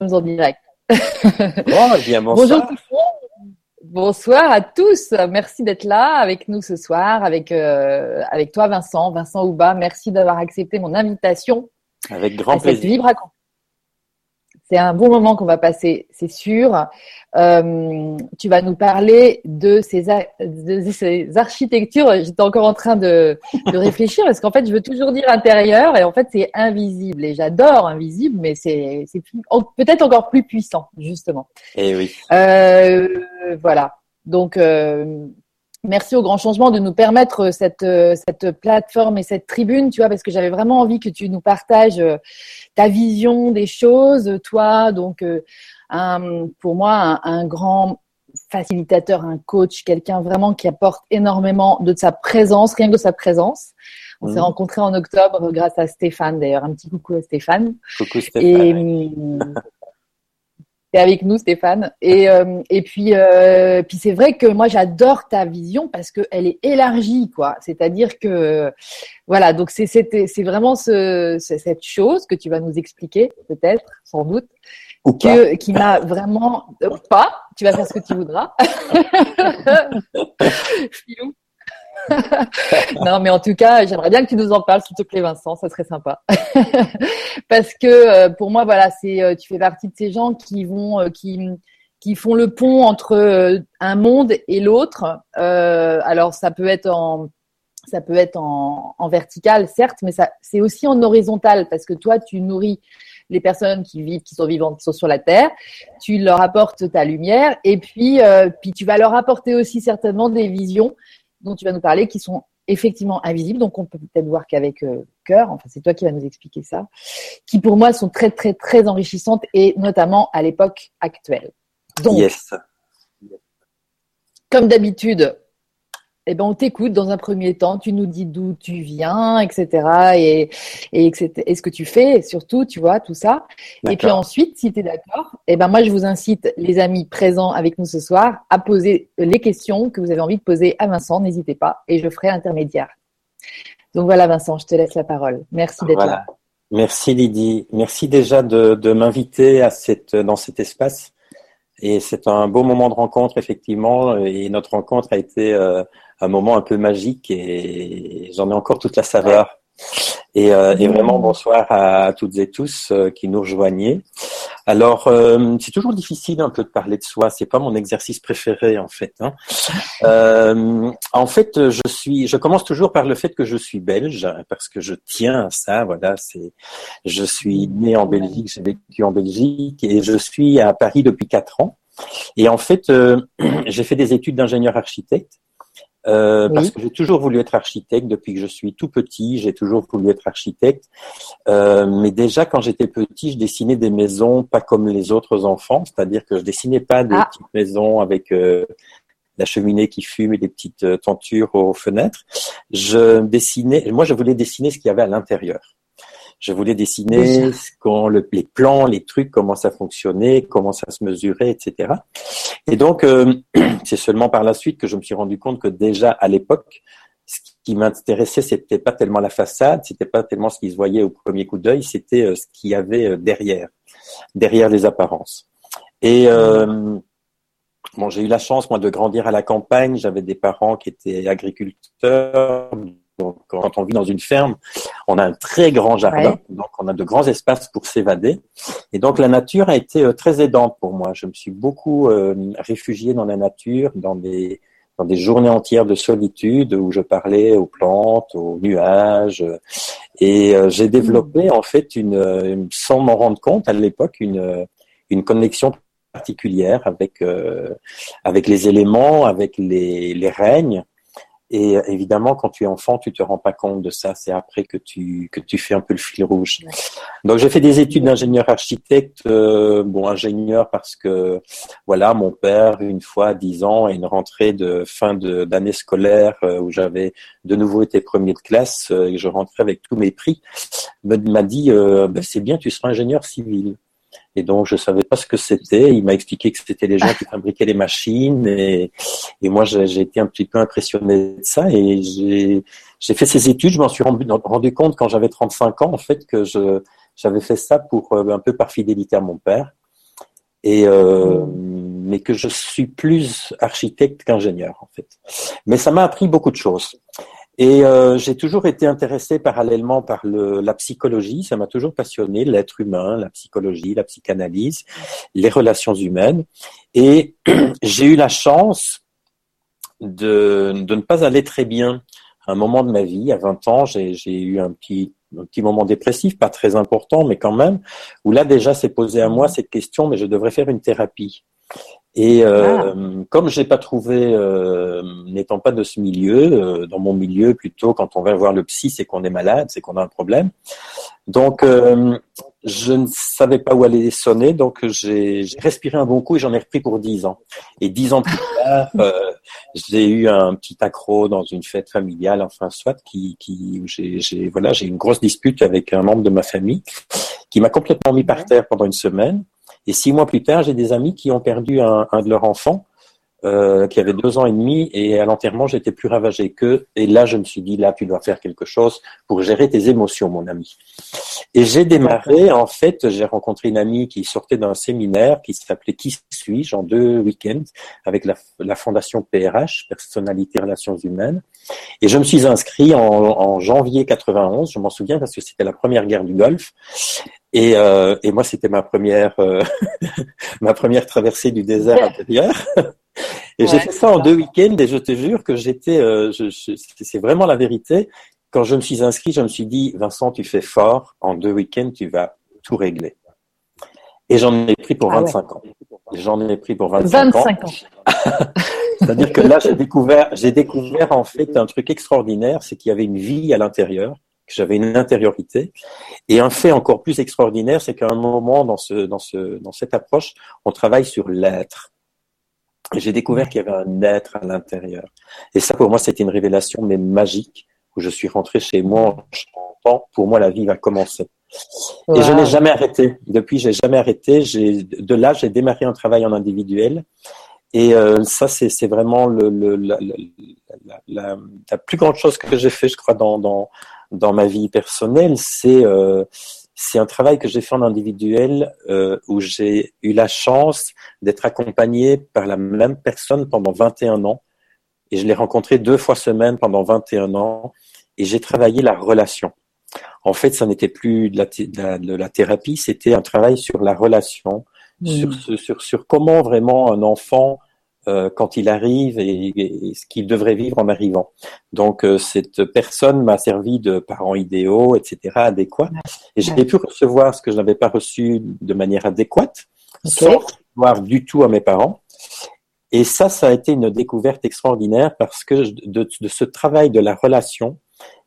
en direct. Bon, eh bien, bonsoir. Bonjour Bonsoir à tous. Merci d'être là avec nous ce soir, avec, euh, avec toi Vincent, Vincent Ouba. Merci d'avoir accepté mon invitation. Avec grand à cette plaisir. libre. C'est un bon moment qu'on va passer, c'est sûr. Euh, tu vas nous parler de ces, a- de ces architectures. J'étais encore en train de, de réfléchir parce qu'en fait, je veux toujours dire intérieur et en fait, c'est invisible. Et j'adore invisible, mais c'est peut-être encore plus puissant, justement. Eh oui. Euh, voilà. Donc, euh, merci au grand changement de nous permettre cette, euh, cette plateforme et cette tribune, tu vois, parce que j'avais vraiment envie que tu nous partages euh, ta vision des choses, toi, donc, euh, un, pour moi, un, un grand facilitateur, un coach, quelqu'un vraiment qui apporte énormément de sa présence, rien que de sa présence. On s'est Mhm. rencontrés en octobre grâce à Stéphane, d'ailleurs. Un petit coucou à Stéphane. Coucou Et Stéphane. t'es avec nous, Stéphane. Et, euh, et puis, euh, puis c'est vrai que moi, j'adore ta vision parce qu'elle est élargie, quoi. C'est-à-dire que, voilà, donc c'est c'est c'est vraiment ce, ce- cette chose que tu vas nous expliquer, peut-être, sans doute, Ou que, qui m'a vraiment... euh, pas, tu vas faire ce que tu voudras. Filou. Non, mais en tout cas, j'aimerais bien que tu nous en parles, s'il te plaît, Vincent, ça serait sympa. Parce que euh, pour moi, voilà, c'est euh, tu fais partie de ces gens qui vont, euh, qui qui font le pont entre un monde et l'autre. Alors, ça peut être en ça peut être en, vertical, certes, mais ça c'est aussi en horizontal parce que toi, tu nourris les personnes qui vivent, qui sont vivantes, qui sont sur la terre. Tu leur apportes ta lumière et puis puis tu vas leur apporter aussi certainement des visions dont tu vas nous parler qui sont effectivement invisibles, donc on peut peut-être voir qu'avec euh, cœur, enfin c'est toi qui vas nous expliquer ça, qui pour moi sont très très très enrichissantes et notamment à l'époque actuelle. Donc, Yes. comme d'habitude, eh ben on t'écoute dans un premier temps, tu nous dis d'où tu viens, etc. Et, et, etc., et ce que tu fais, surtout, tu vois, tout ça. Et puis ensuite, si tu es d'accord, eh ben moi je vous incite, les amis présents avec nous ce soir, à poser les questions que vous avez envie de poser à Vincent. N'hésitez pas, et je ferai intermédiaire. Donc voilà, Vincent, je te laisse la parole. Merci d'être Voilà. là. Merci Lydie. Merci déjà de, de m'inviter à cette, dans cet espace. Et c'est un beau moment de rencontre, effectivement. Et notre rencontre a été euh, un moment un peu magique et j'en ai encore toute la saveur. Et, euh, et vraiment, bonsoir à toutes et tous euh, qui nous rejoignaient. Alors, euh, c'est toujours difficile un peu de parler de soi. C'est pas mon exercice préféré, en fait. hein. Euh, en fait, je suis, je commence toujours par le fait que je suis belge parce que je tiens à ça. Voilà, c'est, je suis né en Belgique, j'ai vécu en Belgique et je suis à Paris depuis quatre ans. Et en fait, euh, j'ai fait des études d'ingénieur architecte. Euh, Oui. Parce que j'ai toujours voulu être architecte depuis que je suis tout petit. J'ai toujours voulu être architecte. Euh, mais déjà, quand j'étais petit, je dessinais des maisons pas comme les autres enfants. C'est-à-dire que je dessinais pas des Ah. petites maisons avec euh, la cheminée qui fume et des petites euh, tentures aux fenêtres. Je dessinais. Moi, je voulais dessiner ce qu'il y avait à l'intérieur. Je voulais dessiner le- les plans, les trucs, comment ça fonctionnait, comment ça se mesurait, etc. Et donc, euh, c'est seulement par la suite que je me suis rendu compte que déjà à l'époque, ce qui m'intéressait, c'était pas tellement la façade, c'était pas tellement ce qui se voyait au premier coup d'œil, c'était euh, ce qu'il y avait euh, derrière, derrière les apparences. Et euh, bon, j'ai eu la chance moi de grandir à la campagne. J'avais des parents qui étaient agriculteurs. Donc, quand on vit dans une ferme, on a un très grand jardin, Ouais. donc on a de grands espaces pour s'évader. Et donc la nature a été euh, très aidante pour moi. Je me suis beaucoup euh, réfugié dans la nature, dans des dans des journées entières de solitude où je parlais aux plantes, aux nuages, euh, et euh, j'ai développé en fait une, une- sans m'en rendre compte à l'époque une euh, une connexion particulière avec euh, avec les éléments, avec les les règnes. Et euh, évidemment, quand tu es enfant, tu te rends pas compte de ça. C'est après que tu que tu fais un peu le fil rouge. Donc j'ai fait des études d'ingénieur architecte, euh, bon ingénieur parce que voilà mon père une fois à 10 ans à une rentrée de fin de d'année scolaire euh, où j'avais de nouveau été premier de classe euh, et je rentrais avec tous mes prix m'a dit euh, Ben, c'est bien tu seras ingénieur civil. Et donc je savais pas ce que c'était. Il m'a expliqué que c'était les gens qui fabriquaient les machines et, et moi j'ai été un petit peu impressionné de ça et j'ai fait ces études. Je m'en suis rendu, rendu compte quand j'avais 35 ans en fait que je j'avais fait ça pour euh, un peu par fidélité à mon père. et euh, mais que je suis plus architecte qu'ingénieur en fait. Mais ça m'a appris beaucoup de choses. Et euh, j'ai toujours été intéressé parallèlement par la psychologie, ça m'a toujours passionné, l'être humain, la psychologie, la psychanalyse, les relations humaines. Et j'ai eu la chance de, de ne pas aller très bien à un moment de ma vie. À 20 ans, j'ai eu un petit un petit moment dépressif, pas très important, mais quand même, où là déjà s'est posé à moi cette question, mais je devrais faire une thérapie. Et euh, ah. comme j'ai pas trouvé, euh, n'étant pas de ce milieu, euh, dans mon milieu plutôt, quand on va voir le psy, c'est qu'on est malade, c'est qu'on a un problème. Donc, euh, je ne savais pas où aller sonner, donc j'ai respiré un bon coup et j'en ai repris pour dix ans. Et dix ans plus tard, euh, j'ai eu un petit accro dans une fête familiale, enfin soit, qui, qui j'ai voilà, j'ai une grosse dispute avec un membre de ma famille qui m'a complètement mis par terre pendant une semaine. Et six mois plus tard, j'ai des amis qui ont perdu un, de leurs enfants, euh, qui avait deux ans et demi, et à l'enterrement, j'étais plus ravagé qu'eux. Et là, je me suis dit, là, tu dois faire quelque chose pour gérer tes émotions, mon ami. Et j'ai démarré, en fait, j'ai rencontré une amie qui sortait d'un séminaire qui s'appelait Qui suis-je en deux week-ends avec la, la, fondation PRH, Personnalité Relations Humaines. Et je me suis inscrit en, en janvier 91, je m'en souviens parce que c'était la première guerre du Golfe. Et, euh, et moi, c'était ma première, euh, ma première traversée du désert intérieur. Et j'ai fait ça en deux week-ends et je te jure que j'étais, euh, je, c'est vraiment la vérité. Quand je me suis inscrit, je me suis dit, Vincent, tu fais fort. En deux week-ends, tu vas tout régler. Et j'en ai pris pour 25 ah ans. J'en ai pris pour 25, 25 ans. ans. C'est-à-dire que là, j'ai découvert, j'ai découvert en fait un truc extraordinaire, c'est qu'il y avait une vie à l'intérieur que j'avais une intériorité. Et un fait encore plus extraordinaire, c'est qu'à un moment dans ce, dans ce, dans cette approche, on travaille sur l'être. J'ai découvert qu'il y avait un être à l'intérieur. Et ça, pour moi, c'était une révélation, mais magique, où je suis rentré chez moi en chantant, pour moi, la vie va commencer. Et je n'ai jamais arrêté. Depuis, j'ai jamais arrêté. J'ai, de là, j'ai démarré un travail en individuel. Et euh, ça, c'est, c'est vraiment le, le, la, la, la, la, plus grande chose que j'ai fait, je crois, dans, dans, dans ma vie personnelle, c'est euh, c'est un travail que j'ai fait en individuel euh, où j'ai eu la chance d'être accompagné par la même personne pendant 21 ans. Et je l'ai rencontré deux fois semaine pendant 21 ans. Et j'ai travaillé la relation. En fait, ça n'était plus de la, de la, thérapie, c'était un travail sur la relation, sur, mmh. sur, sur comment vraiment un enfant euh, quand il arrive et, ce qu'il devrait vivre en arrivant. Donc euh, cette personne m'a servi de parent idéaux, etc., adéquat. Et j'ai pu recevoir ce que je n'avais pas reçu de manière adéquate, sans voir du tout à mes parents. Et ça, ça a été une découverte extraordinaire parce que de, de ce travail de la relation,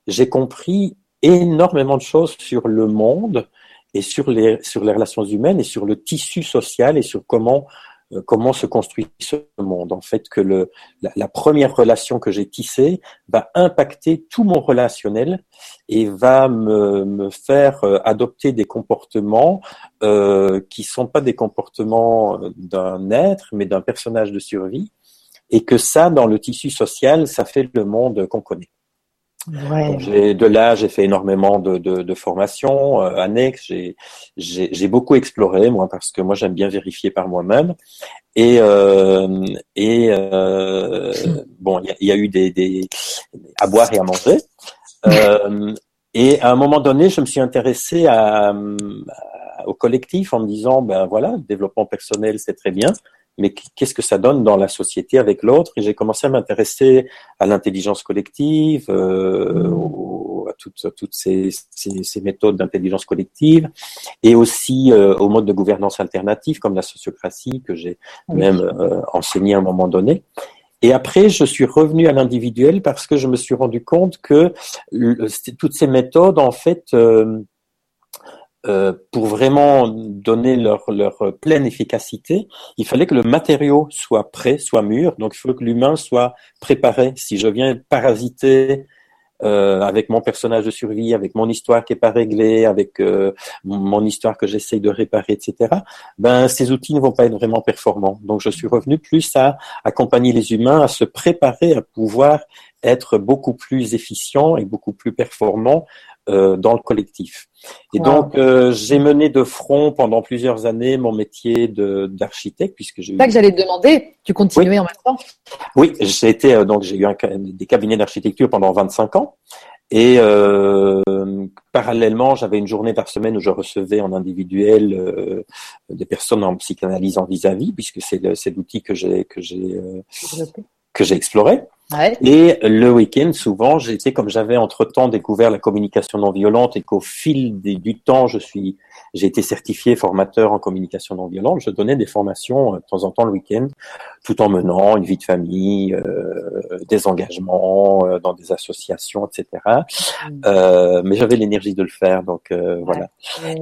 j'ai compris énormément de choses sur le monde et sur les, sur les relations humaines et sur le tissu social et sur comment euh, comment se construit ce monde. En fait, que la, première relation que j'ai tissée va impacter tout mon relationnel et va me, faire euh, adopter des comportements euh, qui sont pas des comportements d'un être, mais d'un personnage de survie. Et que ça, dans le tissu social, ça fait le monde qu'on connaît. Ouais. de là, j'ai fait énormément de, de, de formations euh, annexes. J'ai beaucoup exploré, moi, parce que moi, j'aime bien vérifier par moi-même. Et, euh, et euh, bon, il y, y, a eu des, des, à boire et à manger. Euh, et à un moment donné, je me suis intéressé à, au collectif en me disant, ben voilà, développement personnel, c'est très bien mais qu'est-ce que ça donne dans la société avec l'autre? Et j'ai commencé à m'intéresser à l'intelligence collective, euh, à toutes, toutes ces, ces, ces méthodes d'intelligence collective, et aussi euh, aux modes de gouvernance alternative comme la sociocratie que j'ai même euh, enseigné à un moment donné. Et après, je suis revenu à l'individuel parce que je me suis rendu compte que toutes ces méthodes, en fait, euh, euh, pour vraiment donner leur, leur pleine efficacité, il fallait que le matériau soit prêt, soit mûr. Donc, il faut que l'humain soit préparé. Si je viens parasiter euh, avec mon personnage de survie, avec mon histoire qui est pas réglée, avec euh, mon histoire que j'essaye de réparer, etc. Ben, ces outils ne vont pas être vraiment performants. Donc, je suis revenu plus à accompagner les humains à se préparer à pouvoir être beaucoup plus efficient et beaucoup plus performant dans le collectif. Et donc, j'ai mené de front pendant plusieurs années mon métier d'architecte, puisque j'ai. C'est ça que j'allais te demander. Tu continuais en même temps. Oui, j'ai été donc j'ai eu un, des cabinets d'architecture pendant 25 ans. Et euh, parallèlement, j'avais une journée par semaine où je recevais en individuel euh, des personnes en psychanalyse en vis-à-vis, puisque c'est l'outil que j'ai que j'ai euh, que j'ai exploré. Et le week-end, souvent, j'étais comme j'avais entre-temps découvert la communication non violente et qu'au fil du temps, je suis, j'ai été certifié formateur en communication non violente. Je donnais des formations euh, de temps en temps le week-end, tout en menant une vie de famille, euh, des engagements euh, dans des associations, etc. Mm. Euh, mais j'avais l'énergie de le faire, donc voilà.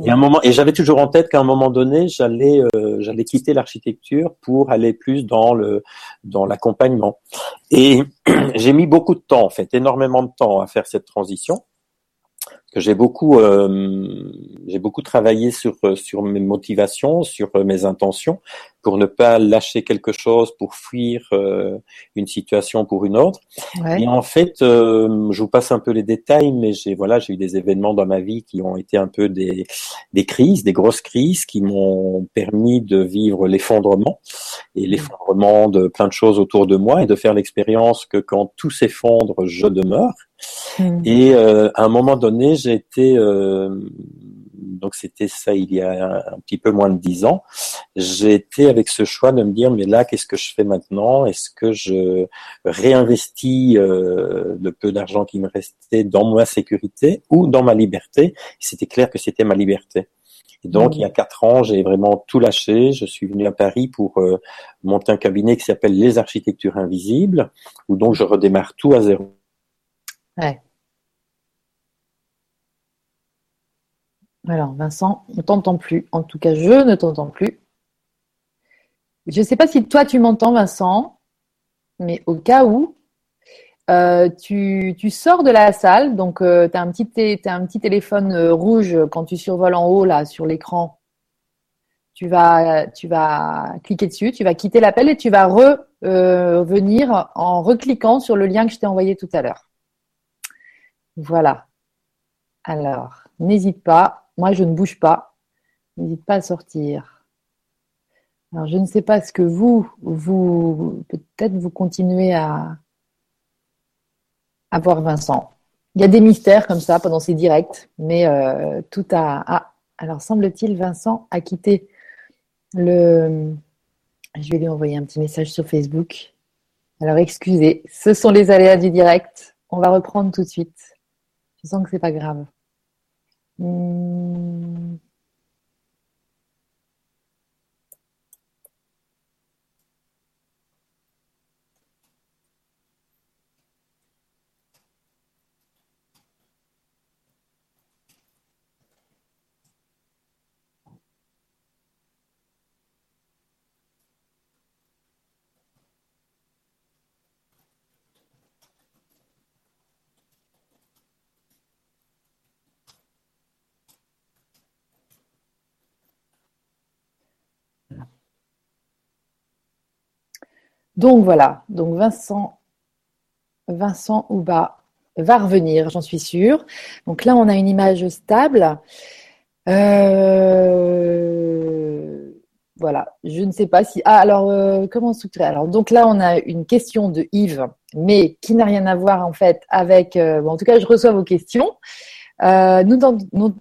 Et un moment, et j'avais toujours en tête qu'à un moment donné, j'allais, j'allais quitter l'architecture pour aller plus dans le, dans l'accompagnement. Et j'ai mis beaucoup de temps, en fait, énormément de temps à faire cette transition que j'ai beaucoup, euh, j'ai beaucoup travaillé sur sur mes motivations, sur euh, mes intentions, pour ne pas lâcher quelque chose, pour fuir euh, une situation pour une autre. Et en fait, je vous passe un peu les détails, mais j'ai voilà, j'ai eu des événements dans ma vie qui ont été un peu des des crises, des grosses crises, qui m'ont permis de vivre l'effondrement et mmh. l'effondrement de plein de choses autour de moi et de faire l'expérience que quand tout s'effondre, je demeure Mm. Et euh, à un moment donné, j'ai été, euh, donc c'était ça il y a un, petit peu moins de dix ans, j'ai été avec ce choix de me dire, mais là, qu'est-ce que je fais maintenant? Est-ce que je réinvestis euh, le peu d'argent qui me restait dans ma sécurité ou dans ma liberté? C'était clair que c'était ma liberté. Et donc, il y a quatre ans, j'ai vraiment tout lâché. Je suis venu à Paris pour euh, monter un cabinet qui s'appelle Les Architectures Invisibles, où donc je redémarre tout à zéro. Alors, Vincent, on t'entend plus. En tout cas, je ne t'entends plus. Je ne sais pas si toi tu m'entends, Vincent, mais au cas où, euh, tu, sors de la salle, donc euh, tu as, un petit téléphone euh, rouge quand tu survoles en haut là sur l'écran. Tu vas cliquer dessus, tu vas quitter l'appel et tu vas revenir en recliquant sur le lien que je t'ai envoyé tout à l'heure. Voilà. Alors, n'hésite pas. Moi, je ne bouge pas. N'hésite pas à sortir. Alors, je ne sais pas ce que vous, vous, peut-être vous continuez à, voir Vincent. Il y a des mystères comme ça pendant ces directs, mais euh, tout a. Ah, alors semble-t-il, Vincent a quitté le. Je vais lui envoyer un petit message sur Facebook. Alors excusez, ce sont les aléas du direct. On va reprendre tout de suite. Je sens que c'est pas grave. Hmm. Donc voilà, donc Vincent, Vincent Ouba va revenir, j'en suis sûre. Donc là, on a une image stable. Euh, voilà, je ne sais pas si. Ah, alors, euh, comment structurer? Alors, donc là, on a une question de Yves, mais qui n'a rien à voir en fait avec. Euh, en tout cas, je reçois vos questions. Euh, nous, nous,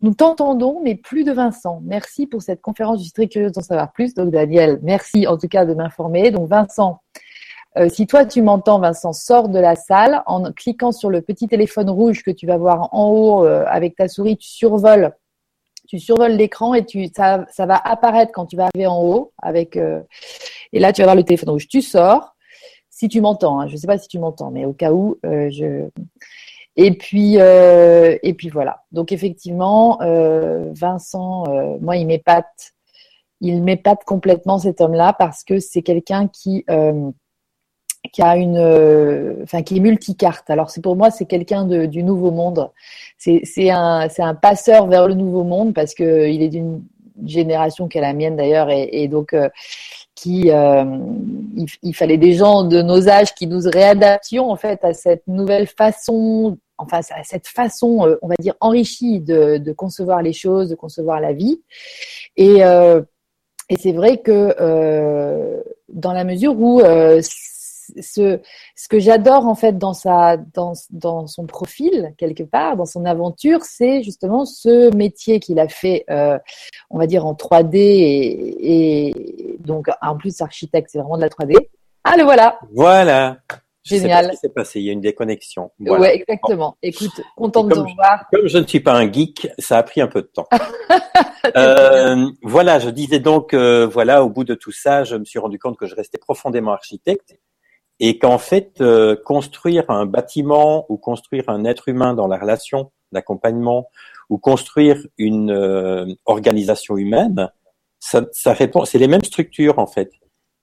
nous, t'entendons, mais plus de Vincent. Merci pour cette conférence. Je suis très curieuse d'en savoir plus. Donc, Daniel, merci en tout cas de m'informer. Donc, Vincent, euh, si toi tu m'entends, Vincent, sors de la salle en cliquant sur le petit téléphone rouge que tu vas voir en haut euh, avec ta souris. Tu survoles, tu survoles l'écran et tu, ça, ça va apparaître quand tu vas arriver en haut avec. et là, tu vas voir le téléphone rouge. Tu sors. Si tu m'entends, hein, je ne sais pas si tu m'entends, mais au cas où, je et puis, euh, et puis voilà. Donc effectivement, euh, Vincent, euh, moi, il m'épate, il m'épate complètement cet homme-là parce que c'est quelqu'un qui qui a une, enfin qui est multicarte. Alors c'est pour moi, c'est quelqu'un du nouveau monde. C'est un c'est un passeur vers le nouveau monde parce que il est d'une génération qui est la mienne d'ailleurs et, et donc qui il, il, fallait des gens de nos âges qui nous réadaptions en fait à cette nouvelle façon enfin cette façon, on va dire enrichie de, concevoir les choses, de concevoir la vie. Et, et c'est vrai que dans la mesure où ce, que j'adore en fait dans sa, dans, dans son profil quelque part, dans son aventure, c'est justement ce métier qu'il a fait, euh, on va dire en 3D et, et donc en plus architecte, c'est vraiment de la 3D. Ah le voilà. Voilà. Génial. ce qui passé, il y a une déconnexion. Voilà. Ouais, exactement. Écoute, content de te voir. Comme je ne suis pas un geek, ça a pris un peu de temps. euh, voilà, je disais donc, euh, voilà, au bout de tout ça, je me suis rendu compte que je restais profondément architecte et qu'en fait, euh, construire un bâtiment ou construire un être humain dans la relation d'accompagnement ou construire une euh, organisation humaine, ça, ça répond, c'est les mêmes structures en fait.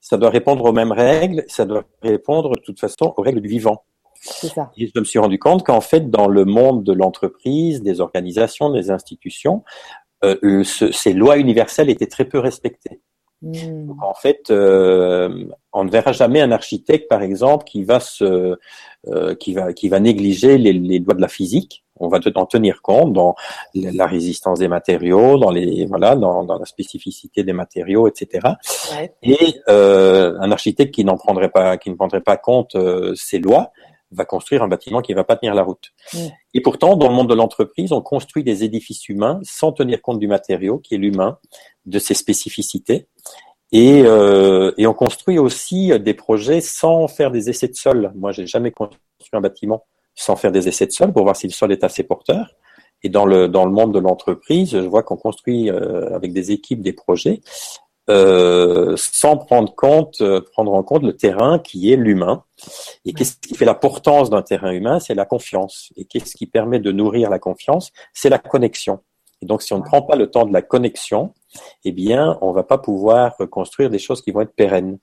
Ça doit répondre aux mêmes règles, ça doit répondre de toute façon aux règles du vivant. Ça. Et je me suis rendu compte qu'en fait, dans le monde de l'entreprise, des organisations, des institutions, euh, ce, ces lois universelles étaient très peu respectées. Hmm. Donc, en fait, euh, on ne verra jamais un architecte, par exemple, qui va se, euh, qui va, qui va négliger les, les, lois de la physique. On va en tenir compte dans la résistance des matériaux, dans les, voilà, dans, dans la spécificité des matériaux, etc. Ouais. Et euh, un architecte qui n'en prendrait pas, qui ne prendrait pas compte euh, ces lois, va construire un bâtiment qui ne va pas tenir la route. Et pourtant, dans le monde de l'entreprise, on construit des édifices humains sans tenir compte du matériau, qui est l'humain, de ses spécificités. Et, euh, et, on construit aussi des projets sans faire des essais de sol. Moi, j'ai jamais construit un bâtiment sans faire des essais de sol pour voir si le sol est assez porteur. Et dans le dans le monde de l'entreprise, je vois qu'on construit euh, avec des équipes des projets euh, sans prendre compte euh, prendre en compte le terrain qui est l'humain. Et qu'est-ce qui fait la portance d'un terrain humain? C'est la confiance. Et qu'est-ce qui permet de nourrir la confiance? C'est la connexion. Et donc, si on ne prend pas le temps de la connexion, eh bien, on va pas pouvoir construire des choses qui vont être pérennes.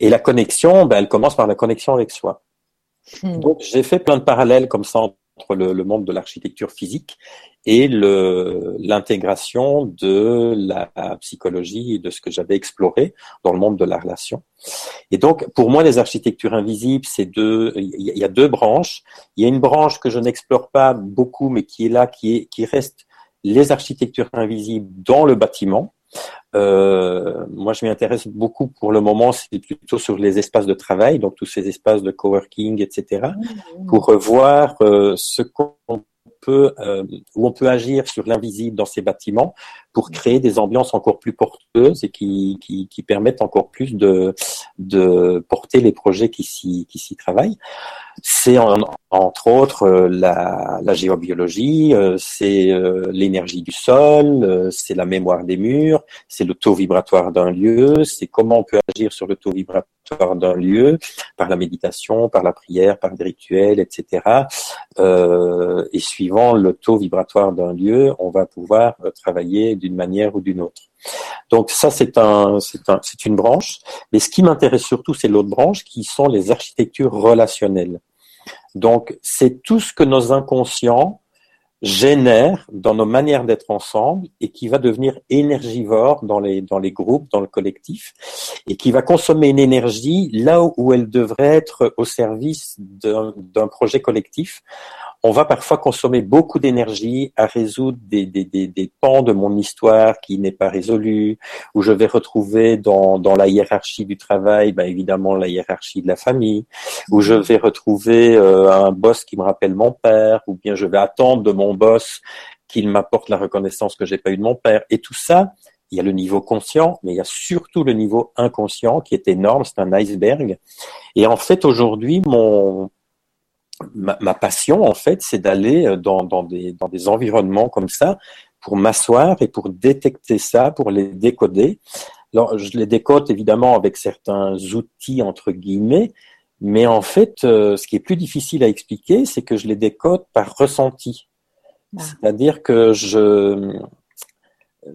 Et la connexion, ben, elle commence par la connexion avec soi. Hmm. Donc, j'ai fait plein de parallèles comme ça entre le, monde de l'architecture physique et l'intégration de la psychologie et de ce que j'avais exploré dans le monde de la relation. Et donc, pour moi, les architectures invisibles, c'est deux, il y y a deux branches. Il y a une branche que je n'explore pas beaucoup, mais qui est là, qui est, qui reste les architectures invisibles dans le bâtiment. Euh, moi, je m'y intéresse beaucoup pour le moment, c'est plutôt sur les espaces de travail, donc tous ces espaces de coworking, etc pour revoir euh, ce qu'on peut, euh, où on peut agir sur l'invisible dans ces bâtiments pour créer des ambiances encore plus porteuses et qui, qui, qui permettent encore plus de, de porter les projets qui s'y, qui s'y travaillent. C'est en- entre autres euh, la, la géobiologie, euh, c'est euh, l'énergie du sol, c'est la mémoire des murs, c'est le taux vibratoire d'un lieu, c'est comment on peut agir sur le taux vibratoire d'un lieu par la méditation, par la prière, par des rituels, etc. Euh, et suivant le taux vibratoire d'un lieu, on va pouvoir travailler d'une manière ou d'une autre. Donc ça, c'est un, c'est un, une branche. Mais ce qui m'intéresse surtout, c'est l'autre branche, qui sont les architectures relationnelles. Donc c'est tout ce que nos inconscients génèrent dans nos manières d'être ensemble et qui va devenir énergivore dans les, dans les groupes, dans le collectif, et qui va consommer une énergie là où elle devrait être au service d'un projet collectif. On va parfois consommer beaucoup d'énergie à résoudre des, des, des, des pans de mon histoire qui n'est pas résolu, où je vais retrouver dans, dans la hiérarchie du travail, ben évidemment la hiérarchie de la famille, où je vais retrouver euh, un boss qui me rappelle mon père, ou bien je vais attendre de mon boss qu'il m'apporte la reconnaissance que j'ai pas eu de mon père. Et tout ça, il y a le niveau conscient, mais il y a surtout le niveau inconscient qui est énorme, c'est un iceberg. Et en fait, aujourd'hui, mon ma, ma passion, en fait, c'est d'aller euh, dans, dans, des, dans des environnements comme ça pour m'asseoir et pour détecter ça, pour les décoder. Alors, je les décode évidemment avec certains outils entre guillemets, mais en fait, euh, ce qui est plus difficile à expliquer, c'est que je les décode par ressenti. Ah. C'est-à-dire que je,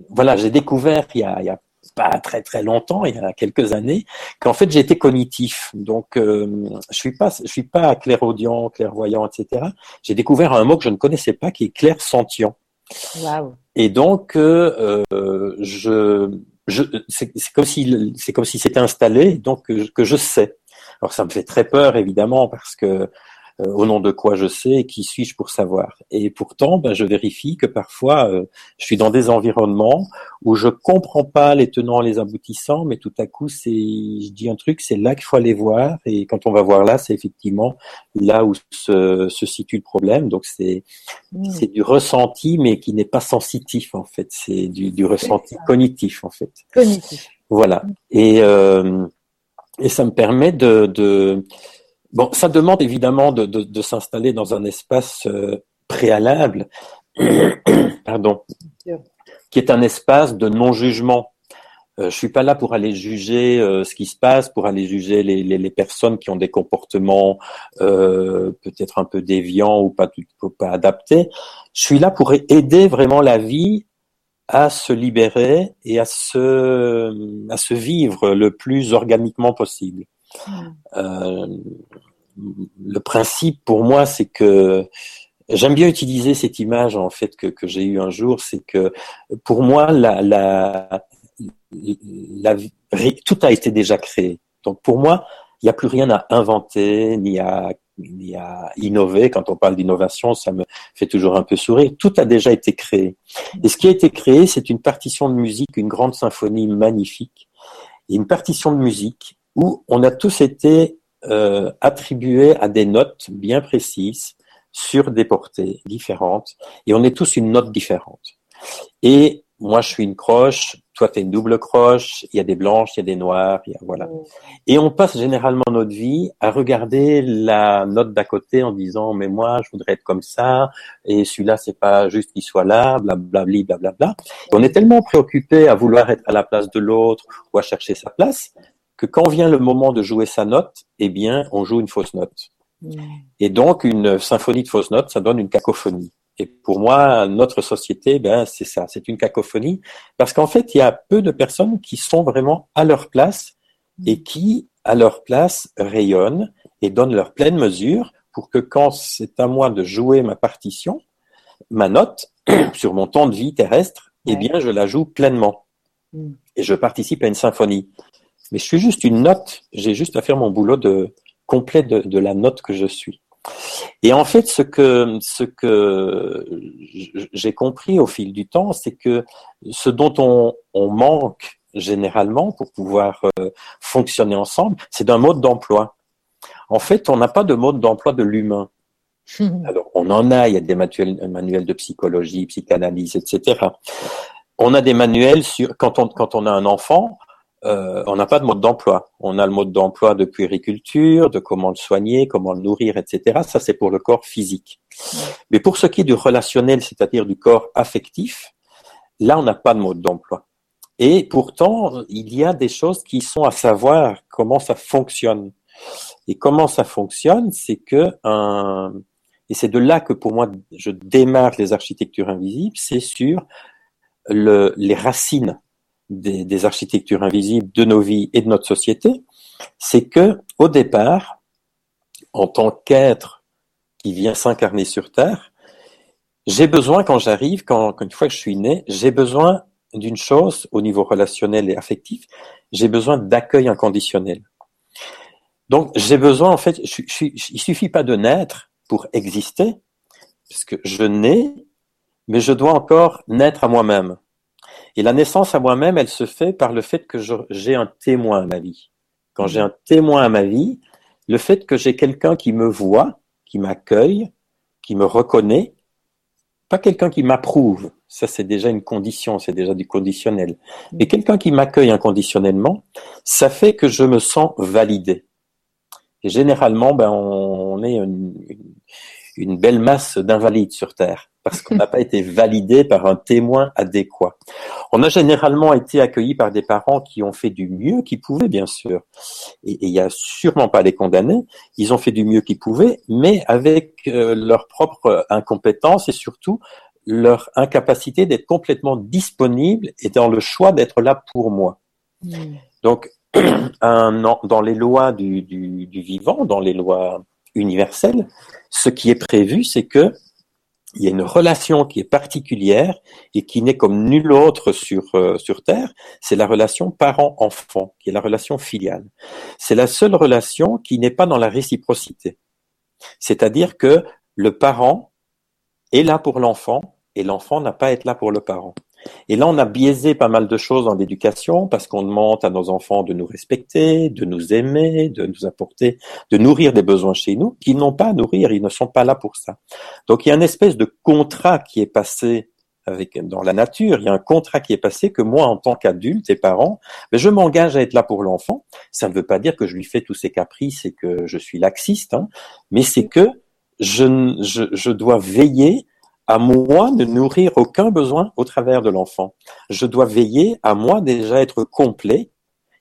voilà, j'ai découvert il y a, il y a pas très très longtemps, il y a quelques années, qu'en fait j'étais cognitif. Donc euh, je suis pas je suis pas clairaudient, clairvoyant, etc. J'ai découvert un mot que je ne connaissais pas qui est clairsentient. Waouh. Et donc euh, euh, je je c'est c'est comme si c'est comme si c'était installé donc que, je- que je sais. Alors ça me fait très peur évidemment parce que euh, au nom de quoi je sais et qui suis-je pour savoir. Et pourtant, ben, je vérifie que parfois, euh, je suis dans des environnements où je comprends pas les tenants, les aboutissants, mais tout à coup, c'est, je dis un truc, c'est là qu'il faut aller voir. Et quand on va voir là, c'est effectivement là où se, se situe le problème. Donc c'est, mmh. c'est du ressenti, mais qui n'est pas sensitif en fait. C'est du, du ressenti cognitif en fait. Cognitif. Voilà. Et euh, et ça me permet de, de Bon, ça demande évidemment de, de, de s'installer dans un espace euh, préalable, pardon, qui est un espace de non-jugement. Euh, je suis pas là pour aller juger euh, ce qui se passe, pour aller juger les, les, les personnes qui ont des comportements euh, peut-être un peu déviants ou pas, pas adaptés. Je suis là pour aider vraiment la vie à se libérer et à se, à se vivre le plus organiquement possible. Euh, le principe pour moi, c'est que j'aime bien utiliser cette image en fait que, j'ai eue un jour, c'est que pour moi, tout a été déjà créé. Donc pour moi, il n'y a plus rien à inventer ni à, ni à innover. Quand on parle d'innovation, ça me fait toujours un peu sourire. Tout a déjà été créé. Et ce qui a été créé, c'est une partition de musique, une grande symphonie magnifique, et une partition de musique où on a tous été euh, attribués à des notes bien précises sur des portées différentes, et on est tous une note différente. Et moi, je suis une croche, toi, tu es une double croche, il y a des blanches, il y a des noires, il y a, voilà. Et on passe généralement notre vie à regarder la note d'à côté en disant, mais moi, je voudrais être comme ça, et celui-là, c'est pas juste qu'il soit là, blablabli, blablabla. On est tellement préoccupé à vouloir être à la place de l'autre ou à chercher sa place que quand vient le moment de jouer sa note, eh bien, on joue une fausse note. Et donc, une symphonie de fausses notes, ça donne une cacophonie. Et pour moi, notre société, ben, c'est ça, c'est une cacophonie, parce qu'en fait, il y a peu de personnes qui sont vraiment à leur place et qui, à leur place, rayonnent et donnent leur pleine mesure pour que quand c'est à moi de jouer ma partition, ma note sur mon temps de vie terrestre, eh bien, je la joue pleinement. Mm. Et je participe à une symphonie mais je suis juste une note. J'ai juste à faire mon boulot de complet de, la note que je suis. Et en fait, ce que ce que j'ai compris au fil du temps, c'est que ce dont on, on, manque généralement pour pouvoir euh, fonctionner ensemble, c'est d'un mode d'emploi. En fait, on n'a pas de mode d'emploi de l'humain. Alors, on en a, il y a des manuels, manuels de psychologie, psychanalyse, etc. On a des manuels sur quand on quand on a un enfant, euh, on n'a pas de mode d'emploi. On a le mode d'emploi de puériculture, de comment le soigner, comment le nourrir, etc. Ça, c'est pour le corps physique. Mais pour ce qui est du relationnel, c'est-à-dire du corps affectif, là, on n'a pas de mode d'emploi. Et pourtant, il y a des choses qui sont à savoir comment ça fonctionne. Et comment ça fonctionne, c'est que un, et c'est de là que pour moi je démarre les architectures invisibles, c'est sur le, les racines des, architectures invisibles de nos vies et de notre société, c'est que au départ, en tant qu'être qui vient s'incarner sur Terre, j'ai besoin, quand j'arrive, quand, une fois que je suis né, j'ai besoin d'une chose au niveau relationnel et affectif, j'ai besoin d'accueil inconditionnel. Donc, j'ai besoin, en fait, je, je, il suffit pas de naître pour exister, parce que je nais, mais je dois encore naître à moi-même. Et la naissance à moi-même, elle se fait par le fait que j'ai un témoin à ma vie. Quand j'ai un témoin à ma vie, le fait que j'ai quelqu'un qui me voit, qui m'accueille, qui me reconnaît, pas quelqu'un qui m'approuve, ça c'est déjà une condition, c'est déjà du conditionnel. Mais quelqu'un qui m'accueille inconditionnellement, ça fait que je me sens validé. Et généralement, ben, on est une, une belle masse d'invalides sur Terre parce qu'on n'a pas été validé par un témoin adéquat. On a généralement été accueillis par des parents qui ont fait du mieux qu'ils pouvaient, bien sûr. Et il n'y a sûrement pas les condamner. Ils ont fait du mieux qu'ils pouvaient, mais avec euh, leur propre incompétence et surtout leur incapacité d'être complètement disponible et dans le choix d'être là pour moi. Hmm. Donc, un, dans les lois du, du, du vivant, dans les lois universelles, ce qui est prévu, c'est que il y a une relation qui est particulière et qui n'est comme nulle autre sur, euh, sur Terre, c'est la relation parent-enfant, qui est la relation filiale. C'est la seule relation qui n'est pas dans la réciprocité. C'est-à-dire que le parent est là pour l'enfant et l'enfant n'a pas à être là pour le parent. Et là, on a biaisé pas mal de choses dans l'éducation parce qu'on demande à nos enfants de nous respecter, de nous aimer, de nous apporter, de nourrir des besoins chez nous qu'ils n'ont pas à nourrir, ils ne sont pas là pour ça. Donc il y a une espèce de contrat qui est passé avec dans la nature, il y a un contrat qui est passé que moi, en tant qu'adulte et parent, ben, je m'engage à être là pour l'enfant. Ça ne veut pas dire que je lui fais tous ses caprices et que je suis laxiste, hein, mais c'est que je, je, je dois veiller à moi ne nourrir aucun besoin au travers de l'enfant. Je dois veiller à moi déjà être complet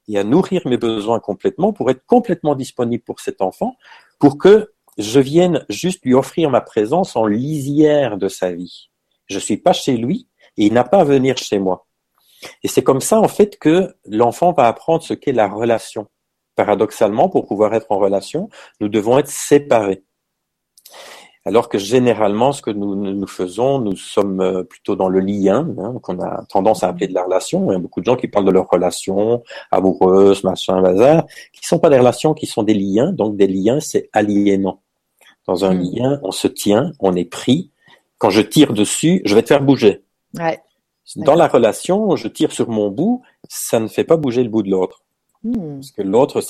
et à nourrir mes besoins complètement pour être complètement disponible pour cet enfant, pour que je vienne juste lui offrir ma présence en lisière de sa vie. Je suis pas chez lui et il n'a pas à venir chez moi. Et c'est comme ça, en fait, que l'enfant va apprendre ce qu'est la relation. Paradoxalement, pour pouvoir être en relation, nous devons être séparés. Alors que généralement, ce que nous, nous faisons, nous sommes euh, plutôt dans le lien, hein, qu'on a tendance à appeler de la relation. Il y a beaucoup de gens qui parlent de leurs relations amoureuses, machin, bazar, qui sont pas des relations, qui sont des liens. Donc des liens, c'est aliénant. Dans un hmm. lien, on se tient, on est pris. Quand je tire dessus, je vais te faire bouger. Ouais. Dans la relation, je tire sur mon bout, ça ne fait pas bouger le bout de l'autre. Hmm. Parce que l'autre,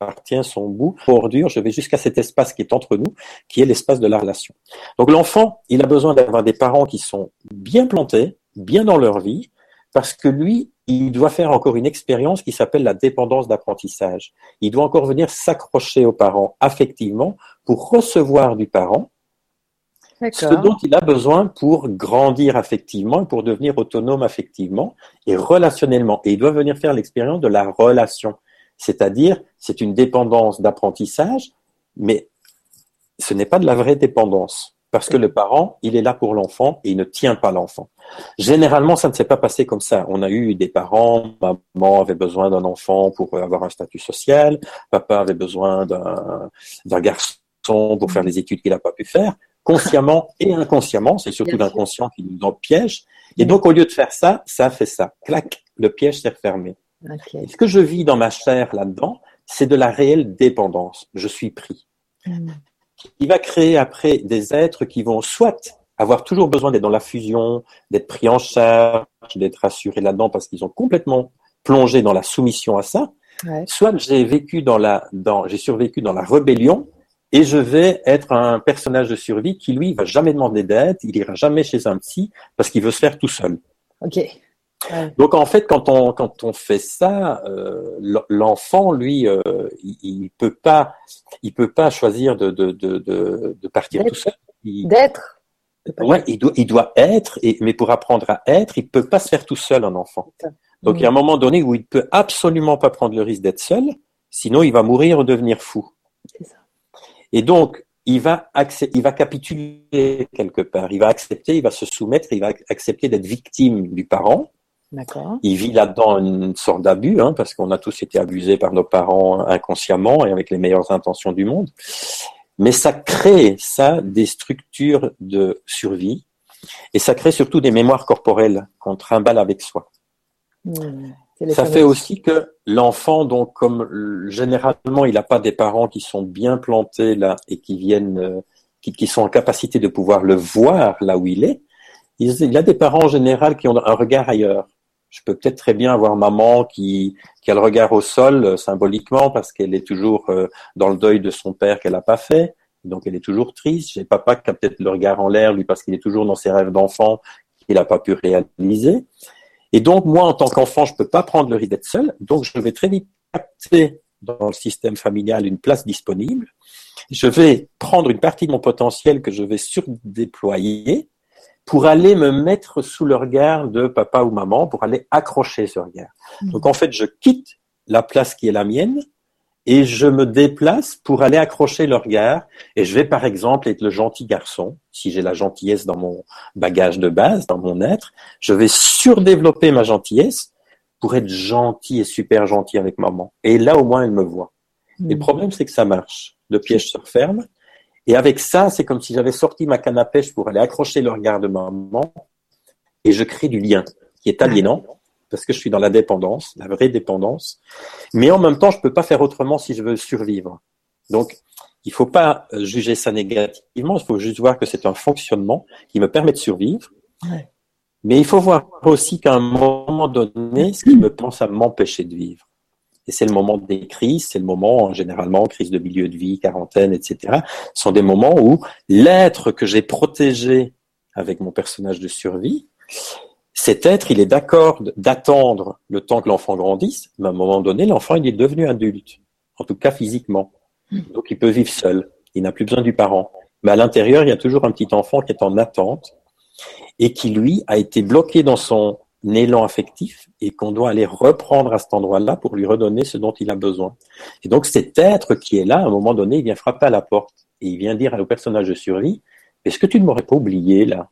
appartient son bout bordure, je vais jusqu'à cet espace qui est entre nous, qui est l'espace de la relation. Donc l'enfant, il a besoin d'avoir des parents qui sont bien plantés, bien dans leur vie, parce que lui, il doit faire encore une expérience qui s'appelle la dépendance d'apprentissage. Il doit encore venir s'accrocher aux parents affectivement pour recevoir du parent ce dont il a besoin pour grandir affectivement et pour devenir autonome affectivement et relationnellement. Et il doit venir faire l'expérience de la relation. C'est-à-dire, c'est une dépendance d'apprentissage, mais ce n'est pas de la vraie dépendance. Parce que le parent, il est là pour l'enfant et il ne tient pas l'enfant. Généralement, ça ne s'est pas passé comme ça. On a eu des parents, maman avait besoin d'un enfant pour avoir un statut social, papa avait besoin d'un garçon pour faire les études qu'il n'a pas pu faire, consciemment et inconsciemment, c'est surtout l'inconscient qui nous en piège. Et donc, au lieu de faire ça, ça fait ça. Clac, le piège s'est refermé ce que je vis dans ma chair là-dedans, c'est de la réelle dépendance. Je suis pris. Hmm. Il va créer après des êtres qui vont soit avoir toujours besoin d'être dans la fusion, d'être pris en charge, d'être assurés là-dedans parce qu'ils ont complètement plongé dans la soumission à ça. Soit j'ai vécu dans la, dans, j'ai survécu dans la rébellion et je vais être un personnage de survie qui lui va jamais demander d'aide, il ira jamais chez un psy parce qu'il veut se faire tout seul. Ok. Donc en fait, quand on quand on fait ça, euh, l'enfant lui, euh, il, il, peut pas, il peut pas choisir de de de de, partir tout seul. D'être. Ouais, il doit il doit être, et, mais pour apprendre à être, il peut pas se faire tout seul un enfant. Donc il y a un moment donné où il peut absolument pas prendre le risque d'être seul, sinon il va mourir ou devenir fou. Ça. Et donc il va il va capituler quelque part, il va accepter, il va se soumettre, il va accepter d'être victime du parent il vit là-dedans une sorte d'abus, hein, parce qu'on a tous été abusés par nos parents inconsciemment et avec les meilleures intentions du monde. Mais ça crée, ça, des structures de survie, et ça crée surtout des mémoires corporelles qu'on trimballe avec soi. Mmh, ça fait aussi que l'enfant, donc, comme généralement il n'a pas des parents qui sont bien plantés là et qui viennent, euh, qui, qui, sont en capacité de pouvoir le voir là où il est, il y a des parents en général qui ont un regard ailleurs je peux peut-être très bien avoir maman qui, qui a le regard au sol euh, symboliquement parce qu'elle est toujours euh, dans le deuil de son père qu'elle n'a pas fait. Donc elle est toujours triste. J'ai papa qui a peut-être le regard en l'air, lui, parce qu'il est toujours dans ses rêves d'enfant qu'il n'a pas pu réaliser. Et donc moi, en tant qu'enfant, je peux pas prendre le risque d'être seul. Donc je vais très vite capter dans le système familial une place disponible. Je vais prendre une partie de mon potentiel que je vais surdéployer pour aller me mettre sous le regard de papa ou maman, pour aller accrocher ce regard. Mmh. Donc en fait, je quitte la place qui est la mienne et je me déplace pour aller accrocher le regard. Et je vais par exemple être le gentil garçon, si j'ai la gentillesse dans mon bagage de base, dans mon être. Je vais surdévelopper ma gentillesse pour être gentil et super gentil avec maman. Et là, au moins, elle me voit. Et le mmh. problème, c'est que ça marche. Le piège se referme et avec ça, c'est comme si j'avais sorti ma canne à pêche pour aller accrocher le regard de maman et je crée du lien qui est aliénant parce que je suis dans la dépendance, la vraie dépendance. Mais en même temps, je peux pas faire autrement si je veux survivre. Donc, Il faut pas juger ça négativement, il faut juste voir que c'est un fonctionnement qui me permet de survivre. Mais il faut voir aussi qu'à un moment donné, ce qui me pense à m'empêcher de vivre. Et c'est le moment des crises, c'est le moment, généralement, crise de milieu de vie, quarantaine, etc., sont des moments où l'être que j'ai protégé avec mon personnage de survie, cet être, il est d'accord d'attendre le temps que l'enfant grandisse, mais à un moment donné, l'enfant, il est devenu adulte, en tout cas physiquement. Hmm. Donc, il peut vivre seul. Il n'a plus besoin du parent. Mais à l'intérieur, il y a toujours un petit enfant qui est en attente et qui, lui, a été bloqué dans son élan affectif et qu'on doit aller reprendre à cet endroit-là pour lui redonner ce dont il a besoin. Et donc, cet être qui est là, à un moment donné, il vient frapper à la porte et il vient dire au personnage de survie, est-ce que tu ne m'aurais pas oublié là?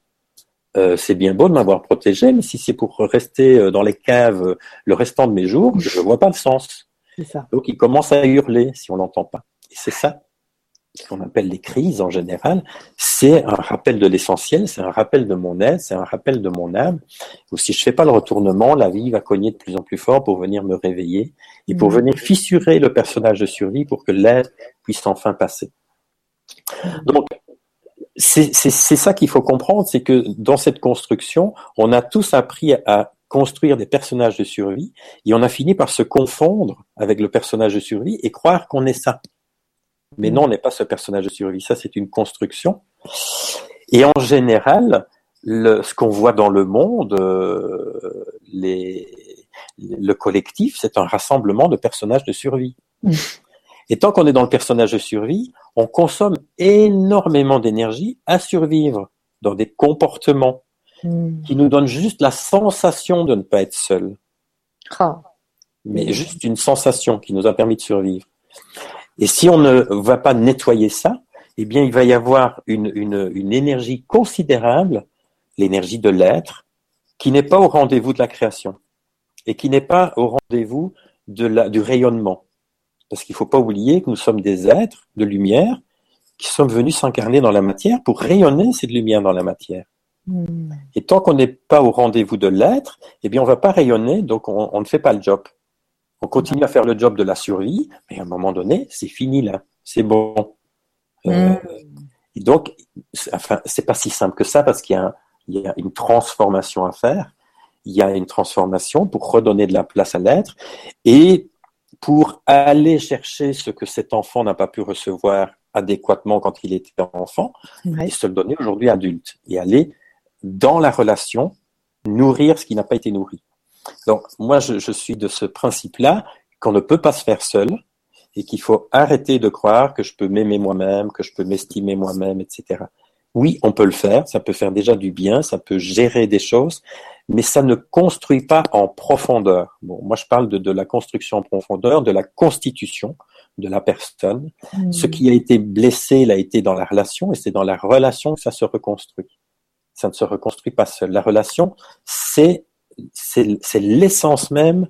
Euh, c'est bien beau de m'avoir protégé, mais si c'est pour rester euh, dans les caves le restant de mes jours, je ne vois pas le sens. Ça. Donc il commence à hurler si on l'entend pas. Et c'est ça ce qu'on appelle les crises en général, c'est un rappel de l'essentiel, c'est un rappel de mon être, c'est un rappel de mon âme. Ou si je fais pas le retournement, la vie va cogner de plus en plus fort pour venir me réveiller et pour mmh. venir fissurer le personnage de survie pour que l'être puisse enfin passer. Donc, c'est ça qu'il faut comprendre, c'est que dans cette construction, on a tous appris à construire des personnages de survie et on a fini par se confondre avec le personnage de survie et croire qu'on est ça. Mais non, on n'est pas ce personnage de survie, ça c'est une construction. Et en général, le, ce qu'on voit dans le monde, euh, les, le collectif, c'est un rassemblement de personnages de survie. Et tant qu'on est dans le personnage de survie, on consomme énormément d'énergie à survivre dans des comportements hmm. qui nous donnent juste la sensation de ne pas être seul. Ah. Mais juste une sensation qui nous a permis de survivre. Et si on ne va pas nettoyer ça, eh bien, il va y avoir une, une, une énergie considérable, l'énergie de l'être, qui n'est pas au rendez-vous de la création et qui n'est pas au rendez-vous du rayonnement. Parce qu'il ne faut pas oublier que nous sommes des êtres de lumière qui sommes venus s'incarner dans la matière pour rayonner cette lumière dans la matière. Hmm. Et tant qu'on n'est pas au rendez-vous de l'être, eh bien, on ne va pas rayonner, donc on, on, ne fait pas le job. On continue à faire le job de la survie, mais à un moment donné, c'est fini là, c'est bon. Euh, hmm. et donc, enfin, c'est pas si simple que ça parce qu'il y, y a, une transformation à faire. Il y a une transformation pour redonner de la place à l'être et pour aller chercher ce que cet enfant n'a pas pu recevoir adéquatement quand il était enfant, et se le donner aujourd'hui adulte, et aller dans la relation nourrir ce qui n'a pas été nourri. Donc moi, je, je suis de ce principe-là qu'on ne peut pas se faire seul et qu'il faut arrêter de croire que je peux m'aimer moi-même, que je peux m'estimer moi-même, etc. Oui, on peut le faire, ça peut faire déjà du bien, ça peut gérer des choses, mais ça ne construit pas en profondeur. Bon, moi je parle de, de la construction en profondeur, de la constitution de la personne. Hmm. Ce qui a été blessé, l'a été dans la relation, et c'est dans la relation que ça se reconstruit. Ça ne se reconstruit pas seul. La relation, c'est c'est l'essence même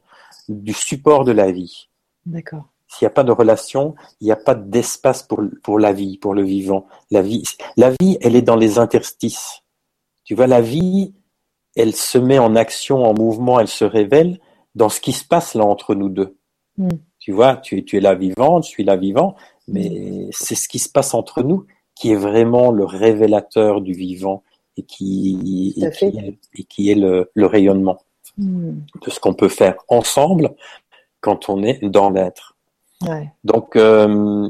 du support de la vie. D'accord. S'il n'y a pas de relation, il n'y a pas d'espace pour, pour la vie, pour le vivant. La vie, la vie, elle est dans les interstices. Tu vois, la vie, elle se met en action, en mouvement, elle se révèle dans ce qui se passe là entre nous deux. Hmm. Tu vois, tu, tu es la vivante, je suis la vivant, mais c'est ce qui se passe entre nous qui est vraiment le révélateur du vivant et qui, et qui, est, et qui est le, le rayonnement hmm. de ce qu'on peut faire ensemble quand on est dans l'être. Donc, euh,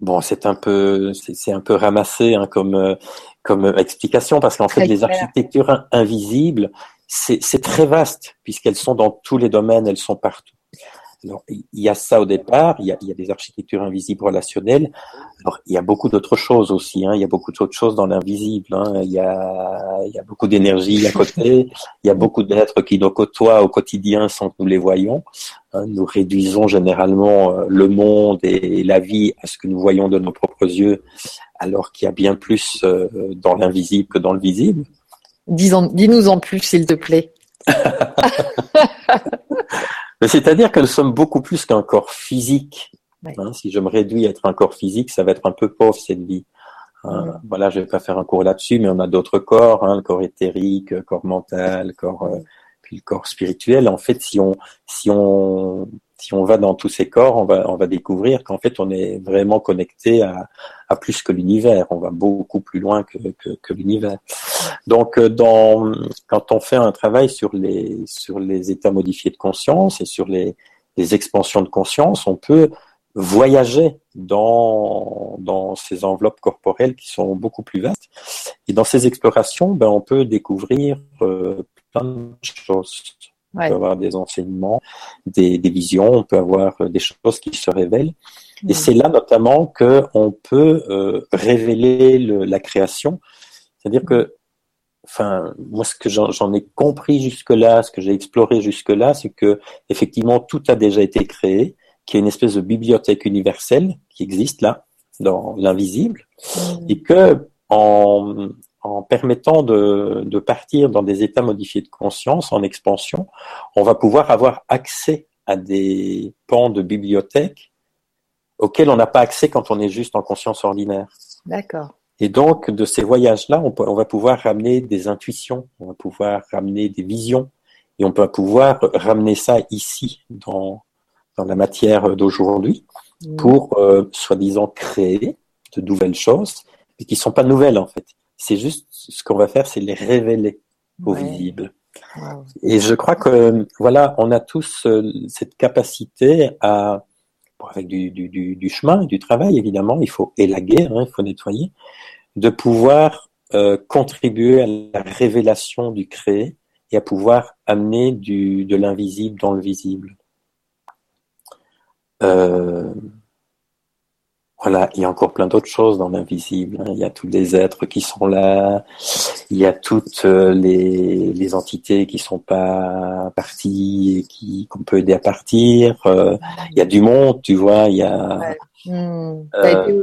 bon, c'est un peu, c'est un peu ramassé hein, comme comme explication parce qu'en fait, les architectures invisibles, c'est très vaste puisqu'elles sont dans tous les domaines, elles sont partout. Alors, il y a ça au départ, il y a, il y a des architectures invisibles relationnelles. Alors, il y a beaucoup d'autres choses aussi. Hein. Il y a beaucoup d'autres choses dans l'invisible. Hein. Il, y a, il y a beaucoup d'énergie à côté. Il y a beaucoup d'êtres qui nous côtoient au quotidien sans que nous les voyons. Hein. Nous réduisons généralement euh, le monde et la vie à ce que nous voyons de nos propres yeux, alors qu'il y a bien plus euh, dans l'invisible que dans le visible. Dis-nous en plus, s'il te plaît. C'est-à-dire que nous sommes beaucoup plus qu'un corps physique. Hein, si je me réduis à être un corps physique, ça va être un peu pauvre cette vie. Hein, voilà, je vais pas faire un cours là-dessus, mais on a d'autres corps, hein, le corps éthérique, le corps mental, le corps, euh, puis le corps spirituel. En fait, si on, si on, si on va dans tous ces corps, on va, découvrir qu'en fait, on est vraiment connecté à, plus que l'univers. On va beaucoup plus loin que, l'univers. Donc, euh, quand on fait un travail sur les, états modifiés de conscience et sur les, expansions de conscience, on peut voyager dans, dans ces enveloppes corporelles qui sont beaucoup plus vastes. Et dans ces explorations, ben, on peut découvrir euh, plein de choses. On peut avoir des enseignements, des, des, visions, on peut avoir euh, des choses qui se révèlent. Et c'est là notamment que on peut euh, révéler le, la création. C'est-à-dire que, enfin, moi, ce que j'en ai compris jusque-là, ce que j'ai exploré jusque-là, c'est que effectivement tout a déjà été créé, qu'il y a une espèce de bibliothèque universelle qui existe là, dans l'invisible, et que en, en permettant de, de, partir dans des états modifiés de conscience, en expansion, on va pouvoir avoir accès à des pans de bibliothèque auxquels on n'a pas accès quand on est juste en conscience ordinaire. D'accord. Et donc, de ces voyages-là, on, on, va pouvoir ramener des intuitions, on va pouvoir ramener des visions, et on peut pouvoir ramener ça ici, dans, dans la matière d'aujourd'hui, mmh. pour, euh, soi-disant, créer de nouvelles choses, mais qui ne sont pas nouvelles, en fait. C'est juste ce qu'on va faire, c'est les révéler au ouais. visible. Wow. Et je crois que voilà, on a tous euh, cette capacité à, bon, avec du, du, du, du, chemin, du travail évidemment, il faut élaguer, hein, il faut nettoyer, de pouvoir euh, contribuer à la révélation du créé et à pouvoir amener du, de l'invisible dans le visible. Euh, voilà, il y a encore plein d'autres choses dans l'invisible. Hein. Il y a tous les êtres qui sont là, il y a toutes euh, les, les entités qui sont pas parties et qui qu'on peut aider à partir. Euh, il y a du monde, tu vois. Il y a. Ouais. Mmh. Euh, été...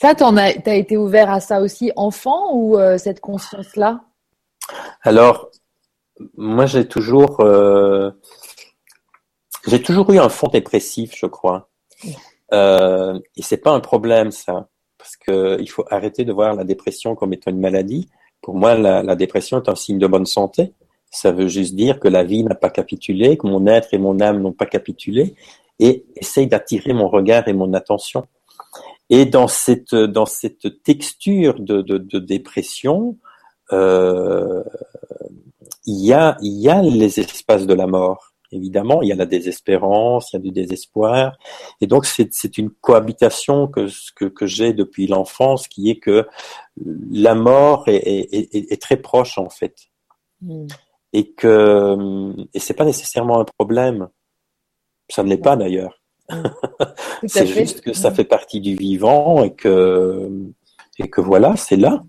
Ça, t'en as, t'as été ouvert à ça aussi, enfant ou euh, cette conscience-là? Alors, moi, j'ai toujours, j'ai toujours eu un fond dépressif, je crois. Euh, et c'est pas un problème ça, parce que il faut arrêter de voir la dépression comme étant une maladie. Pour moi, la, la dépression est un signe de bonne santé. Ça veut juste dire que la vie n'a pas capitulé, que mon être et mon âme n'ont pas capitulé, et essaye d'attirer mon regard et mon attention. Et dans cette dans cette texture de, de, de dépression, euh, il y a il y a les espaces de la mort évidemment, il y a la désespérance, il y a du désespoir. Et donc, c'est une cohabitation que, que, que j'ai depuis l'enfance, qui est que la mort est, est, est, très proche, en fait. Mm. Et que et c'est pas nécessairement un problème. Ça ne l'est pas, d'ailleurs. Mm. c'est juste que ça mm. fait partie du vivant et que et que voilà, c'est là.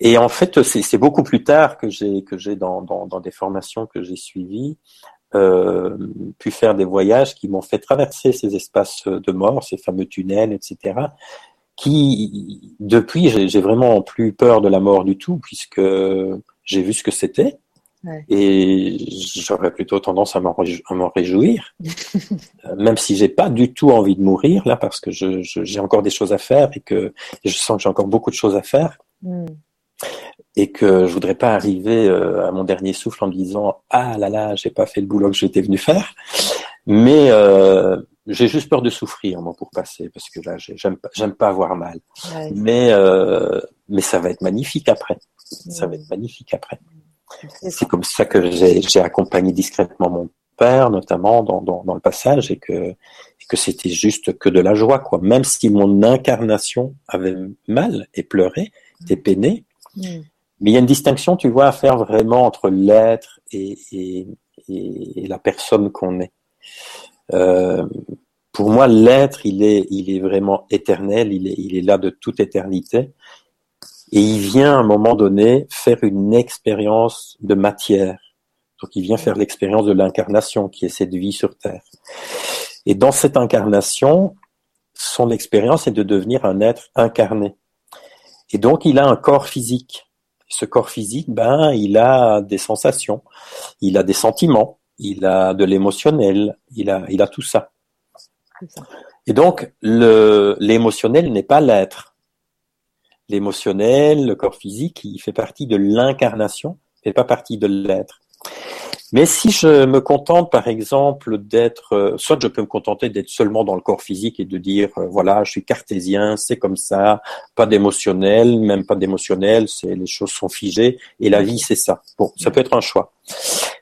Et en fait, c'est beaucoup plus tard que j'ai que j'ai dans, dans, dans, des formations que j'ai suivies pu faire des voyages qui m'ont fait traverser ces espaces de mort, ces fameux tunnels, etc. Qui, depuis, j'ai vraiment plus peur de la mort du tout, puisque j'ai vu ce que c'était. Ouais. Et j'aurais plutôt tendance à m'en réjouir, même si j'ai pas du tout envie de mourir là, parce que j'ai je, encore des choses à faire et que je sens que j'ai encore beaucoup de choses à faire. Mm et que je voudrais pas arriver euh, à mon dernier souffle en me disant ah là là j'ai pas fait le boulot que j'étais venu faire mais euh, j'ai juste peur de souffrir moi pour passer parce que là j'aime pas j'aime pas avoir mal. Ouais. mais euh, mais ça va être magnifique après. Ça va être magnifique après. C'est comme ça que j'ai accompagné discrètement mon père notamment dans, dans, dans le passage et que et que c'était juste que de la joie quoi. Même si mon incarnation avait mal et pleuré était peiné mm. Mais il y a une distinction, tu vois, à faire vraiment entre l'être et, la personne qu'on est. Euh, pour moi, l'être, il est, il est vraiment éternel, il est, il est là de toute éternité. Et il vient à un moment donné faire une expérience de matière. Donc il vient faire l'expérience de l'incarnation qui est cette vie sur Terre. Et dans cette incarnation, son expérience est de devenir un être incarné. Et donc il a un corps physique ce corps physique, ben, il a des sensations, il a des sentiments, il a de l'émotionnel, il a, il a tout ça. ça. Et donc, l'émotionnel n'est pas l'être. L'émotionnel, le corps physique, il fait partie de l'incarnation, il fait pas partie de l'être. Mais si je me contente, par exemple, d'être, euh, soit je peux me contenter d'être seulement dans le corps physique et de dire, euh, voilà, je suis cartésien, c'est comme ça, pas d'émotionnel, même pas d'émotionnel, c'est les choses sont figées et la vie c'est ça. Bon, ça peut être un choix.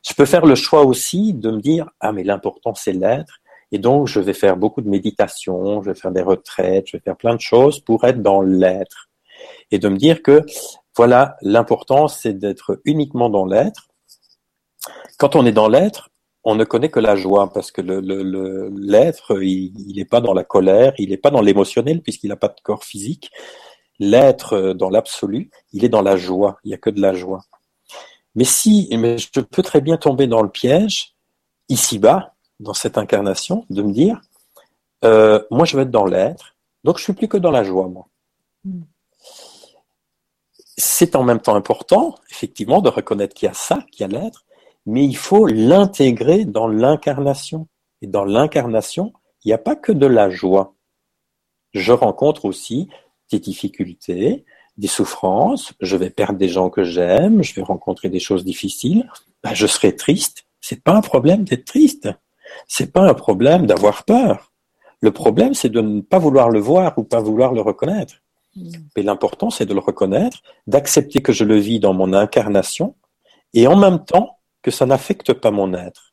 Je peux faire le choix aussi de me dire, ah mais l'important c'est l'être. Et donc, je vais faire beaucoup de méditation, je vais faire des retraites, je vais faire plein de choses pour être dans l'être. Et de me dire que, voilà, l'important, c'est d'être uniquement dans l'être quand on est dans l'être, on ne connaît que la joie parce que le, l'être, il n'est pas dans la colère, il n'est pas dans l'émotionnel puisqu'il n'a pas de corps physique. L'être euh, dans l'absolu, il est dans la joie. Il n'y a que de la joie. Mais si, mais je peux très bien tomber dans le piège ici-bas, dans cette incarnation, de me dire, euh, moi je vais être dans l'être, donc je suis plus que dans la joie, moi. Hmm. C'est en même temps important, effectivement, de reconnaître qu'il y a ça, qu'il y a l'être, mais il faut l'intégrer dans l'incarnation. Et dans l'incarnation, il n'y a pas que de la joie. Je rencontre aussi des difficultés, des souffrances, je vais perdre des gens que j'aime, je vais rencontrer des choses difficiles, ben, je serai triste. C'est pas un problème d'être triste. C'est pas un problème d'avoir peur. Le problème, c'est de ne pas vouloir le voir ou pas vouloir le reconnaître. Mm. Mais l'important, c'est de le reconnaître, d'accepter que je le vis dans mon incarnation, et en même temps, que ça n'affecte pas mon être,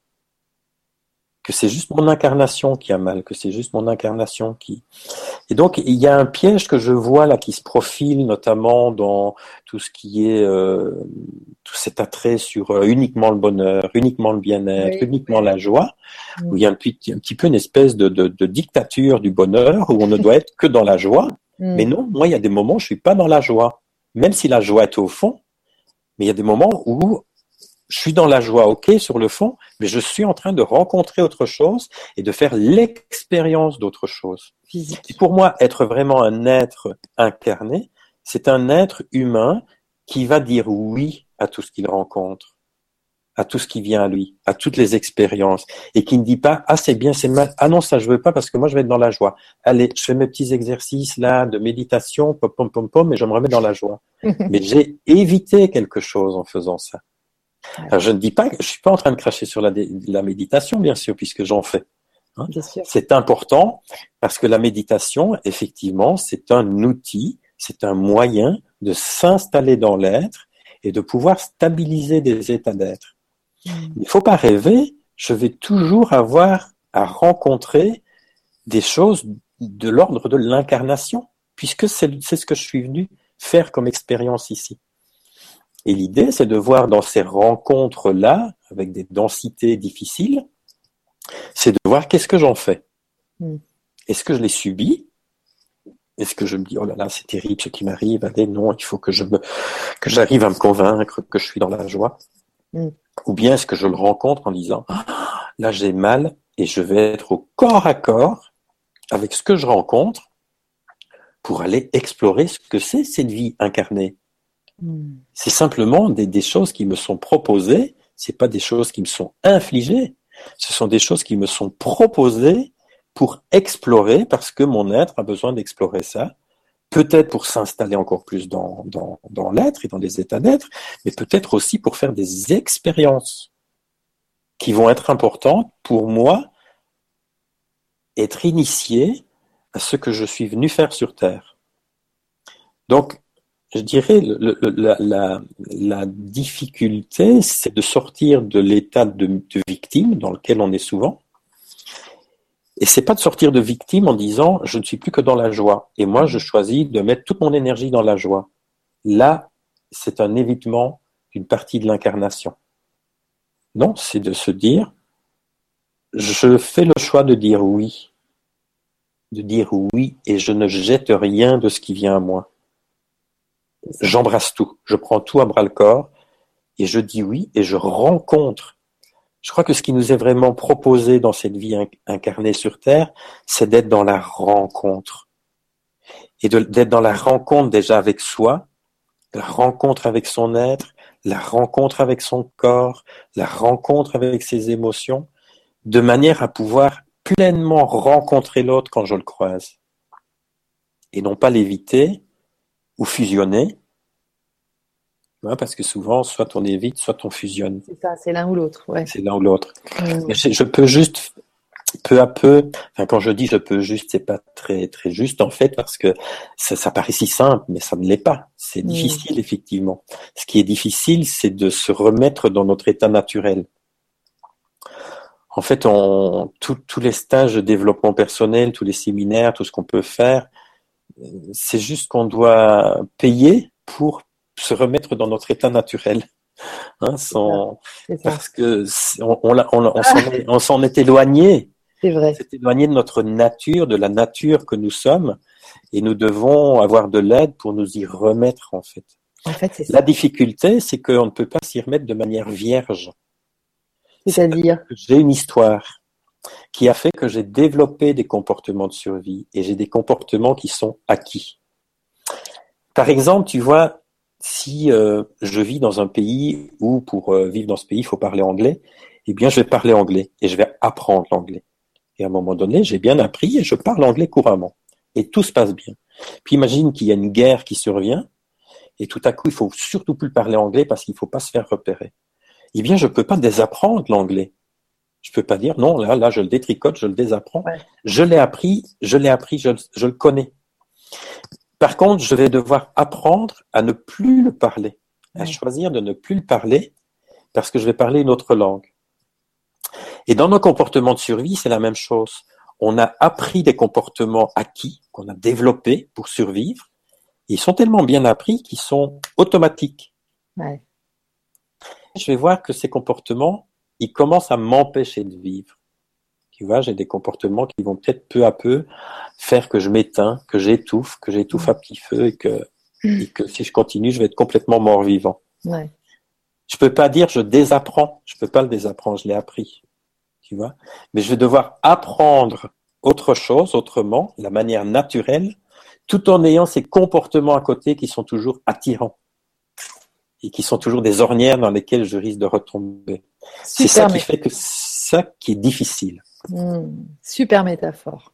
que c'est juste mon incarnation qui a mal, que c'est juste mon incarnation qui. Et donc il y a un piège que je vois là qui se profile notamment dans tout ce qui est euh, tout cet attrait sur euh, uniquement le bonheur, uniquement le bien-être, uniquement la joie, où il y a un petit, un petit peu une espèce de, de, dictature du bonheur où on ne doit être que dans la joie. Mm. Mais non, moi il y a des moments où je suis pas dans la joie, même si la joie est au fond. Mais il y a des moments où je suis dans la joie, ok, sur le fond, mais je suis en train de rencontrer autre chose et de faire l'expérience d'autre chose. Et pour moi, être vraiment un être incarné, c'est un être humain qui va dire oui à tout ce qu'il rencontre, à tout ce qui vient à lui, à toutes les expériences, et qui ne dit pas ah c'est bien, c'est mal, ah non ça je veux pas parce que moi je vais être dans la joie. Allez, je fais mes petits exercices là de méditation, pom pom pom pom, et je me remets dans la joie. mais j'ai évité quelque chose en faisant ça. Alors, je ne dis pas, je suis pas en train de cracher sur la, la méditation, bien sûr, puisque j'en fais. Hein. C'est important parce que la méditation, effectivement, c'est un outil, c'est un moyen de s'installer dans l'être et de pouvoir stabiliser des états d'être. Mm. Il ne faut pas rêver, je vais toujours avoir à rencontrer des choses de l'ordre de l'incarnation, puisque c'est ce que je suis venu faire comme expérience ici. Et l'idée, c'est de voir dans ces rencontres-là, avec des densités difficiles, c'est de voir qu'est-ce que j'en fais. Hmm. Est-ce que je les subis Est-ce que je me dis, oh là là, c'est terrible ce qui m'arrive, allez, non, il faut que je me, que j'arrive à me convaincre que je suis dans la joie. Hmm. Ou bien est-ce que je le rencontre en disant, ah, là j'ai mal et je vais être au corps à corps avec ce que je rencontre pour aller explorer ce que c'est cette vie incarnée. C'est simplement des, choses qui me sont proposées, c'est pas des choses qui me sont infligées, ce sont des choses qui me sont proposées pour explorer, parce que mon être a besoin d'explorer ça, peut-être pour s'installer encore plus dans, dans, dans l'être et dans les états d'être, mais peut-être aussi pour faire des expériences qui vont être importantes pour moi, être initié à ce que je suis venu faire sur Terre. Donc, je dirais, la, difficulté, c'est de sortir de l'état de, victime dans lequel on est souvent. Et c'est pas de sortir de victime en disant je ne suis plus que dans la joie. Et moi, je choisis de mettre toute mon énergie dans la joie. Là, c'est un évitement d'une partie de l'incarnation. Non, c'est de se dire je fais le choix de dire oui. De dire oui et je ne jette rien de ce qui vient à moi j'embrasse tout, je prends tout à bras le corps et je dis oui et je rencontre. Je crois que ce qui nous est vraiment proposé dans cette vie incarnée sur Terre, c'est d'être dans la rencontre. Et d'être dans la rencontre déjà avec soi, la rencontre avec son être, la rencontre avec son corps, la rencontre avec ses émotions, de manière à pouvoir pleinement rencontrer l'autre quand je le croise. Et non pas l'éviter, ou fusionner, parce que souvent, soit on évite, soit on fusionne. C'est ça, c'est l'un ou l'autre. Ouais. C'est l'un ou l'autre. Mmh. Je, peux juste peu à peu, enfin, quand je dis je peux juste, c'est pas très très juste en fait parce que ça, ça paraît si simple, mais ça ne l'est pas. C'est mmh. difficile effectivement. Ce qui est difficile, c'est de se remettre dans notre état naturel. En fait, on, tous les stages de développement personnel, tous les séminaires, tout ce qu'on peut faire, c'est juste qu'on doit payer pour se remettre dans notre état naturel. Hein, sans, parce que on, on, s'en est, éloigné. C'est vrai. C'est éloigné de notre nature, de la nature que nous sommes, et nous devons avoir de l'aide pour nous y remettre en fait. En fait, c'est La difficulté, c'est qu'on ne peut pas s'y remettre de manière vierge. C'est-à-dire? J'ai une histoire qui a fait que j'ai développé des comportements de survie et j'ai des comportements qui sont acquis. Par exemple, tu vois, si euh, je vis dans un pays où pour euh, vivre dans ce pays, il faut parler anglais, eh bien, je vais parler anglais et je vais apprendre l'anglais. Et à un moment donné, j'ai bien appris et je parle anglais couramment. Et tout se passe bien. Puis imagine qu'il y a une guerre qui survient et tout à coup, il faut surtout plus parler anglais parce qu'il ne faut pas se faire repérer. Eh bien, je ne peux pas désapprendre l'anglais. Je peux pas dire non, là, là, je le détricote, je le désapprends. Je l'ai appris, je l'ai appris, je, je, le connais. Par contre, je vais devoir apprendre à ne plus le parler, à choisir de ne plus le parler parce que je vais parler une autre langue. Et dans nos comportements de survie, c'est la même chose. On a appris des comportements acquis, qu'on a développés pour survivre. Ils sont tellement bien appris qu'ils sont automatiques. Ouais. Je vais voir que ces comportements, ils commencent à m'empêcher de vivre. Tu vois, j'ai des comportements qui vont peut-être peu à peu faire que je m'éteins, que j'étouffe, que j'étouffe à petit feu et que, mm. et que si je continue, je vais être complètement mort-vivant. Ouais. Je peux pas dire je désapprends. Je peux pas le désapprendre, je l'ai appris. Tu vois? Mais je vais devoir apprendre autre chose, autrement, la manière naturelle, tout en ayant ces comportements à côté qui sont toujours attirants et qui sont toujours des ornières dans lesquelles je risque de retomber. C'est ça qui fait que ça qui est difficile. Hmm. super métaphore.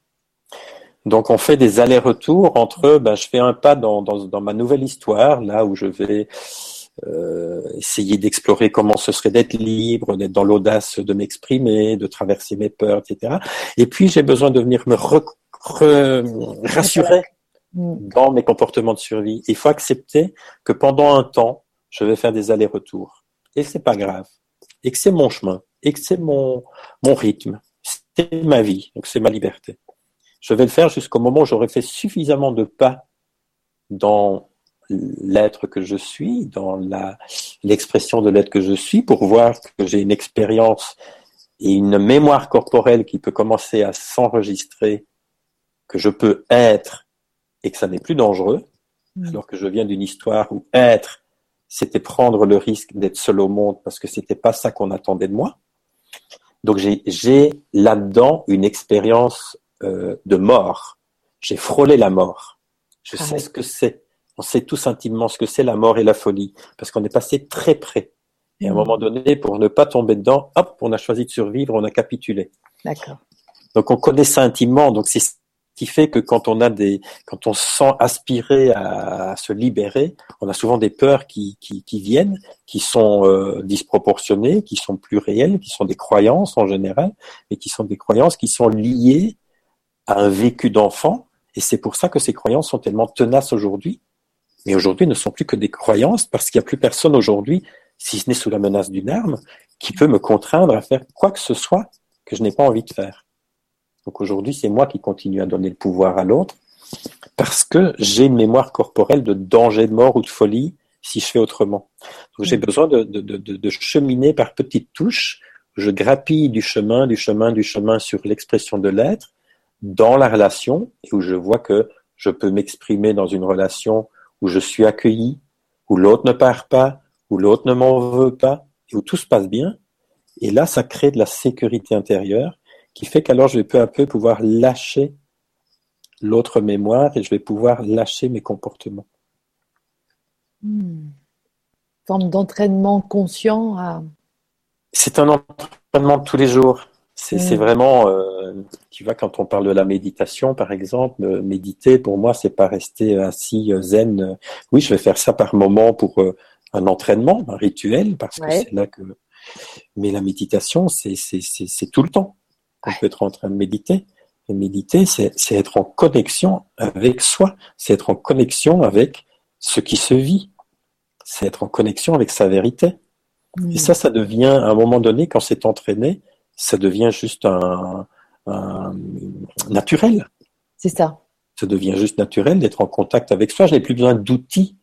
Donc on fait des allers-retours entre, ben, je fais un pas dans, dans, dans, ma nouvelle histoire, là où je vais euh, essayer d'explorer comment ce serait d'être libre, d'être dans l'audace de m'exprimer, de traverser mes peurs, etc. Et puis j'ai besoin de venir me rassurer hmm. dans mes comportements de survie. Il faut accepter que pendant un temps, je vais faire des allers-retours. Et c'est pas grave. Et que c'est mon chemin. Et que c'est mon, mon rythme. C'est ma vie. Donc c'est ma liberté. Je vais le faire jusqu'au moment où j'aurai fait suffisamment de pas dans l'être que je suis, dans la, l'expression de l'être que je suis pour voir que j'ai une expérience et une mémoire corporelle qui peut commencer à s'enregistrer, que je peux être et que ça n'est plus dangereux, mmh. alors que je viens d'une histoire où être c'était prendre le risque d'être seul au monde parce que c'était pas ça qu'on attendait de moi. Donc j'ai là-dedans une expérience euh, de mort. J'ai frôlé la mort. Je ah sais ce que c'est. On sait tous intimement ce que c'est la mort et la folie parce qu'on est passé très près. Et à un mmh. moment donné, pour ne pas tomber dedans, hop, on a choisi de survivre, on a capitulé. D'accord. Donc on connaît ça intimement. Donc c'est qui fait que quand on a des, quand on se sent aspirer à, se libérer, on a souvent des peurs qui, viennent, qui sont euh, disproportionnées, qui sont plus réelles, qui sont des croyances en général, mais qui sont des croyances qui sont liées à un vécu d'enfant. Et c'est pour ça que ces croyances sont tellement tenaces aujourd'hui. Mais aujourd'hui ne sont plus que des croyances parce qu'il n'y a plus personne aujourd'hui, si ce n'est sous la menace d'une arme, qui peut me contraindre à faire quoi que ce soit que je n'ai pas envie de faire. Donc aujourd'hui, c'est moi qui continue à donner le pouvoir à l'autre parce que j'ai une mémoire corporelle de danger de mort ou de folie si je fais autrement. Donc j'ai mm. besoin de, de, de, de, cheminer par petites touches. Je grappille du chemin, du chemin, du chemin sur l'expression de l'être dans la relation et où je vois que je peux m'exprimer dans une relation où je suis accueilli, où l'autre ne part pas, où l'autre ne m'en veut pas, et où tout se passe bien. Et là, ça crée de la sécurité intérieure qui fait qu'alors je vais peu à peu pouvoir lâcher l'autre mémoire et je vais pouvoir lâcher mes comportements. Hmm. Forme d'entraînement conscient à... C'est un entraînement de tous les jours. C'est hmm. vraiment, euh, tu vois, quand on parle de la méditation, par exemple, euh, méditer, pour moi, c'est pas rester assis euh, zen. Oui, je vais faire ça par moment pour un entraînement, un rituel, parce que c'est là que. Mais la méditation, c'est tout le temps qu'on peut être en train de méditer. Et méditer, c'est être en connexion avec soi, c'est être en connexion avec ce qui se vit, c'est être en connexion avec sa vérité. Et mm. ça, ça devient, à un moment donné, quand c'est entraîné, ça devient juste un, naturel. C'est ça. Ça devient juste naturel d'être en contact avec soi. Je n'ai plus besoin d'outils.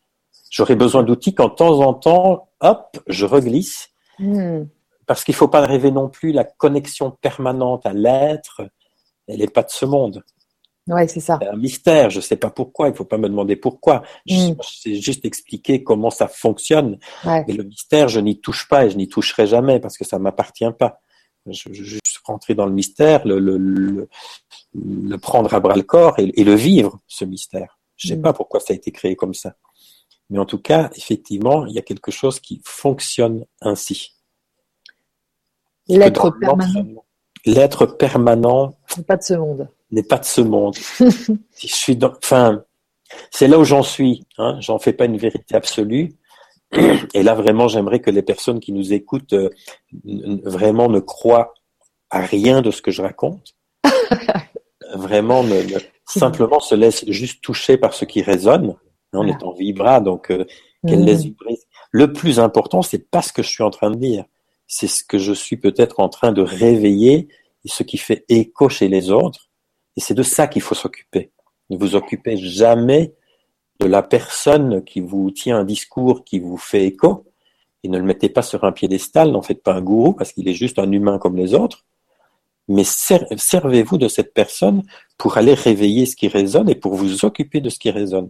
J'aurais besoin d'outils quand de temps en temps, hop, je reglisse. Mm. Parce qu'il ne faut pas rêver non plus la connexion permanente à l'être. Elle n'est pas de ce monde. Ouais, c'est ça. C'est un mystère. Je ne sais pas pourquoi. Il ne faut pas me demander pourquoi. Je, mm. sais juste expliquer comment ça fonctionne. Et le mystère, je n'y touche pas et je n'y toucherai jamais parce que ça m'appartient pas. Je, je, juste rentrer dans le mystère, le, le, le, prendre à bras le corps et, le vivre, ce mystère. Je ne sais mm. pas pourquoi ça a été créé comme ça. Mais en tout cas, effectivement, il y a quelque chose qui fonctionne ainsi. L'être permanent. L'être permanent. Pas de ce monde n'est pas de ce monde. je suis dans, enfin, c'est là où j'en suis. Hein. J'en fais pas une vérité absolue. Et là, vraiment, j'aimerais que les personnes qui nous écoutent euh, vraiment ne croient à rien de ce que je raconte. vraiment, ne, simplement se laissent juste toucher par ce qui résonne. On est en vibra, donc euh, vibrer. Le plus important, c'est pas ce que je suis en train de dire. C'est ce que je suis peut-être en train de réveiller et ce qui fait écho chez les autres et c'est de ça qu'il faut s'occuper. Ne vous occupez jamais de la personne qui vous tient un discours qui vous fait écho et ne le mettez pas sur un piédestal, n'en faites pas un gourou parce qu'il est juste un humain comme les autres. Mais servez-vous de cette personne pour aller réveiller ce qui résonne et pour vous occuper de ce qui résonne.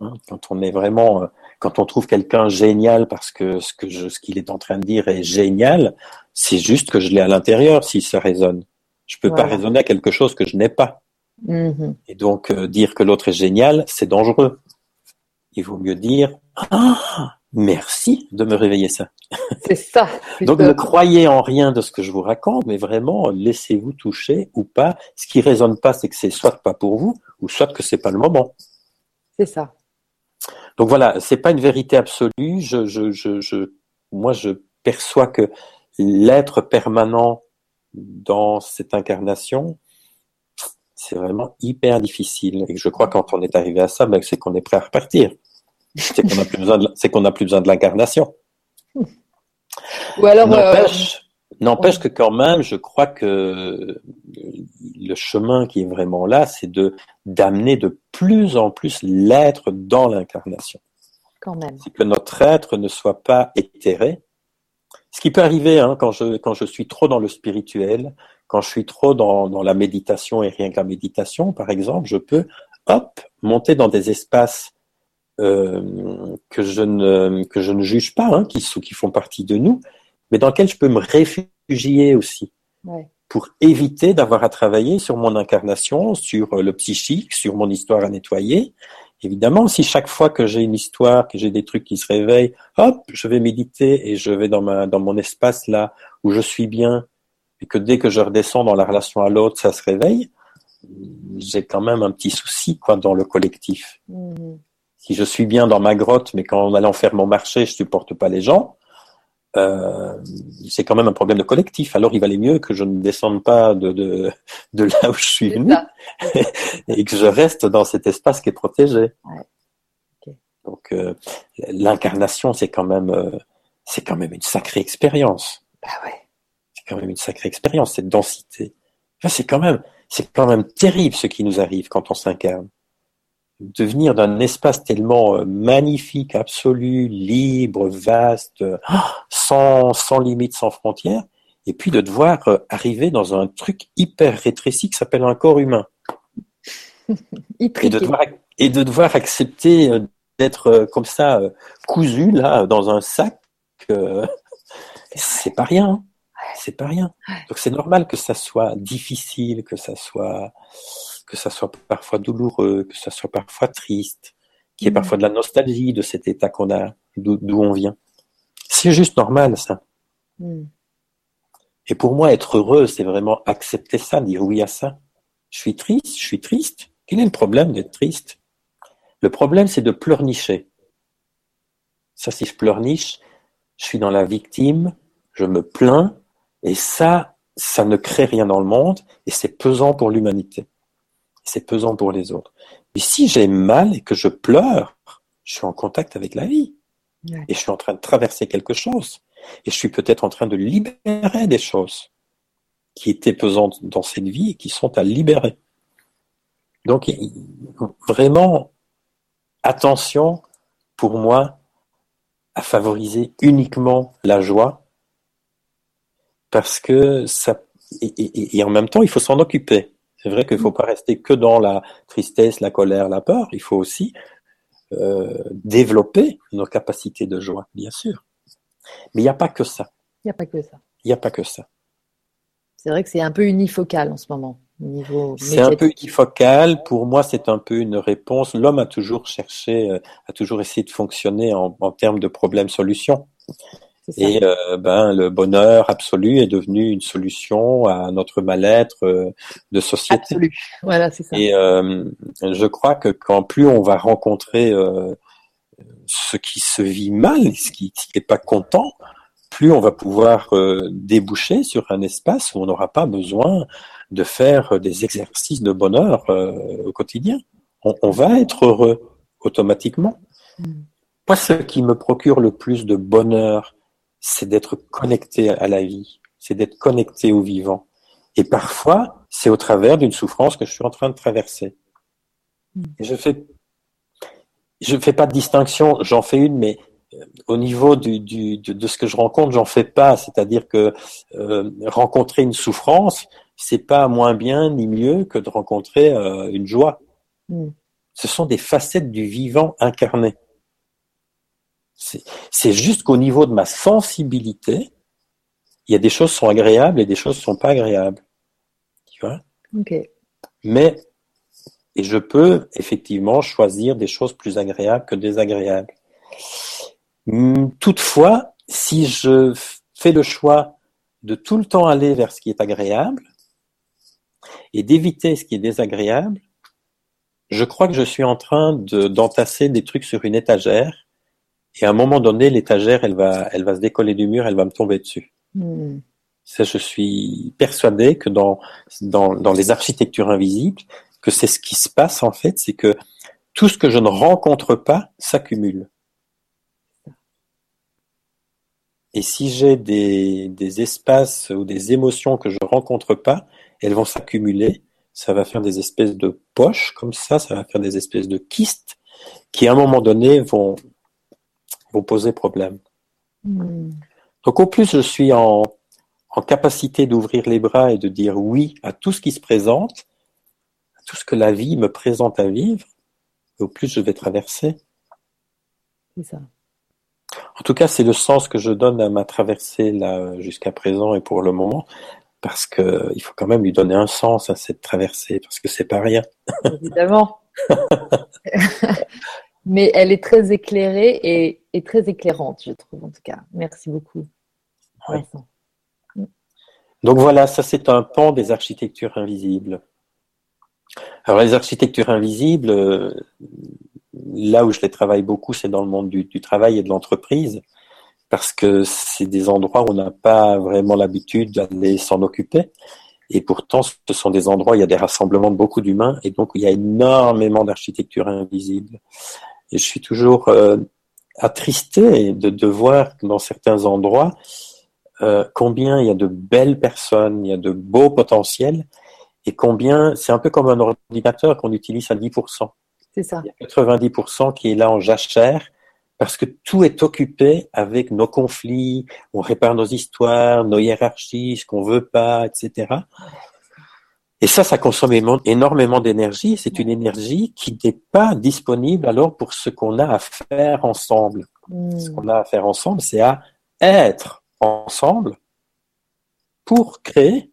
Hein, quand on est vraiment, euh, quand on trouve quelqu'un génial parce que ce que ce qu'il est en train de dire est génial, c'est juste que je l'ai à l'intérieur si ça résonne. Je peux pas raisonner à quelque chose que je n'ai pas. Mm-hmm. Et donc euh, dire que l'autre est génial, c'est dangereux. Il vaut mieux dire ah merci de me réveiller ça. C'est ça. donc ne croyez en rien de ce que je vous raconte, mais vraiment laissez-vous toucher ou pas. Ce qui résonne pas, c'est que c'est soit pas pour vous, ou soit que c'est pas le moment. C'est ça. Donc voilà, c'est pas une vérité absolue. Je, je, je, je, moi, je perçois que l'être permanent dans cette incarnation, c'est vraiment hyper difficile. Et je crois que quand on est arrivé à ça, ben, c'est qu'on est prêt à repartir. C'est qu'on n'a plus besoin de, c'est qu'on n'a plus besoin de l'incarnation. Ou alors, euh, n'empêche, que quand même, je crois que le chemin qui est vraiment là, c'est de d'amener de plus en plus l'être dans l'incarnation. Quand même. C'est que notre être ne soit pas éthéré, ce qui peut arriver hein, quand, je, quand je suis trop dans le spirituel, quand je suis trop dans, dans la méditation et rien que la méditation, par exemple, je peux, hop, monter dans des espaces euh, que, je ne, que je ne juge pas, hein, qui, qui font partie de nous, mais dans lesquels je peux me réfugier aussi. Ouais. Pour éviter d'avoir à travailler sur mon incarnation, sur le psychique, sur mon histoire à nettoyer, Évidemment, si chaque fois que j'ai une histoire, que j'ai des trucs qui se réveillent, hop, je vais méditer et je vais dans ma dans mon espace là où je suis bien, et que dès que je redescends dans la relation à l'autre, ça se réveille, j'ai quand même un petit souci quoi dans le collectif. Mmh. Si je suis bien dans ma grotte, mais quand on allant faire mon marché, je supporte pas les gens, euh, c'est quand même un problème de collectif. Alors il valait mieux que je ne descende pas de, de, de là où je suis venu et que je reste dans cet espace qui est protégé. Donc euh, l'incarnation, c'est quand même euh, c'est quand même une sacrée expérience. Bah ouais. C'est quand même une sacrée expérience cette densité. Enfin, c'est quand même c'est quand même terrible ce qui nous arrive quand on s'incarne de venir d'un espace tellement euh, magnifique, absolu, libre, vaste, sans, sans limite, sans frontières, et puis de devoir euh, arriver dans un truc hyper rétréci qui s'appelle un corps humain. et, de devoir, et de devoir accepter euh, d'être comme ça cousu là dans un sac, c'est pas rien. Hein. C'est pas rien. Donc c'est normal que ça soit difficile, que ça soit que ça soit parfois douloureux, que ça soit parfois triste, qu'il y ait mm. parfois de la nostalgie de cet état qu'on a, d'où on vient. C'est juste normal, ça. Mm. Et pour moi, être heureux, c'est vraiment accepter ça, dire oui à ça. Je suis triste, je suis triste. Quel est le problème d'être triste? Le problème, c'est de pleurnicher. Ça, si je pleurniche, je suis dans la victime, je me plains, et ça, ça ne crée rien dans le monde, et c'est pesant pour l'humanité. C'est pesant pour les autres. Mais si j'ai mal et que je pleure, je suis en contact avec la vie. Et je suis en train de traverser quelque chose. Et je suis peut-être en train de libérer des choses qui étaient pesantes dans cette vie et qui sont à libérer. Donc, vraiment, attention pour moi à favoriser uniquement la joie parce que ça, et, en même temps, il faut s'en occuper. C'est vrai qu'il ne faut pas rester que dans la tristesse, la colère, la peur. Il faut aussi euh, développer nos capacités de joie, bien sûr. Mais il n'y a pas que ça. Il n'y a pas que ça. Il n'y a pas que ça. C'est vrai que c'est un peu unifocal en ce moment. C'est un peu unifocal. Pour moi, c'est un peu une réponse. L'homme a toujours cherché, euh, a toujours essayé de fonctionner en, en termes de problème-solution. Et euh, ben, le bonheur absolu est devenu une solution à notre mal-être euh, de société. Absolu. Voilà, c'est ça. Et euh, je crois que quand plus on va rencontrer ce qui se vit mal, ce qui n'est pas content, plus on va pouvoir déboucher sur un espace où on n'aura pas besoin de faire des exercices de bonheur au quotidien. On, on, va être heureux automatiquement. Mm. Moi, ce qui me procure le plus de bonheur c'est d'être connecté à la vie, c'est d'être connecté au vivant. Et parfois, c'est au travers d'une souffrance que je suis en train de traverser. Et je fais, je fais pas de distinction, j'en fais une, mais euh, au niveau du, du, de, ce que je rencontre, j'en fais pas. C'est-à-dire que euh, rencontrer une souffrance, c'est pas moins bien ni mieux que de rencontrer euh, une joie. Mm. Ce sont des facettes du vivant incarné. C'est juste qu'au niveau de ma sensibilité, il y a des choses qui sont agréables et des choses qui sont pas agréables. Tu vois? Mais, et je peux effectivement choisir des choses plus agréables que désagréables. Hum, toutefois, si je fais le choix de tout le temps aller vers ce qui est agréable et d'éviter ce qui est désagréable, je crois que je suis en train d'entasser des trucs sur une étagère et à un moment donné, l'étagère, elle va, elle va se décoller du mur, elle va me tomber dessus. Hmm. Ça, je suis persuadé que dans, dans, dans les architectures invisibles, que c'est ce qui se passe en fait, c'est que tout ce que je ne rencontre pas s'accumule. Et si j'ai des, des espaces ou des émotions que je rencontre pas, elles vont s'accumuler. Ça va faire des espèces de poches comme ça, ça va faire des espèces de kystes qui à un moment donné vont, vous poser problème. Hmm. Donc au plus je suis en, en capacité d'ouvrir les bras et de dire oui à tout ce qui se présente, à tout ce que la vie me présente à vivre, au plus je vais traverser. C'est ça. En tout cas, c'est le sens que je donne à ma traversée là jusqu'à présent et pour le moment, parce que il faut quand même lui donner un sens à cette traversée, parce que c'est pas rien. Évidemment. mais elle est très éclairée et, très éclairante, je trouve en tout cas. Merci beaucoup. Donc voilà, ça c'est un pan des architectures invisibles. Alors les architectures invisibles, euh, là où je les travaille beaucoup, c'est dans le monde du, travail et de l'entreprise, parce que c'est des endroits où on n'a pas vraiment l'habitude d'aller s'en occuper. Et pourtant, ce sont des endroits où il y a des rassemblements de beaucoup d'humains, et donc il y a énormément d'architecture invisible. Et je suis toujours euh, attristé de, de voir dans certains endroits euh, combien il y a de belles personnes, il y a de beaux potentiels, et combien c'est un peu comme un ordinateur qu'on utilise à 10%. C'est ça. Il y a 90% qui est là en jachère parce que tout est occupé avec nos conflits, on répare nos histoires, nos hiérarchies, ce qu'on veut pas, etc. Et ça, ça consomme énormément d'énergie. C'est une énergie qui n'est pas disponible alors pour ce qu'on a à faire ensemble. Hmm. Ce qu'on a à faire ensemble, c'est à être ensemble pour créer,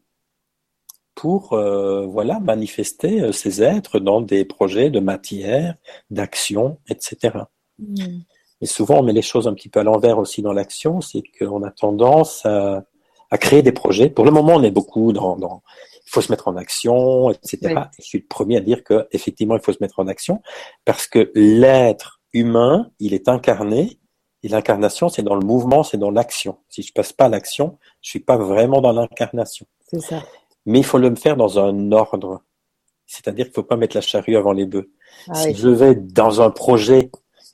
pour euh, voilà manifester euh, ces êtres dans des projets de matière, d'action, etc. Hmm. Et souvent, on met les choses un petit peu à l'envers aussi dans l'action, c'est qu'on a tendance à, à, créer des projets. Pour le moment, on est beaucoup dans, dans il faut se mettre en action, etc. je suis le premier à dire que effectivement, il faut se mettre en action parce que l'être humain, il est incarné Et l'incarnation, c'est dans le mouvement, c'est dans l'action. Si je passe pas à l'action, je suis pas vraiment dans l'incarnation. C'est ça. Mais il faut le faire dans un ordre. C'est-à-dire qu'il faut pas mettre la charrue avant les bœufs. Ah si oui. je vais dans un projet,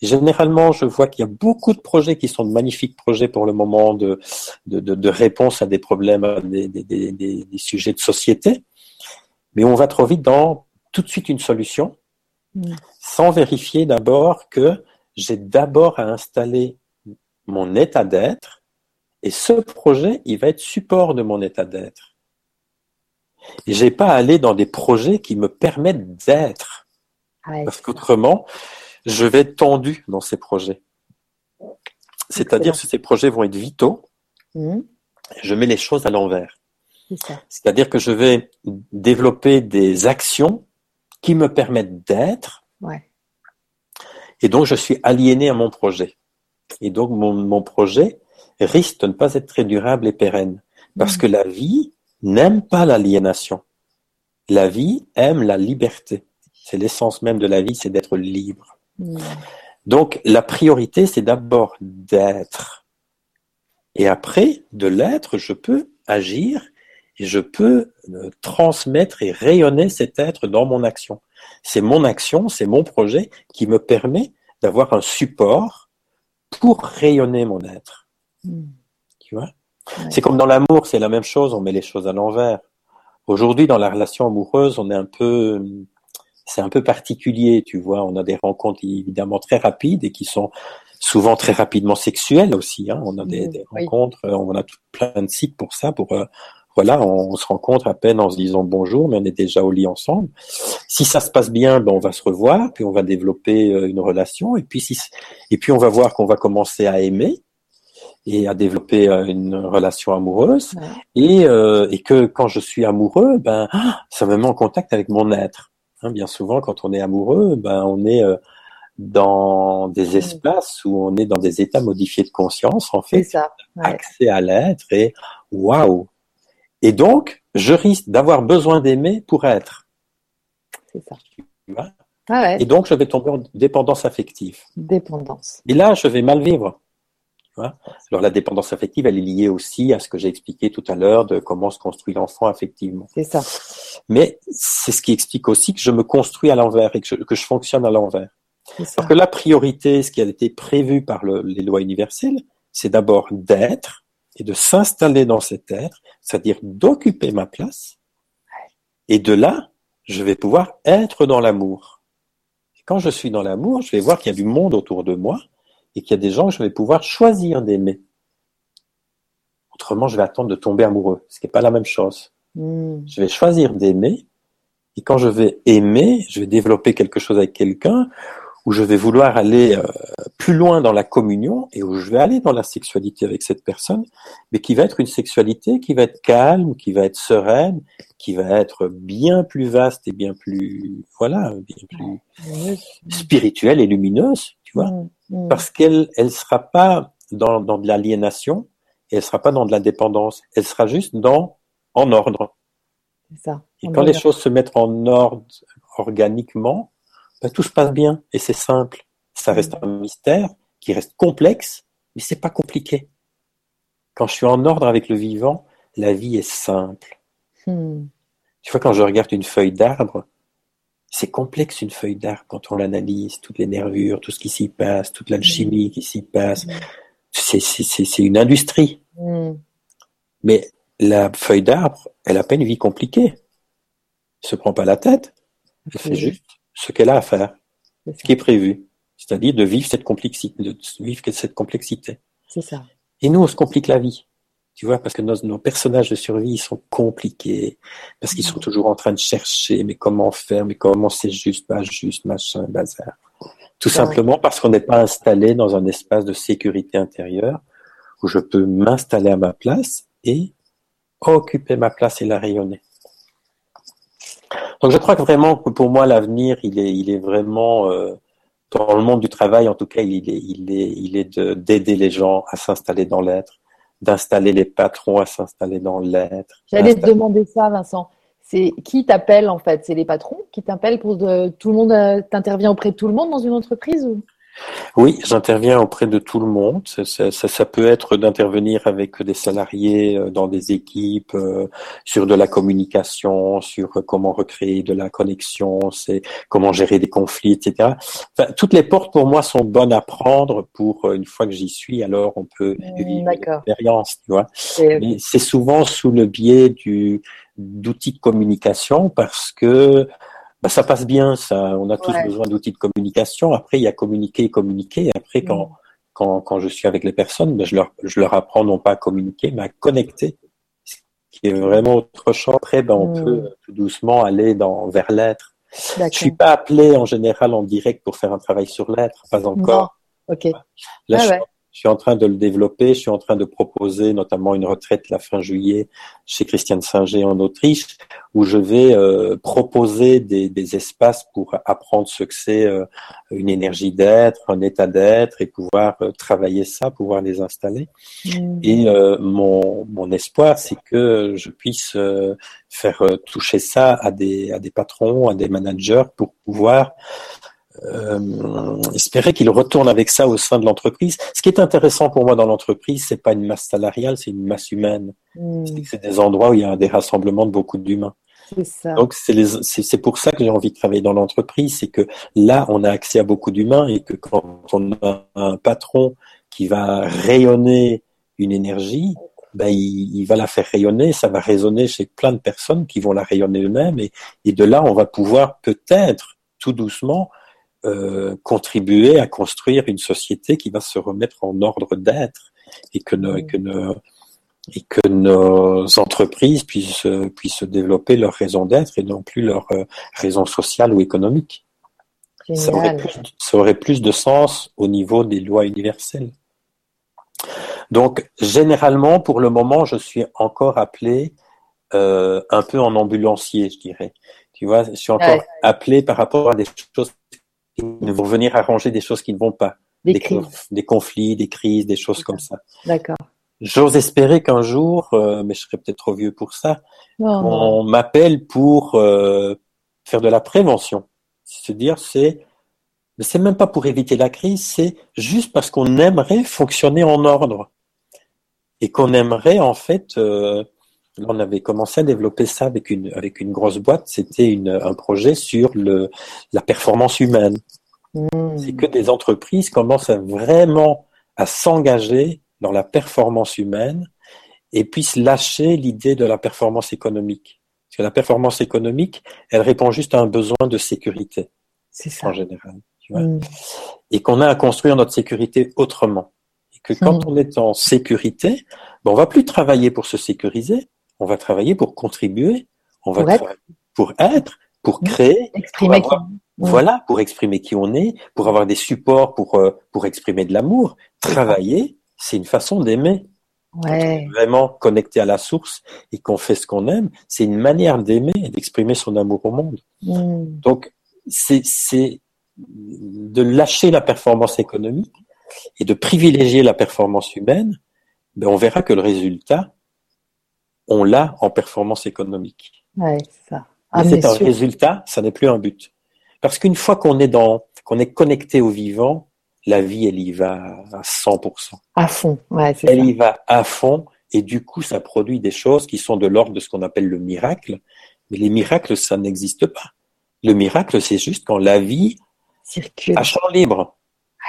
généralement, je vois qu'il y a beaucoup de projets qui sont de magnifiques projets pour le moment de, de, de, de réponse à des problèmes, à des, des, des, des- des sujets de société. Mais on va trop vite dans tout de suite une solution, Mm. sans vérifier d'abord que j'ai d'abord à installer mon état d'être, et ce projet, il va être support de mon état d'être. Et j'ai pas à aller dans des projets qui me permettent d'être. Ah ouais, Parce qu'autrement, je vais être tendu dans ces projets. C'est-à-dire que ces projets vont être vitaux. Mhm. Je mets les choses à l'envers. C'est-à-dire que je vais développer des actions qui me permettent d'être. Ouais. Et donc, je suis aliéné à mon projet. Et donc, mon, mon projet risque de ne pas être très durable et pérenne. Parce Mhm. que la vie n'aime pas l'aliénation. La vie aime la liberté. C'est l'essence même de la vie, c'est d'être libre. Donc, la priorité, c'est d'abord d'être. Et après, de l'être, je peux agir et je peux euh, transmettre et rayonner cet être dans mon action. C'est mon action, c'est mon projet qui me permet d'avoir un support pour rayonner mon être. Mhm. Tu vois? Ouais. C'est comme dans l'amour, c'est la même chose, on met les choses à l'envers. Aujourd'hui, dans la relation amoureuse, on est un peu, c'est un peu particulier, tu vois. On a des rencontres évidemment très rapides et qui sont souvent très rapidement sexuelles aussi. Hein. On a des, des oui. rencontres, euh, on a tout plein de sites pour ça, pour euh, voilà, on, on se rencontre à peine en se disant bonjour, mais on est déjà au lit ensemble. Si ça se passe bien, ben on va se revoir, puis on va développer euh, une relation, et puis si, et puis on va voir qu'on va commencer à aimer et à développer une relation amoureuse Ouais. et, euh, et que quand je suis amoureux, ben ah, ça me met en contact avec mon être. Hein, bien souvent, quand on est amoureux, ben on est euh, dans des espaces où on est dans des états modifiés de conscience, en fait, ça. Ouais. accès à l'être et waouh. Et donc, je risque d'avoir besoin d'aimer pour être. C'est ça. tu vois? Ah ouais. Et donc, je vais tomber en dépendance affective. Dépendance. Et là, je vais mal vivre. Alors, la dépendance affective, elle est liée aussi à ce que j'ai expliqué tout à l'heure de comment se construit l'enfant affectivement. C'est ça. Mais c'est ce qui explique aussi que je me construis à l'envers et que je, que je fonctionne à l'envers. Parce que la priorité, ce qui a été prévu par le- les lois universelles, c'est d'abord d'être et de s'installer dans cet être, c'est-à-dire d'occuper ma place. Et de là, je vais pouvoir être dans l'amour. Et quand je suis dans l'amour, je vais voir qu'il y a du monde autour de moi et qu'il y a des gens que je vais pouvoir choisir d'aimer. Autrement, je vais attendre de tomber amoureux, ce qui n'est pas la même chose. Mhm. Je vais choisir d'aimer. Et quand je vais aimer, je vais développer quelque chose avec quelqu'un où je vais vouloir aller euh, plus loin dans la communion et où je vais aller dans la sexualité avec cette personne, mais qui va être une sexualité qui va être calme, qui va être sereine, qui va être bien plus vaste et bien plus, voilà, bien plus spirituelle et lumineuse, tu vois Mhm. Mhm. parce qu'elle elle sera pas dans, dans de l'aliénation et elle sera pas dans de la dépendance. Elle sera juste dans en ordre. Ça. Et quand les choses se mettent en ordre organiquement, ben, tout se passe bien et c'est simple. Ça reste un mystère qui reste complexe, mais c'est pas compliqué. Quand je suis en ordre avec le vivant, la vie est simple. Mhm. Tu vois, quand je regarde une feuille d'arbre, c'est complexe une feuille d'arbre quand on l'analyse, toutes les nervures, tout ce qui s'y passe, toute l'alchimie qui s'y passe. C'est, c'est, une industrie. Mhm. Mais la feuille d'arbre, elle a pas une vie compliquée. Elle se prend pas la tête. Elle fait juste ce qu'elle a à faire, ce qui est prévu. C'est-à-dire de vivre cette complexité, de vivre cette complexité. C'est ça. Et nous, on se complique la vie. Tu vois, parce que nos, nos personnages de survie, ils sont compliqués. Parce qu'ils sont toujours en train de chercher, mais comment faire, mais comment c'est juste, pas juste, machin, bazar. Tout Ouais. simplement parce qu'on n'est pas installé dans un espace de sécurité intérieure où je peux m'installer à ma place et occuper ma place et la rayonner. Donc je crois que vraiment que pour moi l'avenir il est il est vraiment euh, dans le monde du travail en tout cas il est il est il est de- d'aider les gens à s'installer dans l'être, d'installer les patrons à s'installer dans l'être. J'allais te demander ça, Vincent. C'est qui t'appelle en fait? C'est les patrons qui t'appellent pour de... tout le monde euh, t'intervient auprès de tout le monde dans une entreprise ou? Oui, j'interviens auprès de tout le monde. Ça, ça, ça peut être d'intervenir avec des salariés euh, dans des équipes, euh, sur de la communication, sur comment recréer de la connexion, c'est comment gérer des conflits, etc. Enfin, toutes les portes pour moi sont bonnes à prendre pour euh, une fois que j'y suis, alors on peut mmh, vivre l'expérience, tu vois. Mais c'est souvent sous le biais du d'outils de communication parce que bah, ça passe bien, ça. On a tous besoin d'outils de communication. Après, il y a communiquer et communiquer. Après, quand, mm. quand, quand je suis avec les personnes, ben, je, leur, je leur apprends non pas à communiquer, mais à connecter. Ce qui est vraiment autre chose. Après, ben, on mm. peut tout doucement aller dans, vers l'être. Je suis pas appelé en général en direct pour faire un travail sur l'être, pas encore. Ok. Là, ah je suis en train de le développer. Je suis en train de proposer notamment une retraite la fin juillet chez Christiane Singer en Autriche, où je vais euh, proposer des, des, espaces pour apprendre ce que c'est euh, une énergie d'être, un état d'être, et pouvoir euh, travailler ça, pouvoir les installer. Mmh. Et mon, mon espoir, c'est que je puisse faire toucher ça à des, à des patrons, à des managers, pour pouvoir euh, espérer qu'il retourne avec ça au sein de l'entreprise. Ce qui est intéressant pour moi dans l'entreprise, c'est pas une masse salariale, c'est une masse humaine. Hmm. C'est des endroits où il y a des rassemblements de beaucoup d'humains. Donc c'est pour ça que j'ai envie de travailler dans l'entreprise, c'est que là on a accès à beaucoup d'humains et que quand on a un patron qui va rayonner une énergie, ben, il, il, va la faire rayonner, ça va résonner chez plein de personnes qui vont la rayonner eux-mêmes et, et de là on va pouvoir peut-être tout doucement euh, contribuer à construire une société qui va se remettre en ordre d'être et que, nos, et que, nos, et que nos entreprises puissent, puissent développer leur raison d'être et non plus leur euh, raison sociale ou économique. Ça aurait, plus, ça aurait, plus, de sens au niveau des lois universelles. Donc, généralement, pour le moment, je suis encore appelé euh, un peu en ambulancier, je dirais. Tu vois, je suis encore appelé par rapport à des choses ils vont venir arranger des choses qui ne vont pas. Des, des, conflits, des crises, des choses comme ça. D'accord. J'ose espérer qu'un jour, euh, mais je serai peut-être trop vieux pour ça, on m'appelle pour euh, faire de la prévention. Se dire, c'est, mais c'est même pas pour éviter la crise, c'est juste parce qu'on aimerait fonctionner en ordre et qu'on aimerait en fait. Euh, on avait commencé à développer ça avec une, avec une grosse boîte. C'était un projet sur le, la performance humaine. Hmm. C'est que des entreprises commencent à vraiment à s'engager dans la performance humaine et puissent lâcher l'idée de la performance économique. Parce que la performance économique, elle répond juste à un besoin de sécurité. C'est ça. En général. Tu vois hmm. Et qu'on a à construire notre sécurité autrement. Et que quand hmm. on est en sécurité, ben on va plus travailler pour se sécuriser, on va travailler pour contribuer, on va pour être, pour, être, pour créer, exprimer pour voilà, pour exprimer qui on est, pour avoir des supports pour euh, pour exprimer de l'amour. Travailler, c'est une façon d'aimer. Ouais. Vraiment connecté à la source et qu'on fait ce qu'on aime, c'est une manière d'aimer et d'exprimer son amour au monde. Mm. Donc c'est c'est de lâcher la performance économique et de privilégier la performance humaine. Ben on verra que le résultat on l'a en performance économique. Ouais, c'est ça. Ah, c'est un résultat, ça n'est plus un but. Parce qu'une fois qu'on est dans, qu'on est connecté au vivant, la vie, elle y va à 100%. À fond, ouais, c'est Elle y va à fond, et du coup, ça produit des choses qui sont de l'ordre de ce qu'on appelle le miracle. Mais les miracles, ça n'existe pas. Le miracle, c'est juste quand la vie circule à champ libre.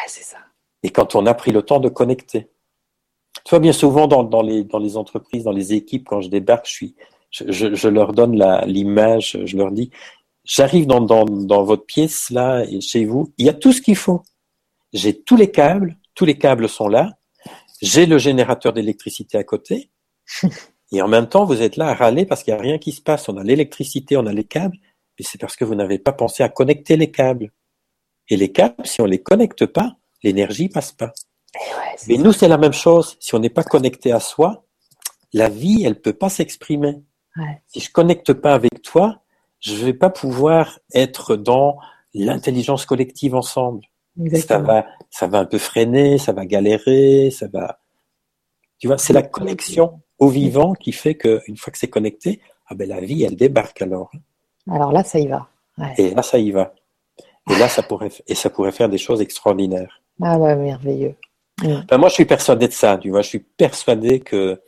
C'est ça. Et quand on a pris le temps de connecter. Tu vois, bien souvent dans, les, entreprises, dans les équipes, quand je débarque, je, suis, je, leur donne l'image, je leur dis, j'arrive dans, votre pièce là chez vous, il y a tout ce qu'il faut. J'ai tous les câbles, tous les câbles sont là. J'ai le générateur d'électricité à côté. Et en même temps, vous êtes là à râler parce qu'il n'y a rien qui se passe. On a l'électricité, on a les câbles, mais c'est parce que vous n'avez pas pensé à connecter les câbles. Et les câbles, si on les connecte pas, l'énergie passe pas. Mais nous, c'est la même chose. Si on n'est pas connecté à soi, la vie, elle peut pas s'exprimer. Si je connecte pas avec toi, je vais pas pouvoir être dans l'intelligence collective ensemble. Ça va, ça va un peu freiner, ça va galérer, ça va. Tu vois, c'est la connexion au vivant qui fait qu'une fois que c'est connecté, ah ben la vie, elle débarque alors. Alors là, ça y va. Et là, ça y va. Et là, ça pourrait, et ça pourrait faire des choses extraordinaires. Ah ouais, merveilleux. Ben, moi, je suis persuadé de ça, tu vois. Je suis persuadé que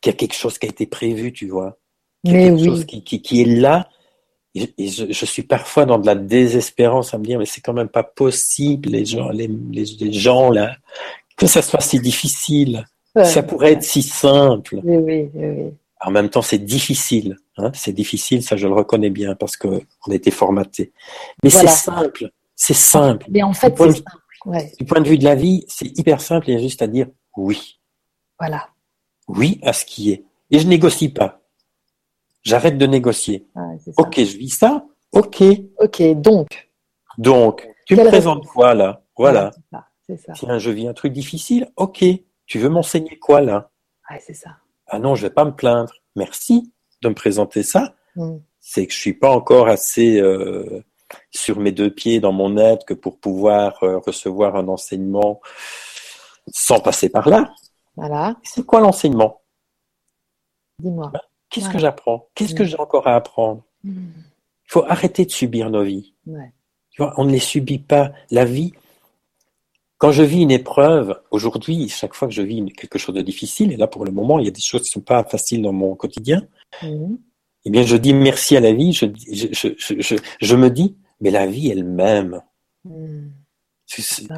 qu'il y a quelque chose qui a été prévu, tu vois. Mais quelque oui. chose qui, qui, qui est là. Et, et je, je, suis parfois dans de la désespérance à me dire, mais c'est quand même pas possible, les gens, les, les, les gens là, que ça soit si difficile. Ouais. Ça pourrait être si simple. Oui, oui, oui, oui. En même temps, c'est difficile. Hein c'est difficile, ça je le reconnais bien parce que on a été formaté. Mais Voilà. c'est simple. C'est simple. Mais en fait, c'est simple. Ouais, Du point de vue de la vie, c'est hyper simple. Il y a juste à dire oui. voilà. Oui à ce qui est. Et je négocie pas. J'arrête de négocier. Ok, je vis ça. Ok. Ok, donc. Donc, tu me présentes quoi là? Voilà. C'est ça. Tiens, je vis un truc difficile. Ok. Tu veux m'enseigner quoi là? Ouais, c'est ça. Ah non, je vais pas me plaindre. Merci de me présenter ça. Mm. C'est que je suis pas encore assez euh, sur mes deux pieds dans mon aide que pour pouvoir euh, recevoir un enseignement sans passer par là. Voilà. C'est quoi l'enseignement? Dis-moi. Qu'est-ce Voilà. que j'apprends? Qu'est-ce que j'ai encore à apprendre? Il faut arrêter de subir nos vies. Ouais. Tu vois, on ne les subit pas. La vie, quand je vis une épreuve, aujourd'hui, chaque fois que je vis une- quelque chose de difficile, et là pour le moment, il y a des choses qui sont pas faciles dans mon quotidien. Eh bien, je dis merci à la vie. Je, je, je, je, je, je me dis, mais la vie elle-même, Mm.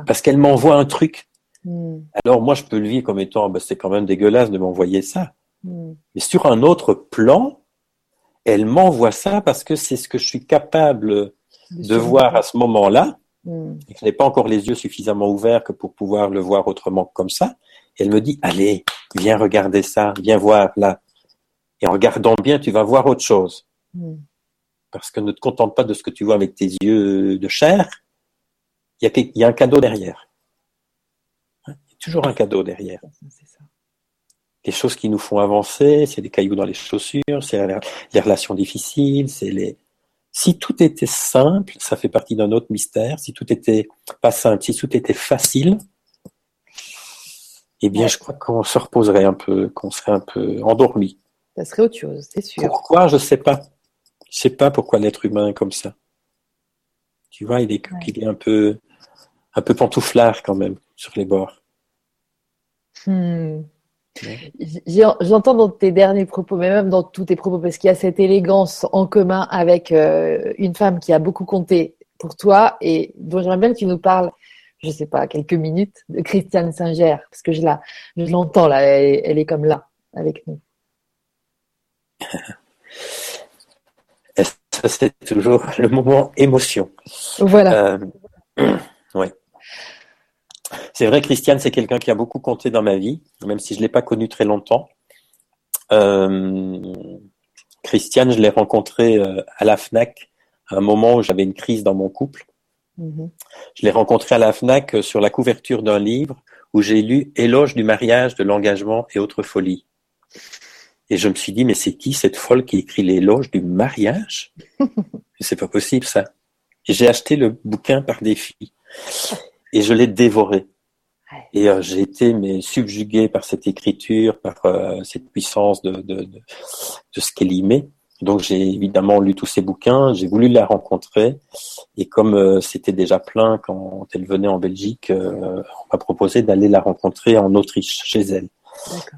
parce qu'elle m'envoie un truc. Mm. Alors moi, je peux le vivre comme étant, bah, c'est quand même dégueulasse de m'envoyer ça. Mm. Mais sur un autre plan, elle m'envoie ça parce que c'est ce que je suis capable de voir à ce moment-là. Mm. et que je n'ai pas encore les yeux suffisamment ouverts que pour pouvoir le voir autrement que comme ça. Et elle me dit, allez, viens regarder ça, viens voir là. Et en regardant bien, tu vas voir autre chose. Mm. Parce que ne te contente pas de ce que tu vois avec tes yeux de chair. Il y a, y un cadeau derrière. Hein, Il y a toujours un cadeau derrière. Ça. Les choses qui nous font avancer, c'est les cailloux dans les chaussures, c'est les relations difficiles, c'est les... Si tout était simple, ça fait partie d'un autre mystère. Si tout était pas simple, si tout était facile, eh bien, Ouais. je crois qu'on se reposerait un peu, qu'on serait un peu endormi. Ça serait autre chose, c'est sûr. Pourquoi? Je sais pas. Je sais pas pourquoi l'être humain est comme ça. Tu vois, il est, Ouais. il est un peu, un peu pantouflard quand même sur les bords. Hmm. Ouais. J'entends dans tes derniers propos, mais même dans tous tes propos, parce qu'il y a cette élégance en commun avec euh, une femme qui a beaucoup compté pour toi et dont j'aimerais bien que tu nous parles, je sais pas, quelques minutes, de Christiane Singer, parce que je la, je l'entends là, elle, elle est comme là avec nous. Ça, c'est toujours le moment émotion. Voilà. Euh, ouais. C'est vrai, Christiane, c'est quelqu'un qui a beaucoup compté dans ma vie, même si je l'ai pas connu très longtemps. Euh, Christiane, je l'ai rencontrée euh, à la Fnac à un moment où j'avais une crise dans mon couple. Mhm. Je l'ai rencontrée à la Fnac sur la couverture d'un livre où j'ai lu Éloge du mariage, de l'engagement et autres folies. Et je me suis dit, mais c'est qui cette folle qui écrit l'éloge du mariage? C'est pas possible ça. J'ai acheté le bouquin par défi et je l'ai dévoré. Et euh, j'ai été mais subjugué par cette écriture, par euh, cette puissance de, de, de, de ce qu'elle y met. Donc j'ai évidemment lu tous ces bouquins, j'ai voulu la rencontrer et comme euh, c'était déjà plein quand elle venait en Belgique, euh, on m'a proposé d'aller la rencontrer en Autriche chez elle.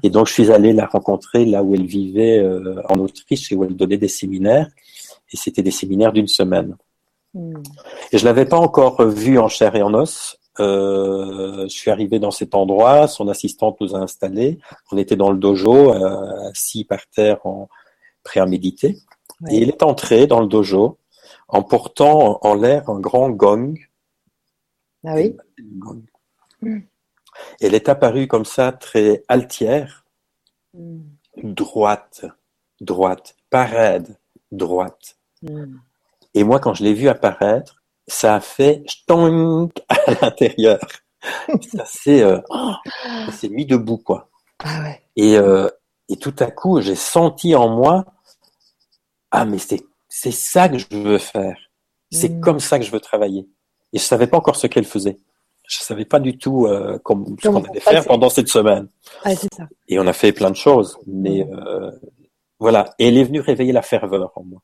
Et donc je suis allé la rencontrer là où elle vivait euh, en Autriche et où elle donnait des séminaires et c'était des séminaires d'une semaine. Hmm. Et je l'avais pas encore vu en chair et en os. Euh, je suis arrivé dans cet endroit, son assistante nous a installés. On était dans le dojo, euh, assis par terre, en, prêt à méditer. Ouais. Et il est entré dans le dojo en portant en l'air un grand gong. Ah oui. Gong. Mm. Elle est apparue comme ça, très altière, Hmm. droite, droite, parade, droite. Hmm. Et moi, quand je l'ai vu apparaître, ça a fait stonk à l'intérieur. ça s'est euh, oh, mis debout, quoi. Ah ouais. Et, euh, et tout à coup, j'ai senti en moi, ah, mais c'est, c'est ça que je veux faire. C'est Mm. comme ça que je veux travailler. Et je savais pas encore ce qu'elle faisait. Je savais pas du tout euh, comme, ce Comment qu'on allait faire pendant cette semaine. Ah, ça. Et on a fait plein de choses. Mais euh, voilà. Et elle est venue réveiller la ferveur en moi.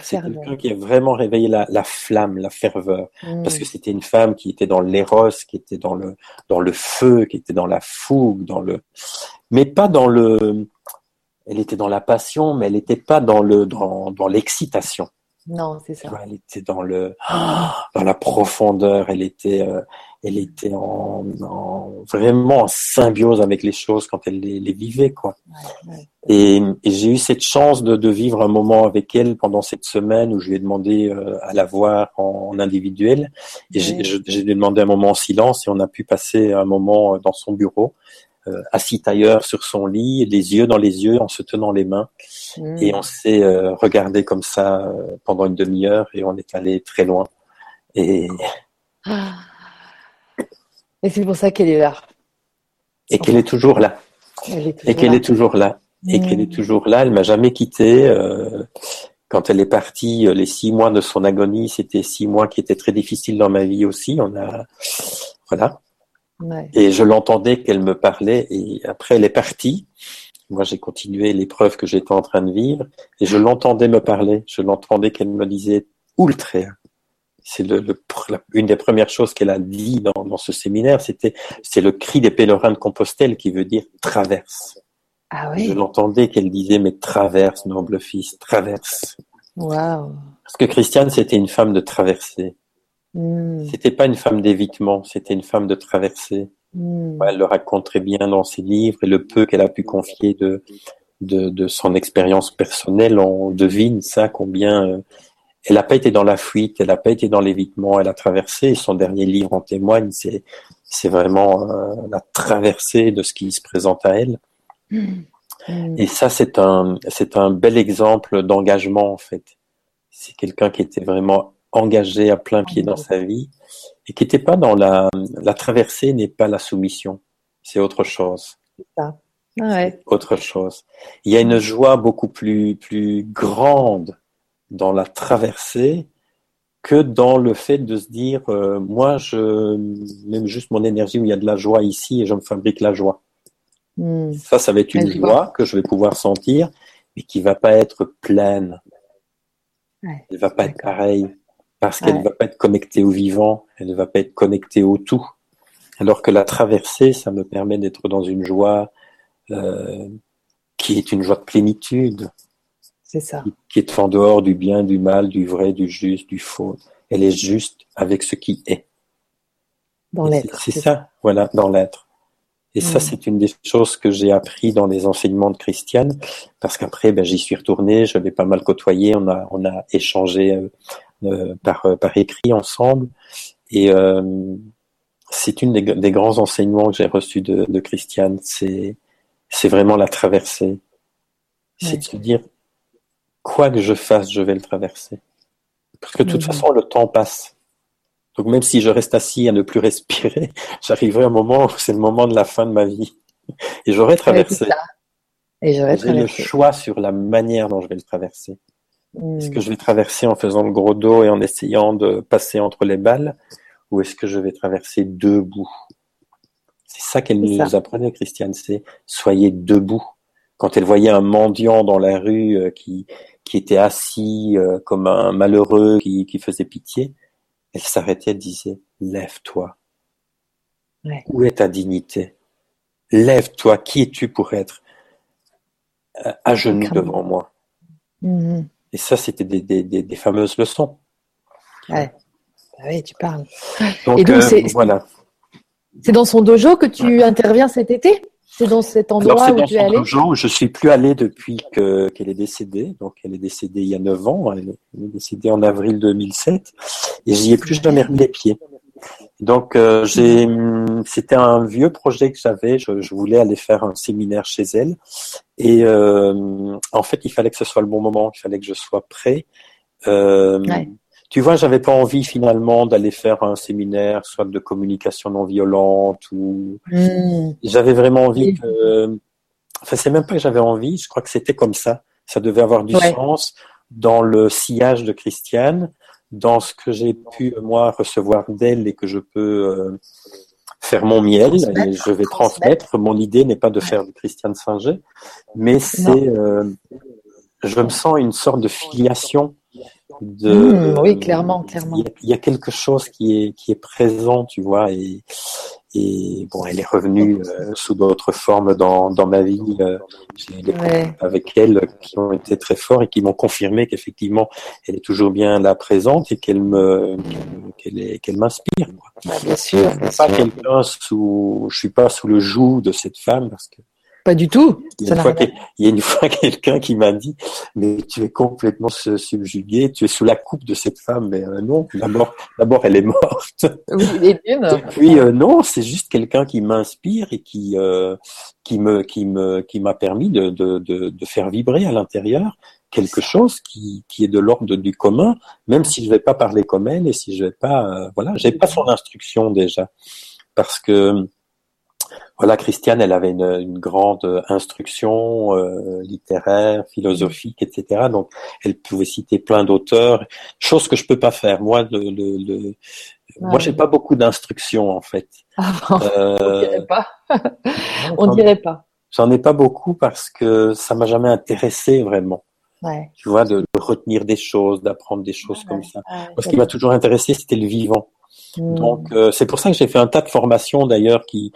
C'est quelqu'un qui a vraiment réveillé la, la flamme, la ferveur. Parce que c'était une femme qui était dans l'éros, qui était dans le, dans le feu, qui était dans la fougue, dans le, mais pas dans le, elle était dans la passion, mais elle n'était pas dans le, dans, dans l'excitation. Non, c'est ça. Elle était dans le, dans la profondeur. Elle était, euh, elle était en, vraiment en symbiose avec les choses quand elle les, vivait, quoi. Et, j'ai eu cette chance de, vivre un moment avec elle pendant cette semaine où je lui ai demandé euh, à la voir en, individuel. Et j'ai demandé un moment en silence et on a pu passer un moment dans son bureau. Euh, assis ailleurs sur son lit, les yeux dans les yeux, en se tenant les mains. Et mm. on s'est euh, regardé comme ça pendant une demi-heure et on est allé très loin. Et ah. Et c'est pour ça qu'elle est là. Et qu'elle est toujours là. et qu'elle est toujours là. Et qu'elle est toujours là. Elle m'a jamais quitté. Euh, quand elle est partie, euh, les six mois de son agonie, c'était six mois qui étaient très difficiles dans ma vie aussi. On a, voilà. Et je l'entendais qu'elle me parlait. Et après, elle est partie. Moi, j'ai continué l'épreuve que j'étais en train de vivre. Et je l'entendais me parler. Je l'entendais qu'elle me disait ultra c'est le, une des premières choses qu'elle a dit dans, dans ce séminaire, c'était c'est le cri des pèlerins de Compostelle qui veut dire traverse. Ah oui. Je l'entendais qu'elle disait mais traverse noble fils, traverse. Wow. Parce que Christiane c'était une femme de traversée. Hmm. C'était pas une femme d'évitement, c'était une femme de traversée. Hmm. elle le raconte très bien dans ses livres et le peu qu'elle a pu confier de de, de son expérience personnelle, on devine ça combien euh, elle n'a pas été dans la fuite, elle n'a pas été dans l'évitement, elle a traversé. Son dernier livre en témoigne, c'est c'est vraiment euh, la traversée de ce qui se présente à elle. Mmh. Et ça, c'est un c'est un bel exemple d'engagement en fait. C'est quelqu'un qui était vraiment engagé à plein pied dans sa vie et qui n'était pas dans la la traversée n'est pas la soumission, c'est autre chose. Ah ouais. Autre chose. Il y a une joie beaucoup plus plus grande dans la traversée que dans le fait de se dire euh, moi je mets juste mon énergie où il y a de la joie ici et je me fabrique la joie. Hmm. Ça, ça va être une joie que je vais pouvoir sentir, mais qui va pas être pleine. Elle Elle va pas être pareille parce qu'elle ne va pas être connectée au vivant, elle ne va pas être connectée au tout. Alors que la traversée, ça me permet d'être dans une joie euh, qui est une joie de plénitude, c'est ça. Qui est en dehors du bien, du mal, du vrai, du juste, du faux. Elle est juste avec ce qui est. Dans l'être. C'est ça, voilà, dans l'être. Et ça, mm. c'est une des choses que j'ai appris dans les enseignements de Christiane, parce qu'après, ben, j'y suis retourné, je l'ai pas mal côtoyé, on a, on a échangé euh, par, euh, par écrit ensemble, et c'est une des, des, grands enseignements que j'ai reçus de, de Christiane, c'est, c'est vraiment la traversée. C'est de se dire, quoi que je fasse, je vais le traverser. Parce que de toute façon, le temps passe. Donc même si je reste assis à ne plus respirer, j'arriverai à un moment où c'est le moment de la fin de ma vie. Et j'aurai traversé. Et j'aurai J'ai le choix sur la manière dont je vais le traverser. Est-ce que je vais traverser en faisant le gros dos et en essayant de passer entre les balles ou est-ce que je vais traverser debout? C'est ça qu'elle nous apprenait, Christiane, c'est soyez debout. Quand elle voyait un mendiant dans la rue euh, qui, qui était assis euh, comme un malheureux qui, qui faisait pitié, elle s'arrêtait et disait Lève-toi. Où est ta dignité? Lève-toi. Qui es-tu pour être euh, à genoux devant moi? Mm-hmm. Et ça, c'était des, des, des, fameuses leçons. Ouais. Bah oui, tu parles. Donc, et donc, euh, voilà. C'est dans son dojo que tu interviens cet été? C'est dans cet endroit où tu es allé Je suis plus allé depuis qu'elle est décédée. Donc, elle est décédée il y a 9 ans. Elle est décédée en avril 2007. Et j'y ai plus jamais remis les pieds. Donc, euh, j'ai, c'était un vieux projet que j'avais. Je, je, voulais aller faire un séminaire chez elle. Et euh, en fait, il fallait que ce soit le bon moment. Il fallait que je sois prêt. Euh, ouais tu vois, j'avais pas envie finalement d'aller faire un séminaire, soit de communication non violente ou hmm. j'avais vraiment envie que. Enfin, c'est même pas que j'avais envie. Je crois que c'était comme ça. Ça devait avoir du sens dans le sillage de Christiane, dans ce que j'ai pu moi recevoir d'elle et que je peux euh, faire mon miel. Et je vais transmettre. Mon idée n'est pas de faire de Christiane Singer, mais c'est. Euh, je me sens une sorte de filiation De, Mmh, oui, clairement, clairement. Il y, y a quelque chose qui est qui est présent, tu vois, et et bon, elle est revenue euh, sous d'autres formes dans, dans ma vie. Euh, J'ai des Ouais. avec elle qui ont été très forts et qui m'ont confirmé qu'effectivement, elle est toujours bien là présente et qu'elle me qu'elle est- qu'elle m'inspire. Bah, bien sûr, Je bien suis pas quelqu'un sous, je suis pas sous le joug de cette femme parce que Pas du tout. il y a une fois, rien à- quel- il y a une fois quelqu'un qui m'a dit, mais tu es complètement su- subjugué, tu es sous la coupe de cette femme. Mais euh, non, d'abord, d'abord elle est morte. Oui. Et puis euh, non, c'est juste quelqu'un qui m'inspire et qui euh, qui me qui me qui m'a permis de, de de de faire vibrer à l'intérieur quelque chose qui qui est de l'ordre du commun, même si je vais pas parler comme elle et si je vais pas euh, voilà, j'ai pas son instruction déjà parce que voilà, Christiane, elle avait une, une grande instruction euh, littéraire, philosophique, etc. Donc, elle pouvait citer plein d'auteurs, chose que je peux pas faire. Moi, le, le, le- moi, j'ai pas beaucoup d'instructions en fait. Ah, bon, on Euh, dirait pas. On j'en- dirait pas. J'en ai pas beaucoup parce que ça m'a jamais intéressé vraiment. Ouais. Tu vois, de, de retenir des choses, d'apprendre des choses comme ça. ouais, Moi, ce qui m'a toujours intéressé, c'était le vivant. Hmm. Donc euh, c'est pour ça que j'ai fait un tas de formations d'ailleurs qui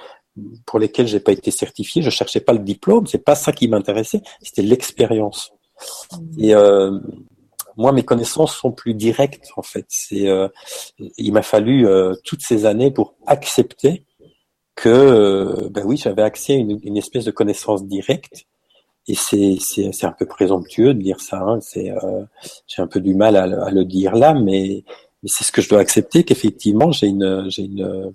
pour lesquelles j'ai pas été certifié. Je cherchais pas le diplôme, c'est pas ça qui m'intéressait, c'était l'expérience. Hmm. Et euh, moi, mes connaissances sont plus directes en fait. C'est euh, il m'a fallu euh, toutes ces années pour accepter que euh, ben oui, j'avais accès à une, une espèce de connaissance directe. Et c'est c'est c'est un peu présomptueux de dire ça. Hein. C'est j'ai un peu du mal à, le- à le dire là, mais mais c'est ce que je dois accepter qu'effectivement j'ai une j'ai une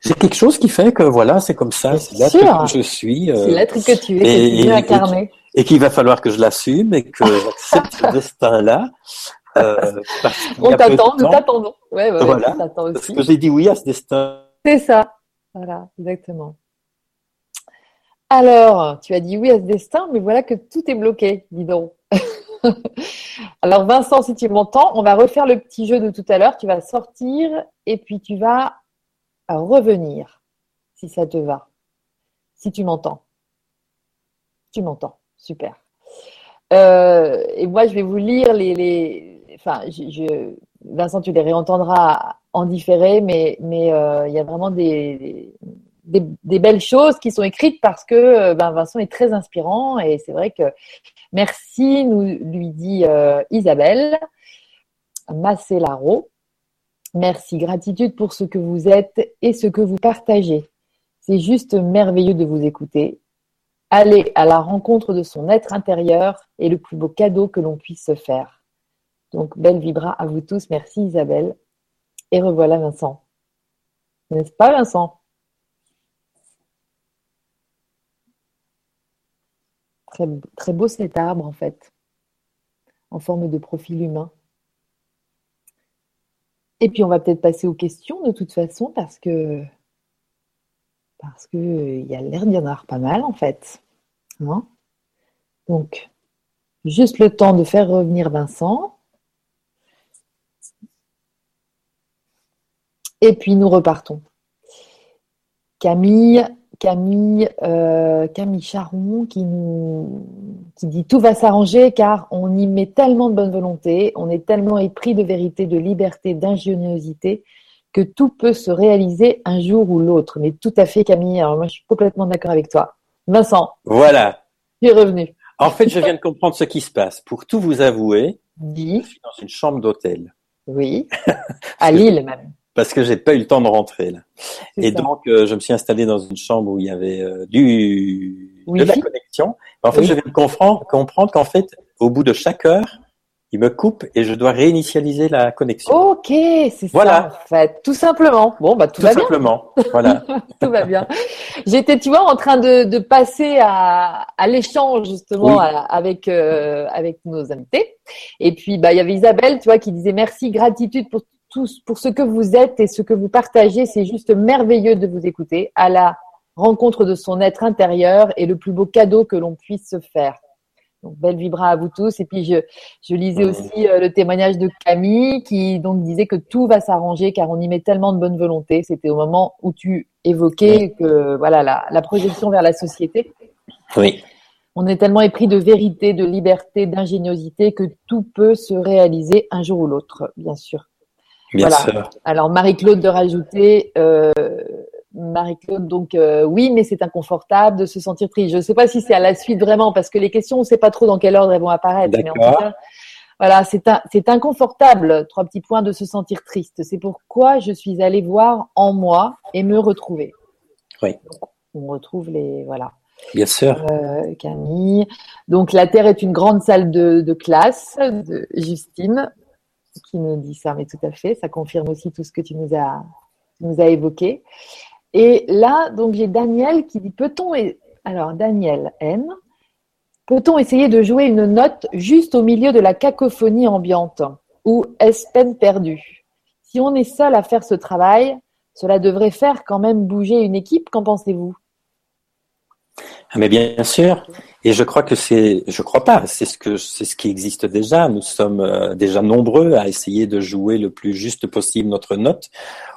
j'ai quelque chose qui fait que voilà c'est comme ça c'est l'être que je suis euh, C'est l'être que tu es, et- que tu veux et- incarner. et qu'il va falloir que je l'assume et que j'accepte ce destin là euh, On t'attend, nous t'attendons. Ouais, ouais, Voilà. on t'attend parce aussi. que j'ai dit oui à ce destin C'est ça. Voilà, exactement. Alors, tu as dit oui à ce destin, mais voilà que tout est bloqué, dis donc. Alors, Vincent, si tu m'entends, on va refaire le petit jeu de tout à l'heure. Tu vas sortir et puis tu vas revenir, si ça te va. Si tu m'entends. Tu m'entends. Super. Euh, et moi, je vais vous lire les. les... Enfin, je, Vincent, tu les réentendras en différé, mais mais euh, il y a vraiment des, des, des belles choses qui sont écrites parce que euh, ben, Vincent est très inspirant et c'est vrai que merci, nous lui dit euh, Isabelle Macellaro. Merci, gratitude pour ce que vous êtes et ce que vous partagez. C'est juste merveilleux de vous écouter. Aller à la rencontre de son être intérieur est le plus beau cadeau que l'on puisse se faire. Donc, belle vibra à vous tous. Merci Isabelle. Et revoilà Vincent. N'est-ce pas Vincent? Très, très beau cet arbre en fait, en forme de profil humain. Et puis on va peut-être passer aux questions de toute façon parce que parce que il y a l'air d'y en avoir pas mal en fait. Hein Donc juste le temps de faire revenir Vincent. Et puis nous repartons. Camille, Camille, euh, Camille Charon qui nous qui dit tout va s'arranger car on y met tellement de bonne volonté, on est tellement épris de vérité, de liberté, d'ingéniosité que tout peut se réaliser un jour ou l'autre. Mais tout à fait Camille, alors moi je suis complètement d'accord avec toi. Vincent, voilà tu es revenu. en fait je viens de comprendre ce qui se passe pour tout vous avouer je suis dans une chambre d'hôtel oui. À Lille même. Parce que j'ai pas eu le temps de rentrer là Et ça. donc, euh, je me suis installé dans une chambre où il y avait euh, du de la connexion. En fait, Oui. je viens de comprendre, comprendre qu'en fait, au bout de chaque heure, il me coupe et je dois réinitialiser la connexion. Ok, c'est Voilà. ça en fait, tout simplement. Bon bah tout, Tout va bien. simplement. Voilà. Tout va bien. J'étais, tu vois, en train de, de passer à, à l'échange justement Oui. à- avec euh, avec nos invités. Et puis, bah, il y avait Isabelle, tu vois, qui disait merci, gratitude pour pour ce que vous êtes et ce que vous partagez. C'est juste merveilleux de vous écouter. À la rencontre de son être intérieur est le plus beau cadeau que l'on puisse se faire. Donc, belle vibra à vous tous. Et puis, je, je lisais aussi euh, le témoignage de Camille qui donc disait que tout va s'arranger car on y met tellement de bonne volonté. C'était au moment où tu évoquais que voilà la, la projection vers la société. Oui. on est tellement épris de vérité, de liberté, d'ingéniosité que tout peut se réaliser un jour ou l'autre, bien sûr. Bien sûr. Alors Marie-Claude de rajouter, euh, Marie-Claude, donc euh, oui, mais c'est inconfortable de se sentir triste. Je ne sais pas si c'est à la suite vraiment, parce que les questions, on ne sait pas trop dans quel ordre elles vont apparaître. Mais en tout cas, voilà, c'est inconfortable, trois petits points, de se sentir triste. C'est pourquoi je suis allée voir en moi et me retrouver. Oui. on retrouve les, voilà. Bien sûr. Euh, Camille. Donc la Terre est une grande salle de, de classe de Justine qui nous dit ça, mais tout à fait. Ça confirme aussi tout ce que tu nous as, nous as évoqué. Et là, donc j'ai Daniel qui dit peut-on alors Daniel N. Peut-on essayer de jouer une note juste au milieu de la cacophonie ambiante ou est-ce peine perdue? Si on est seul à faire ce travail, cela devrait faire quand même bouger une équipe. Qu'en pensez-vous? Ah, mais bien sûr, et je crois que c'est, je crois pas, c'est ce que c'est ce qui existe déjà. Nous sommes euh, déjà nombreux à essayer de jouer le plus juste possible notre note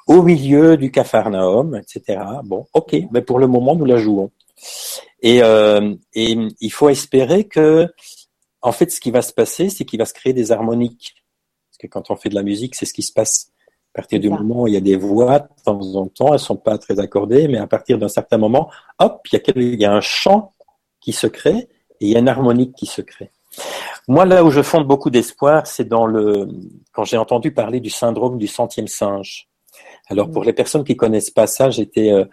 au milieu du Capharnaüm, etc. Bon, ok, mais pour le moment nous la jouons. Et, euh, et il faut espérer que, en fait, ce qui va se passer, c'est qu'il va se créer des harmoniques. Parce que quand on fait de la musique, c'est ce qui se passe. À partir du moment où il y a des voix, de temps en temps, elles sont pas très accordées, mais à partir d'un certain moment, hop, il y, a, il y a un chant qui se crée et il y a une harmonique qui se crée. Moi, là où je fonde beaucoup d'espoir, c'est dans le quand j'ai entendu parler du syndrome du centième singe. Alors, pour mm. les personnes qui connaissent pas ça, j'étais, euh,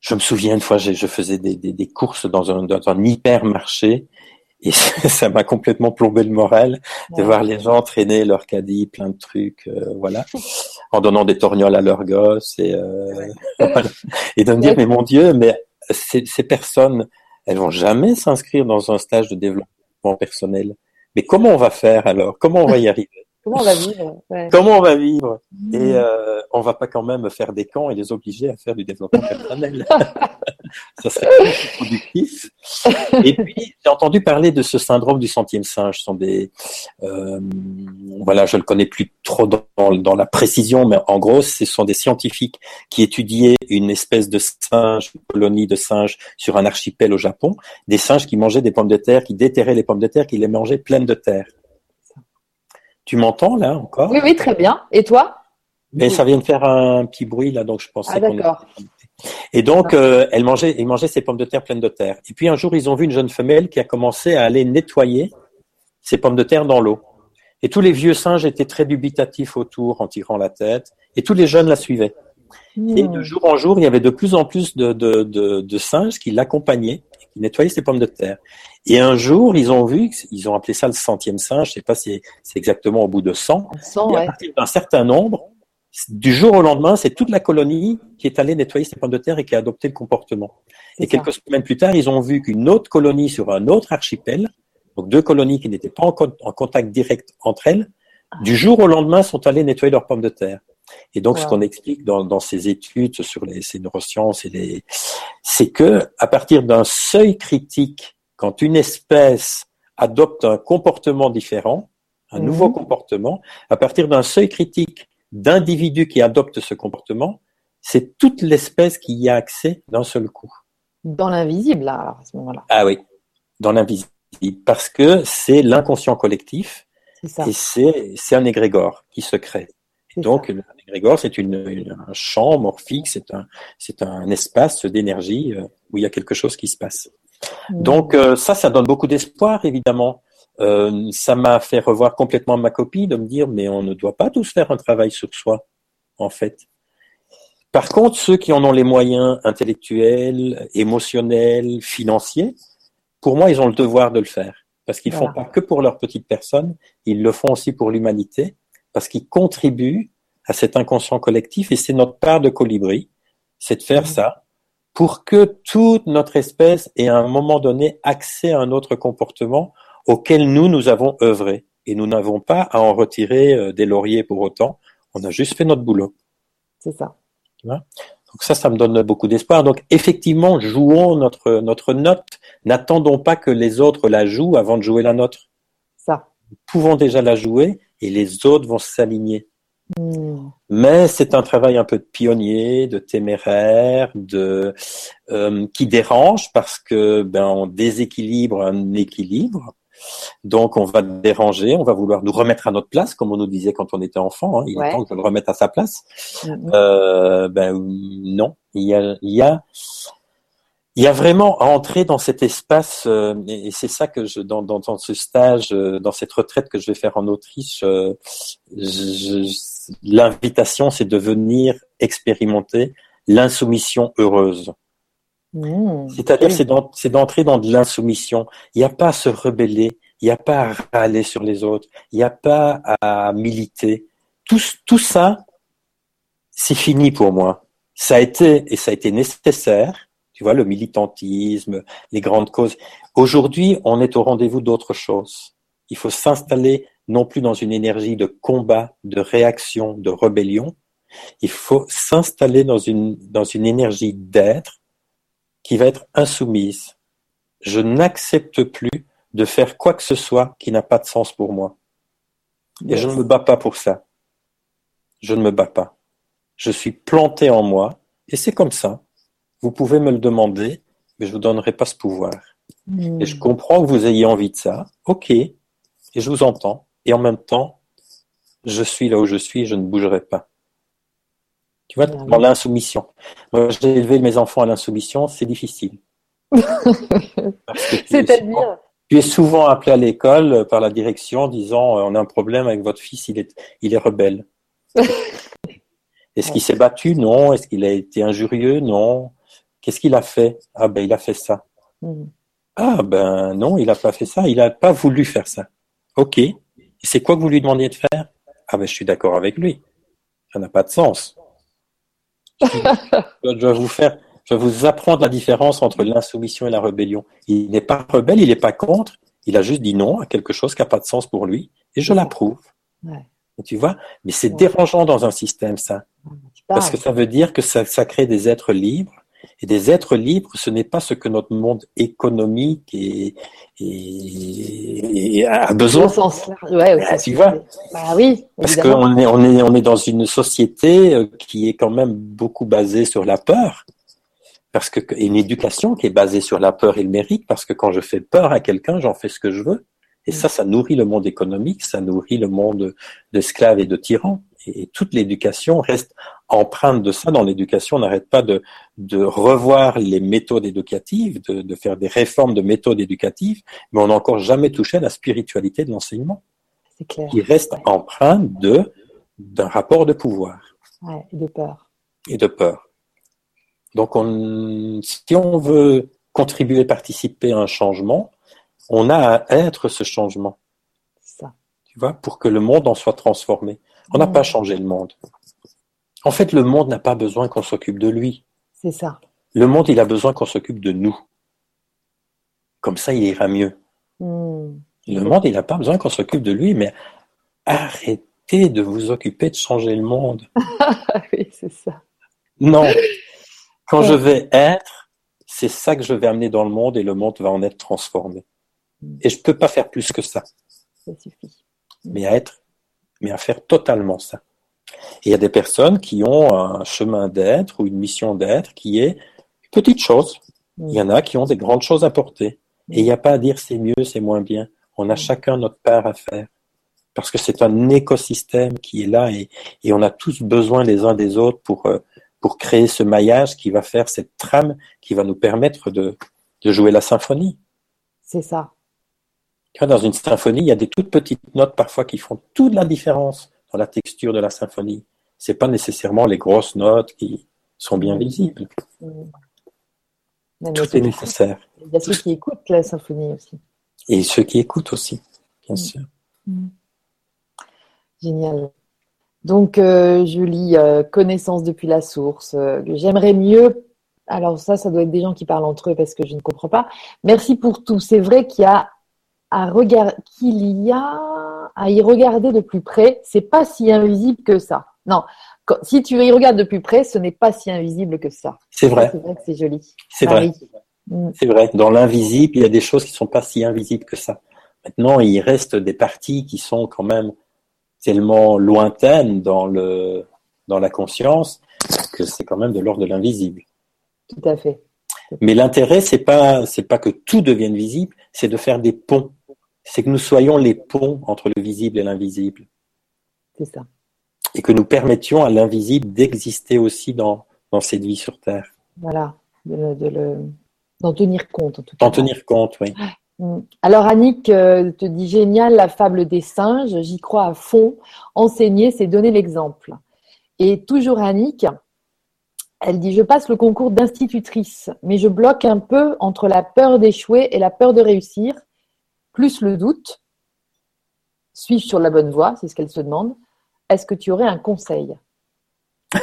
je me souviens une fois, je faisais des, des, des courses dans un, dans un hypermarché et ça m'a complètement plombé le moral de voir les gens traîner leur caddie, plein de trucs, euh, voilà, en donnant des torgnoles à leurs gosses et, euh, et de me dire mais mon Dieu, mais ces, ces personnes, elles vont jamais s'inscrire dans un stage de développement personnel. Mais comment on va faire alors? Comment on va y arriver? Comment on va vivre Comment on va vivre? Mmh. Et euh, on va pas quand même faire des camps et les obliger à faire du développement personnel. ça serait productif. Et puis j'ai entendu parler de ce syndrome du centième singe. Ce sont des, euh, voilà, je le connais plus trop dans, dans, la précision, mais en gros, ce sont des scientifiques qui étudiaient une espèce de singe, une colonie de singes sur un archipel au Japon, des singes qui mangeaient des pommes de terre, qui déterraient les pommes de terre, qui les mangeaient pleines de terre. Tu m'entends là encore Oui, oui, très bien. Et toi? Mais ça vient de faire un petit bruit là, donc je pensais ah, d'accord. Et donc, euh, elle mangeait, ils mangeaient ses pommes de terre pleines de terre. Et puis un jour, ils ont vu une jeune femelle qui a commencé à aller nettoyer ses pommes de terre dans l'eau. Et tous les vieux singes étaient très dubitatifs autour en tirant la tête. Et tous les jeunes la suivaient. Et de hmm. jour en jour, il y avait de plus en plus de, de, de, de singes qui l'accompagnaient, qui nettoyaient ses pommes de terre. Et un jour, ils ont vu, ils ont appelé ça le centième singe, je sais pas si c'est exactement au bout de 100, 100 et à partir d'un certain nombre, du jour au lendemain, c'est toute la colonie qui est allée nettoyer ses pommes de terre et qui a adopté le comportement. Et ça. quelques semaines plus tard, ils ont vu qu'une autre colonie sur un autre archipel, donc deux colonies qui n'étaient pas en, en, contact direct entre elles, ah. du jour au lendemain sont allées nettoyer leurs pommes de terre. Et donc, wow. ce qu'on explique dans, dans, ces études sur les, ces neurosciences et les, c'est que à partir d'un seuil critique quand une espèce adopte un comportement différent, un mmh. nouveau comportement, à partir d'un seuil critique d'individus qui adoptent ce comportement, c'est toute l'espèce qui y a accès d'un seul coup. Dans l'invisible, là, à ce moment-là. Ah oui, dans l'invisible. Parce que c'est l'inconscient collectif et c'est un égrégore qui se crée. Donc, l'égrégore, c'est une, une, un champ morphique, c'est un, un espace d'énergie euh, où il y a quelque chose qui se passe. Donc euh, ça, ça donne beaucoup d'espoir, évidemment. Euh, ça m'a fait revoir complètement ma copie, de me dire, mais on ne doit pas tous faire un travail sur soi, en fait. Par contre, ceux qui en ont les moyens intellectuels, émotionnels, financiers, pour moi, ils ont le devoir de le faire. Parce qu'ils voilà. font pas que pour leur petite personne, ils le font aussi pour l'humanité, parce qu'ils contribuent à cet inconscient collectif, et c'est notre part de colibri, c'est de faire mmh. ça, pour que toute notre espèce ait à un moment donné accès à un autre comportement auquel nous, nous avons œuvré. Et nous n'avons pas à en retirer euh, des lauriers pour autant. On a juste fait notre boulot. C'est ça. Donc ça, ça me donne beaucoup d'espoir. Donc effectivement, jouons notre, notre note. N'attendons pas que les autres la jouent avant de jouer la nôtre. Ça. Nous pouvons déjà la jouer et les autres vont s'aligner. Hmm. Mais c'est un travail un peu de pionnier, de téméraire, de euh, qui dérange parce que ben on déséquilibre un équilibre. Donc on va déranger, on va vouloir nous remettre à notre place, comme on nous disait quand on était enfant. Hein. il est temps que je le remette à sa place. Mm-hmm. Euh, ben non, il y a, il y a il y a vraiment à entrer dans cet espace, euh, et c'est ça que je, dans, dans, dans, ce stage, euh, dans cette retraite que je vais faire en Autriche, euh, l'invitation, c'est de venir expérimenter l'insoumission heureuse. Mmh. C'est-à-dire, c'est d'entrer dans de l'insoumission. Il n'y a pas à se rebeller, il n'y a pas à râler sur les autres, il n'y a pas à militer. Tout, tout ça, c'est fini pour moi. Ça a été, et ça a été nécessaire, tu vois, le militantisme, les grandes causes. Aujourd'hui, on est au rendez-vous d'autre chose. Il faut s'installer non plus dans une énergie de combat, de réaction, de rébellion. Il faut s'installer dans une, dans une énergie d'être qui va être insoumise. Je n'accepte plus de faire quoi que ce soit qui n'a pas de sens pour moi. Et je ne me bats pas pour ça. Je ne me bats pas. Je suis planté en moi et c'est comme ça. Vous pouvez me le demander, mais je vous donnerai pas ce pouvoir. Et je hmm. comprends que vous ayez envie de ça. Ok. Et je vous entends. Et en même temps, je suis là où je suis et je ne bougerai pas. Tu vois, dans l'insoumission. Moi, j'ai élevé mes enfants à l'insoumission, c'est difficile. C'est-à-dire Tu es souvent appelé à l'école par la direction disant euh, on a un problème avec votre fils, il est, il est rebelle. Est-ce qu'il s'est battu? Non. Est-ce qu'il a été injurieux? Non. Qu'est-ce qu'il a fait? Ah ben il a fait ça. Hmm. Ah ben non, il n'a pas fait ça, il n'a pas voulu faire ça. Ok. C'est quoi que vous lui demandiez de faire? Ah ben je suis d'accord avec lui. Ça n'a pas de sens. je vais vous faire, je vais vous apprendre la différence entre l'insoumission et la rébellion. Il n'est pas rebelle, il n'est pas contre, il a juste dit non à quelque chose qui n'a pas de sens pour lui, et je l'approuve. Ouais. Tu vois Mais c'est dérangeant dans un système, ça. Parce que ça veut dire que ça, ça crée des êtres libres et des êtres libres, ce n'est pas ce que notre monde économique et, et, a besoin. Ouais, ouais, tu vois bah, oui, Parce qu'on est, on est, on est dans une société euh, qui est quand même beaucoup basée sur la peur. Parce que, une éducation qui est basée sur la peur et le mérite, parce que quand je fais peur à quelqu'un, j'en fais ce que je veux. Et ça, ça nourrit le monde économique, ça nourrit le monde d'esclaves et de tyrans. Et, toute l'éducation reste empreinte de ça. Dans l'éducation, on n'arrête pas de, de revoir les méthodes éducatives, de, de faire des réformes de méthodes éducatives, mais on n'a encore jamais touché à la spiritualité de l'enseignement. Clair. Qui reste empreinte de d'un rapport de pouvoir. Ouais, et de peur. Et de peur. Donc, on, si on veut contribuer, participer à un changement, on a à être ce changement. Ça. Tu vois, pour que le monde en soit transformé. On n'a pas changé le monde. En fait, le monde n'a pas besoin qu'on s'occupe de lui. C'est ça. Le monde, il a besoin qu'on s'occupe de nous. Comme ça, il ira mieux. Hmm. Le monde, il n'a pas besoin qu'on s'occupe de lui, mais arrêtez de vous occuper de changer le monde. oui, c'est ça. Non. Quand je vais être, c'est ça que je vais amener dans le monde et le monde va en être transformé. Et je ne peux pas faire plus que ça. Ça suffit. Mais à être, mais à faire totalement ça. Et il y a des personnes qui ont un chemin d'être ou une mission d'être qui est une petite chose. Il y en a qui ont des grandes choses à porter. Et il n'y a pas à dire c'est mieux, c'est moins bien. On a chacun notre part à faire. Parce que c'est un écosystème qui est là et, et, on a tous besoin les uns des autres pour, euh, pour créer ce maillage qui va faire cette trame qui va nous permettre de, de jouer la symphonie. C'est ça. Dans une symphonie, il y a des toutes petites notes parfois qui font toute la différence dans la texture de la symphonie. C'est pas nécessairement les grosses notes qui sont bien visibles. Tout est nécessaire. Il y a ceux qui écoutent la symphonie aussi. Et ceux qui écoutent aussi, bien mm. sûr. Mm. Génial. Donc, euh, Julie, euh, connaissance depuis la source. Euh, j'aimerais mieux. Alors ça, ça doit être des gens qui parlent entre eux parce que je ne comprends pas. Merci pour tout. C'est vrai qu'il y a à regarder, qu'il y a à y regarder de plus près, c'est pas si invisible que ça. Non, si tu y regardes de plus près, ce n'est pas si invisible que ça. C'est vrai. C'est vrai que c'est joli. C'est vrai. Mm. C'est vrai. Dans l'invisible, il y a des choses qui sont pas si invisibles que ça. Maintenant, il reste des parties qui sont quand même tellement lointaine dans le dans la conscience que c'est quand même de l'ordre de l'invisible. Tout à fait. Mais l'intérêt, c'est pas c'est pas que tout devienne visible, c'est de faire des ponts. C'est que nous soyons les ponts entre le visible et l'invisible. C'est ça. Et que nous permettions à l'invisible d'exister aussi dans, dans cette vie sur Terre. Voilà, de, le, d'en tenir compte en tout cas. D'en tenir compte, oui. Mm. Alors Annick euh, te dit génial la fable des singes, j'y crois à fond. Enseigner, c'est donner l'exemple. Et toujours Annick, elle dit je passe le concours d'institutrice, mais je bloque un peu entre la peur d'échouer et la peur de réussir, plus le doute. Suis-je sur la bonne voie C'est ce qu'elle se demande. Est-ce que tu aurais un conseil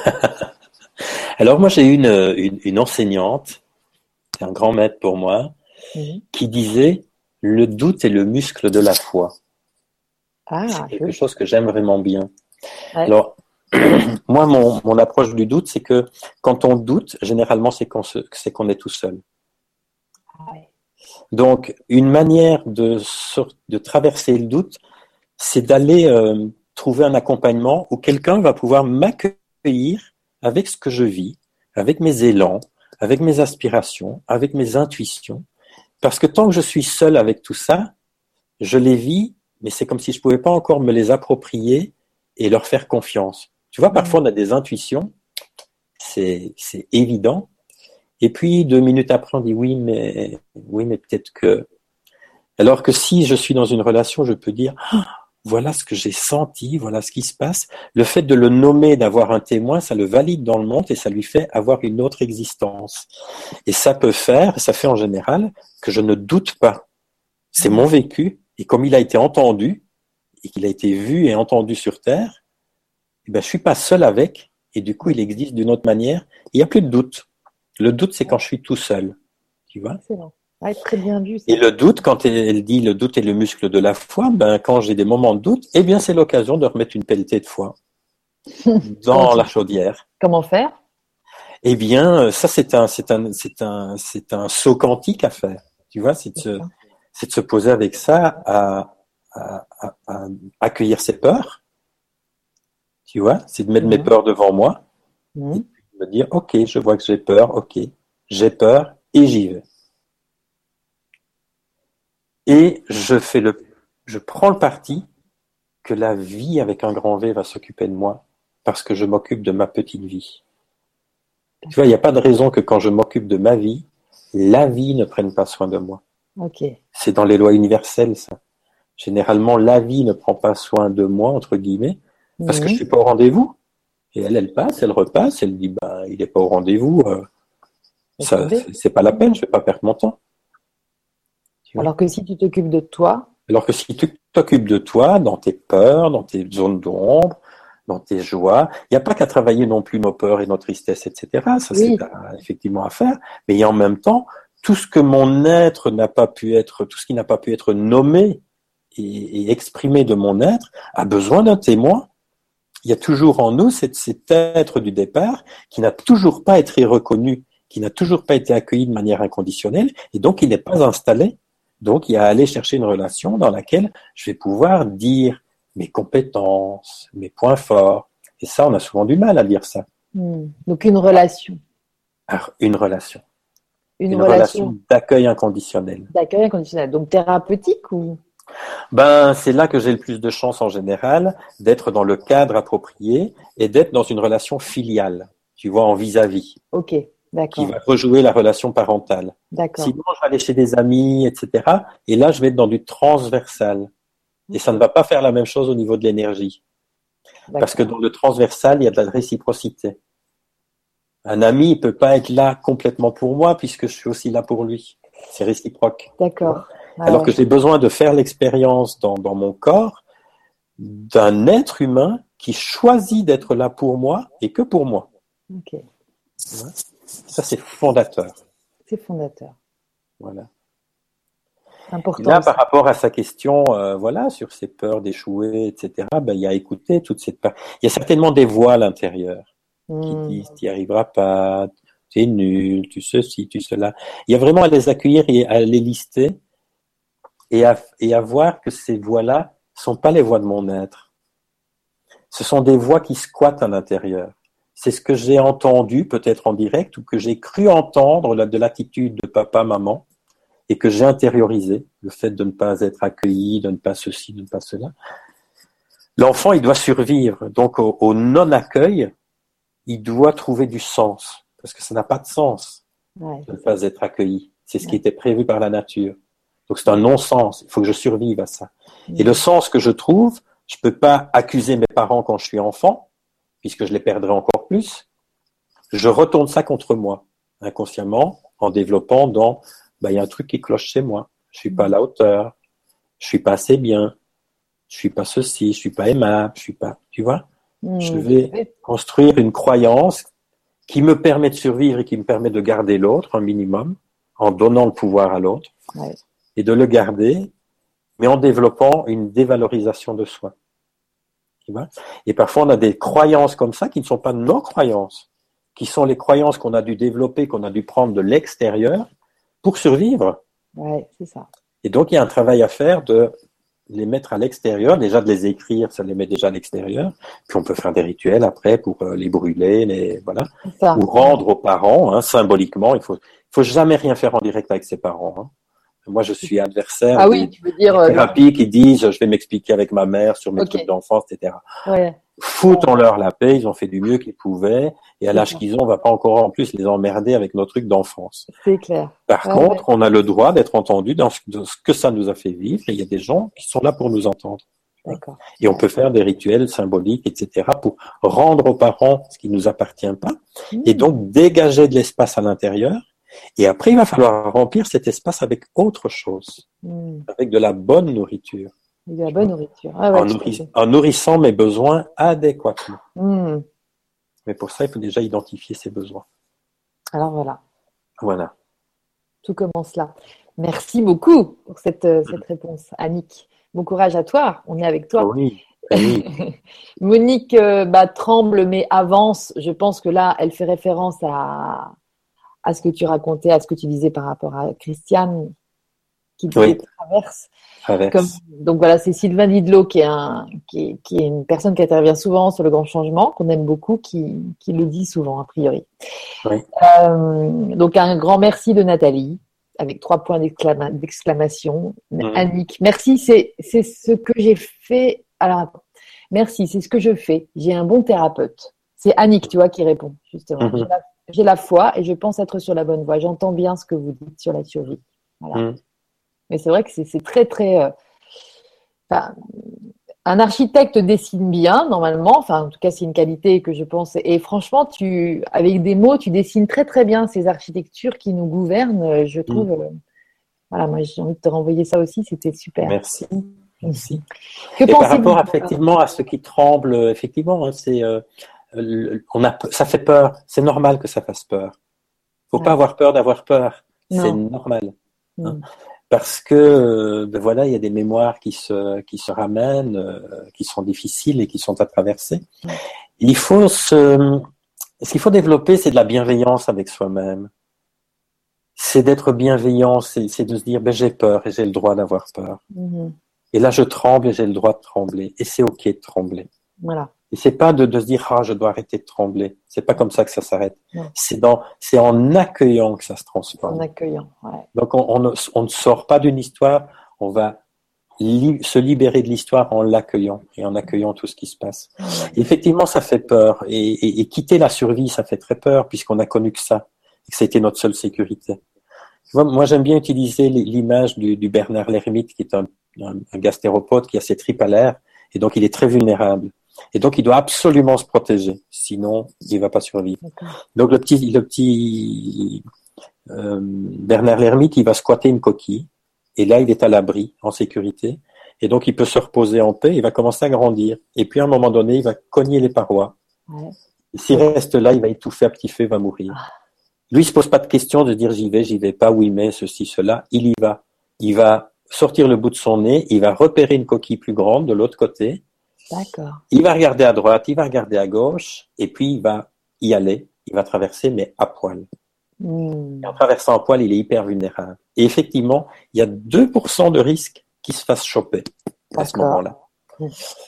Alors moi j'ai une, une, une enseignante, un grand maître pour moi, Mhm. qui disait le doute est le muscle de la foi. Ah, c'est quelque chose que j'aime vraiment bien. Alors, moi, mon, mon, approche du doute, c'est que quand on doute, généralement, c'est qu'on qu'on est tout seul. Ah Donc, une manière de, de traverser le doute, c'est d'aller euh, trouver un accompagnement où quelqu'un va pouvoir m'accueillir avec ce que je vis, avec mes élans, avec mes aspirations, avec mes intuitions, parce que tant que je suis seul avec tout ça, je les vis, mais c'est comme si je pouvais pas encore me les approprier et leur faire confiance. Tu vois, parfois on a des intuitions, c'est évident, et puis deux minutes après on dit oui, mais oui, mais peut-être que. Alors que si je suis dans une relation, je peux dire voilà ce que j'ai senti, voilà ce qui se passe. Le fait de le nommer, d'avoir un témoin, ça le valide dans le monde et ça lui fait avoir une autre existence. Et ça peut faire, ça fait en général, que je ne doute pas. C'est mon vécu, et comme il a été entendu, et qu'il a été vu et entendu sur Terre, eh ben, je suis pas seul avec, et du coup, il existe d'une autre manière. Il n'y a plus de doute. Le doute, c'est quand je suis tout seul. Tu vois? Très bien vu. Et le doute, quand elle dit le doute est le muscle de la foi, ben, quand j'ai des moments de doute, eh bien, c'est l'occasion de remettre une pelletée de foi dans la chaudière. Comment faire? Eh bien, ça, c'est un, c'est un, c'est un, c'est un saut quantique à faire. Tu vois, c'est de se, c'est de se poser avec ça à, à, à, accueillir ses peurs. Tu vois, c'est de mettre mes mhm. peurs devant moi. Mmh. Me dire, OK, je vois que j'ai peur, OK, j'ai peur et j'y vais. Et je fais le, je prends le parti que la vie avec un grand V va s'occuper de moi parce que je m'occupe de ma petite vie. Tu vois, il n'y a pas de raison que quand je m'occupe de ma vie, la vie ne prenne pas soin de moi. C'est dans les lois universelles, ça. Généralement, la vie ne prend pas soin de moi, entre guillemets, parce que je suis pas au rendez-vous. Et elle, elle passe, elle repasse, elle dit, bah, il n'est pas au rendez-vous, euh, ça, c'est pas la peine, je vais pas perdre mon temps. Alors que si tu t'occupes de toi. Alors que si tu t'occupes de toi, dans tes peurs, dans tes zones d'ombre, dans tes joies, il n'y a pas qu'à travailler non plus nos peurs et nos tristesses, etc. Ça, c'est effectivement à faire. Mais en même temps, tout ce que mon être n'a pas pu être, tout ce qui n'a pas pu être nommé et, exprimé de mon être, a besoin d'un témoin. Il y a toujours en nous cet, cet être du départ qui n'a toujours pas été reconnu, qui n'a toujours pas été accueilli de manière inconditionnelle, et donc il n'est pas installé donc, il y a à aller chercher une relation dans laquelle je vais pouvoir dire mes compétences, mes points forts. Et ça, on a souvent du mal à dire ça. Hmm. Donc, une relation. Alors, une relation. Une, relation, d'accueil inconditionnel. D'accueil inconditionnel. Donc, thérapeutique ou ben, c'est là que j'ai le plus de chance en général d'être dans le cadre approprié et d'être dans une relation filiale, tu vois, en vis-à-vis. -vis. Ok qui va rejouer la relation parentale. Sinon, je vais aller chez des amis, etc. Et là, je vais être dans du transversal. Et ça ne va pas faire la même chose au niveau de l'énergie. Parce que dans le transversal, il y a de la réciprocité. Un ami ne peut pas être là complètement pour moi puisque je suis aussi là pour lui. C'est réciproque. D'accord. Alors que j'ai besoin de faire l'expérience dans, dans mon corps d'un être humain qui choisit d'être là pour moi et que pour moi. Ok. Ça, c'est fondateur. C'est fondateur. Voilà. Important. Là, par rapport à sa question, euh, voilà, sur ses peurs d'échouer, etc., ben, il y a écouté toute cette part. Il y a certainement des voix à l'intérieur qui hmm. disent, tu n'y arriveras pas, tu es nul, tu ceci, tu cela. Il y a vraiment à les accueillir et à les lister et à, et à voir que ces voix-là sont pas les voix de mon être. ce sont des voix qui squattent à l'intérieur. C'est ce que j'ai entendu, peut-être en direct, ou que j'ai cru entendre de l'attitude de papa, maman, et que j'ai intériorisé, le fait de ne pas être accueilli, de ne pas ceci, de ne pas cela. L'enfant, il doit survivre. Donc, au, non-accueil, il doit trouver du sens, parce que ça n'a pas de sens de ne pas être accueilli. C'est ce qui était prévu par la nature. Donc, c'est un non-sens. Il faut que je survive à ça. Et le sens que je trouve, je peux pas accuser mes parents quand je suis enfant, puisque je les perdrai encore plus. Je retourne ça contre moi, inconsciemment, en développant dans, bah, il y a un truc qui cloche chez moi. Je suis pas à la hauteur. Je suis pas assez bien. Je suis pas ceci. Je suis pas aimable. Je suis pas, tu vois? Hmm. Je vais construire une croyance qui me permet de survivre et qui me permet de garder l'autre un minimum, en donnant le pouvoir à l'autre, et de le garder mais en développant une dévalorisation de soi. Et parfois, on a des croyances comme ça qui ne sont pas nos croyances, qui sont les croyances qu'on a dû développer, qu'on a dû prendre de l'extérieur pour survivre. Ouais, c'est ça. Et donc, il y a un travail à faire de les mettre à l'extérieur, déjà de les écrire, ça les met déjà à l'extérieur. Puis on peut faire des rituels après pour euh, les brûler, les voilà, ou rendre aux parents, hein, symboliquement. Il faut, faut jamais rien faire en direct avec ses parents. Hein. Moi, je suis adversaire ah oui, tu veux dire, des euh, thérapies qui disent je vais m'expliquer avec ma mère sur mes trucs d'enfance, etc. Ouais. Foutons-leur la paix, ils ont fait du mieux qu'ils pouvaient, et à l'âge qu'ils ont, on va pas encore en plus les emmerder avec nos trucs d'enfance. C'est clair. Par contre, on a le droit d'être entendu dans ce, que ça nous a fait vivre, et il y a des gens qui sont là pour nous entendre. Et on peut faire des rituels symboliques, etc., pour rendre aux parents ce qui nous appartient pas, et mmh. donc dégager de l'espace à l'intérieur et après, il va falloir remplir cet espace avec autre chose, hmm. avec de la bonne nourriture. De la bonne nourriture. Ah en, nourrissant mes besoins adéquatement. Hmm. Mais pour ça, il faut déjà identifier ses besoins. Alors voilà. Voilà. Tout commence là. Merci beaucoup pour cette, euh, cette réponse, Annick. Bon courage à toi. On est avec toi. Oui. oui. Monique euh, bah, tremble mais avance. Je pense que là, elle fait référence à, à ce que tu racontais, à ce que tu disais par rapport à Christiane qui traverse. donc voilà, c'est Sylvain Didlot qui est, un, qui, est, une personne qui intervient souvent sur le grand changement, qu'on aime beaucoup, qui, qui, le dit souvent a priori. Euh, donc un grand merci de Nathalie, avec trois points d'exclamation. Mhm. Annick, merci, c'est ce que j'ai fait. Alors, merci, c'est ce que je fais. J'ai un bon thérapeute. C'est Annick, tu vois, qui répond, justement. Mhm j'ai la foi et je pense être sur la bonne voie. J'entends bien ce que vous dites sur la survie. Voilà. Mm. Mais c'est vrai que c'est très, très. Euh, un architecte dessine bien, normalement. Enfin, en tout cas, c'est une qualité que je pense. Et franchement, tu, avec des mots, tu dessines très, très bien ces architectures qui nous gouvernent. Euh, je trouve. Mm. Euh, voilà, moi, j'ai envie de te renvoyer ça aussi. C'était super. Merci. Merci. Que et par rapport effectivement à ce qui tremble, effectivement, hein, c'est on a, ça fait peur. C'est normal que ça fasse peur. Faut pas avoir peur d'avoir peur. C'est normal. Hein. Parce que euh, ben voilà, il y a des mémoires qui se qui se ramènent, euh, qui sont difficiles et qui sont à traverser. Il faut se, ce qu'il faut développer, c'est de la bienveillance avec soi-même. C'est d'être bienveillant, c'est de se dire ben j'ai peur et j'ai le droit d'avoir peur. Mm-hmm. Et là je tremble et j'ai le droit de trembler. Et c'est ok de trembler. Voilà. Et c'est pas de, de, se dire ah je dois arrêter de trembler. C'est pas comme ça que ça s'arrête. C'est dans c'est en accueillant que ça se transforme. En accueillant. Ouais. Donc on, on, ne, on, ne, sort pas d'une histoire, on va se libérer de l'histoire en l'accueillant et en accueillant tout ce qui se passe. effectivement, ça fait peur et, et, et, quitter la survie, ça fait très peur puisqu'on a connu que ça et que c'était notre seule sécurité. Moi, j'aime bien utiliser l'image du, du, Bernard l'ermite qui est un, un, un gastéropode qui a ses tripes à l'air et donc il est très vulnérable. Et donc, il doit absolument se protéger, sinon il va pas survivre. Donc, le petit, le petit euh, Bernard l'ermite, il va squatter une coquille, et là, il est à l'abri, en sécurité, et donc il peut se reposer en paix. Il va commencer à grandir, et puis à un moment donné, il va cogner les parois. Ouais. S'il reste là, il va étouffer à petit feu, il va mourir. Ah. Lui, il se pose pas de question de dire j'y vais, j'y vais pas, oui mais ceci, cela. Il y va. Il va sortir le bout de son nez, il va repérer une coquille plus grande de l'autre côté, il va regarder à droite, il va regarder à gauche, et puis il va y aller. Il va traverser, mais à poil. Hmm. en traversant à poil, il est hyper vulnérable. Et effectivement, il y a 2% de risque qu'il se fasse choper à ce moment-là.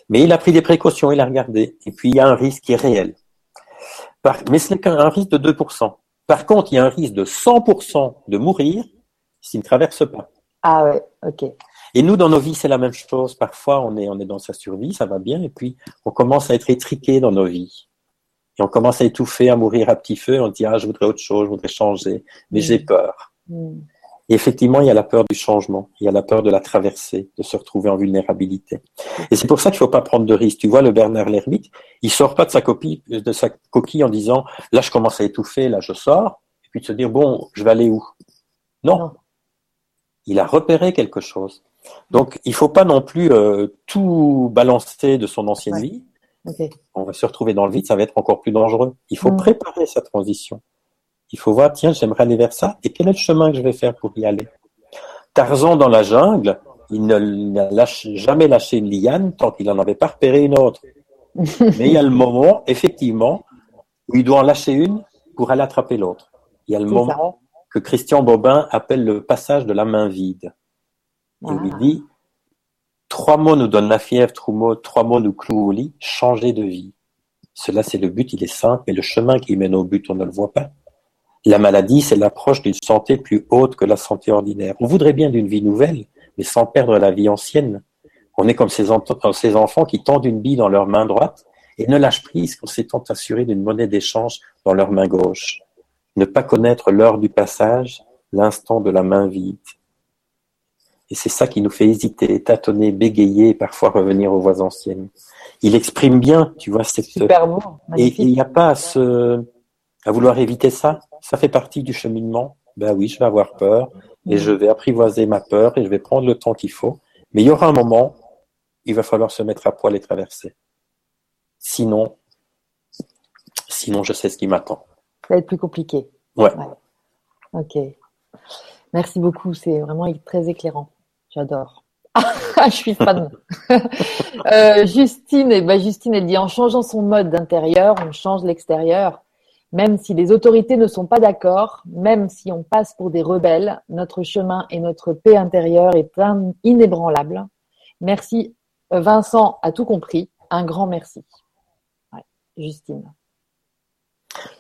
Mais il a pris des précautions, il a regardé. Et puis, il y a un risque qui est réel. mais ce n'est qu'un risque de 2%. Par contre, il y a un risque de 100% de mourir s'il ne traverse pas. Ah ouais, ok. Et nous, dans nos vies, c'est la même chose. Parfois, on est, on est dans sa survie, ça va bien, et puis on commence à être étriqué dans nos vies. Et on commence à étouffer, à mourir à petit feu, on dit, ah, je voudrais autre chose, je voudrais changer, mais mm. j'ai peur. Mm. Et effectivement, il y a la peur du changement, il y a la peur de la traversée, de se retrouver en vulnérabilité. Et c'est pour ça qu'il ne faut pas prendre de risques. Tu vois, le Bernard l'ermite, il sort pas de sa, copie, de sa coquille en disant, là, je commence à étouffer, là, je sors, et puis de se dire, bon, je vais aller où? Non. Il a repéré quelque chose. Donc, il ne faut pas non plus euh, tout balancer de son ancienne vie. On va se retrouver dans le vide, ça va être encore plus dangereux. Il faut mm. préparer sa transition. Il faut voir, tiens, j'aimerais aller vers ça, et quel est le chemin que je vais faire pour y aller? Tarzan dans la jungle, il n'a jamais lâché une liane tant qu'il n'en avait pas repéré une autre. Mais il y a le moment, effectivement, où il doit en lâcher une pour aller attraper l'autre. Il y a le moment que Christian Bobin appelle le passage de la main vide. Il dit, trois mots nous donnent la fièvre, trois mots, nous clouent au lit, changer de vie. Cela, c'est le but, il est simple, mais le chemin qui mène au but, on ne le voit pas. La maladie, c'est l'approche d'une santé plus haute que la santé ordinaire. On voudrait bien d'une vie nouvelle, mais sans perdre la vie ancienne. On est comme ces, ces enfants qui tendent une bille dans leur main droite et ne lâchent prise qu'en s'étant assurés d'une monnaie d'échange dans leur main gauche. Ne pas connaître l'heure du passage, l'instant de la main vide. Et c'est ça qui nous fait hésiter, tâtonner, bégayer et parfois revenir aux voies anciennes. Il exprime bien, tu vois, cette... Super Et il n'y a pas à se, à vouloir éviter ça ça fait partie du cheminement. Ben oui, je vais avoir peur et je vais apprivoiser ma peur et je vais prendre le temps qu'il faut. Mais il y aura un moment, il va falloir se mettre à poil et traverser. Sinon, sinon je sais ce qui m'attend. Ça va être plus compliqué. Ouais. Ok. Merci beaucoup, c'est vraiment très éclairant. J'adore. je suis fan. euh, Justine, eh ben Justine, elle dit en changeant son mode d'intérieur, on change l'extérieur. Même si les autorités ne sont pas d'accord, même si on passe pour des rebelles, notre chemin et notre paix intérieure est inébranlable. Merci, Vincent a tout compris. Un grand merci. Justine.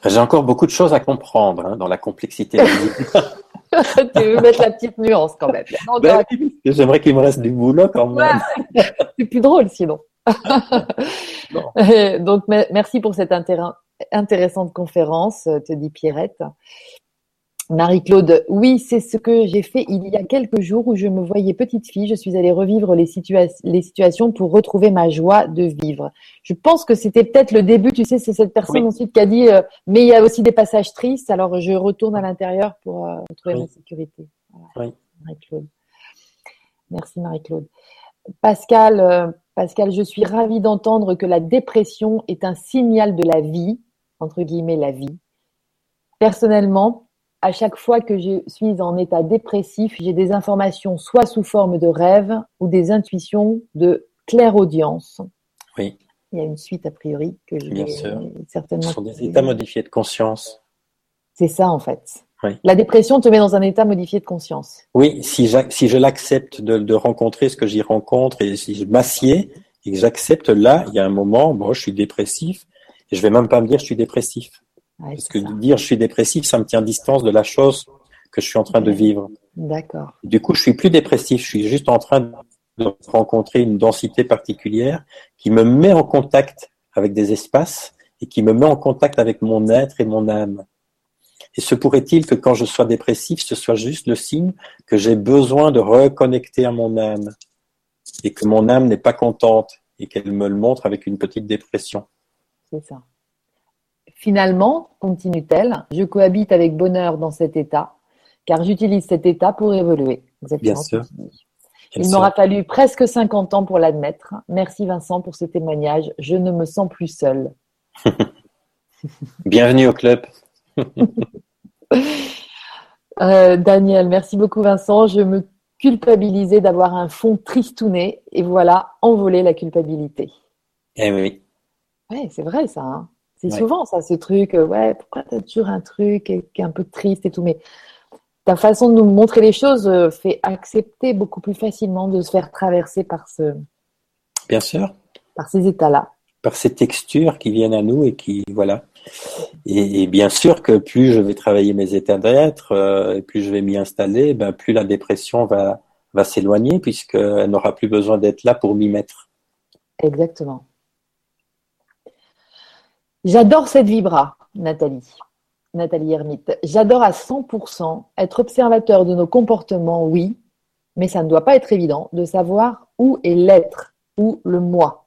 J'ai encore beaucoup de choses à comprendre hein, dans la complexité. tu veux mettre la petite nuance quand même. Ben j'aimerais qu'il me reste du boulot quand même. C'est plus drôle sinon. Donc merci pour cet intérêt intéressante conférence, te dit Pierrette. Marie-Claude, oui, c'est ce que j'ai fait il y a quelques jours où je me voyais petite fille. Je suis allée revivre les, les situations pour retrouver ma joie de vivre. Je pense que c'était peut-être le début, tu sais, c'est cette personne ensuite qui a dit, euh, mais il y a aussi des passages tristes, alors je retourne à l'intérieur pour euh, retrouver ma sécurité. Marie-Claude. Merci Marie-Claude. Pascal, Pascal, je suis ravie d'entendre que la dépression est un signal de la vie entre guillemets, la vie. Personnellement, à chaque fois que je suis en état dépressif, j'ai des informations soit sous forme de rêve ou des intuitions de claire-audience. Oui. Il y a une suite a priori que je Bien sûr. certainement. Ce sont des états modifiés de conscience. C'est ça en fait. La dépression te met dans un état modifié de conscience. Oui, si, si je l'accepte de, de, rencontrer ce que j'y rencontre et si je m'assieds et que j'accepte là, il y a un moment, bon, je suis dépressif, et je vais même pas me dire je suis dépressif. Parce que dire je suis dépressif, ça me tient distance de la chose que je suis en train de vivre. D'accord. Du coup, je suis plus dépressif, je suis juste en train de rencontrer une densité particulière qui me met en contact avec des espaces et qui me met en contact avec mon être et mon âme. Et se pourrait-il que quand je sois dépressif, ce soit juste le signe que j'ai besoin de reconnecter à mon âme et que mon âme n'est pas contente et qu'elle me le montre avec une petite dépression? C'est ça. Finalement, continue-t-elle, je cohabite avec bonheur dans cet état, car j'utilise cet état pour évoluer. Exactement. Bien sûr. Il m'aura fallu presque 50 ans pour l'admettre. Merci Vincent pour ce témoignage. Je ne me sens plus seul. Bienvenue au club. Euh, Daniel, merci beaucoup Vincent. Je me culpabilisais d'avoir un fond tristouné et voilà, envolé la culpabilité. Eh oui. Ouais, c'est vrai ça. Hein. C'est souvent ça, ce truc. Euh, ouais, pourquoi t'as toujours un truc qui est un peu triste et tout. Mais ta façon de nous montrer les choses euh, fait accepter beaucoup plus facilement de se faire traverser par ce, Bien sûr. Par ces états-là. Par ces textures qui viennent à nous et qui, voilà. Et, bien sûr que plus je vais travailler mes états d'être, euh, et plus je vais m'y installer, ben plus la dépression va, va s'éloigner puisqu'elle n'aura plus besoin d'être là pour m'y mettre. Exactement. J'adore cette vibra, Nathalie. Nathalie Hermite. J'adore à 100% être observateur de nos comportements, oui, mais ça ne doit pas être évident de savoir où est l'être, ou le moi.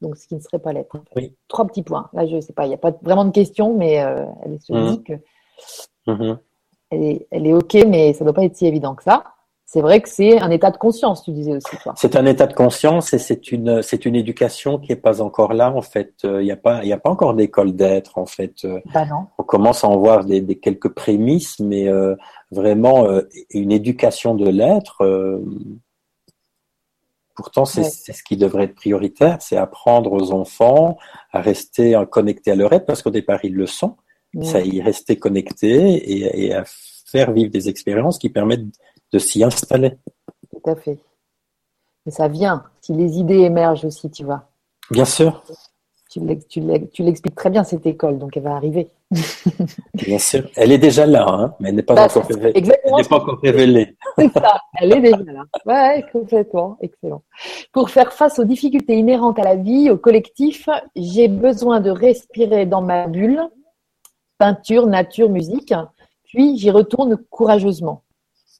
Donc, ce qui ne serait pas l'être. Oui. Trois petits points. Là, je ne sais pas, il n'y a pas vraiment de question, mais euh, elle se dit mmh. que mmh. elle, est, elle est OK, mais ça ne doit pas être si évident que ça c'est vrai que c'est un état de conscience, tu disais aussi. C'est un état de conscience et c'est une c'est une éducation qui est pas encore là en fait. Il euh, n'y a pas il y a pas encore d'école d'être en fait. Euh. Bah non. On commence à en voir des, des quelques prémices, mais euh, vraiment une éducation de l'être. pourtant, c'est ce qui devrait être prioritaire, c'est apprendre aux enfants à rester connectés à leur être parce qu'au départ ils le sont. Ça y rester connectés et, et à faire vivre des expériences qui permettent de s'y installer. Tout à fait. Mais ça vient, si les idées émergent aussi, tu vois. Bien sûr. Tu l'expliques très bien, cette école, donc elle va arriver. Bien sûr. Elle est déjà là, hein, mais elle n'est pas, bah, encore révélée. Elle n'est pas encore révélée. C'est ça, elle est déjà là. Ouais, complètement. Excellent. Pour faire face aux difficultés inhérentes à la vie, au collectif, j'ai besoin de respirer dans ma bulle, peinture, nature, musique, puis j'y retourne courageusement.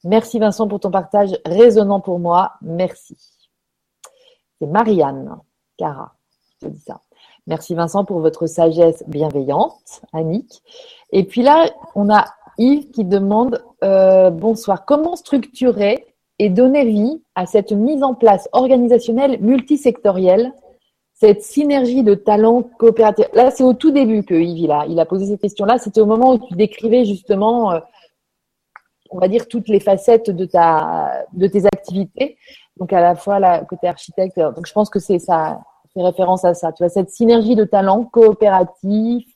Merci Vincent pour ton partage résonnant pour moi. Merci. C'est Marianne Cara qui te dit ça. Merci Vincent pour votre sagesse bienveillante, Annick. Et puis là, on a Yves qui demande euh, bonsoir. Comment structurer et donner vie à cette mise en place organisationnelle multisectorielle, cette synergie de talents coopératifs? Là, c'est au tout début que Yves il a posé cette question-là. C'était au moment où tu décrivais justement euh, on va dire, toutes les facettes de, ta, de tes activités. Donc, à la fois, la côté architecte. Donc, je pense que c'est ça, fait référence à ça. Tu vois, cette synergie de talents coopératifs,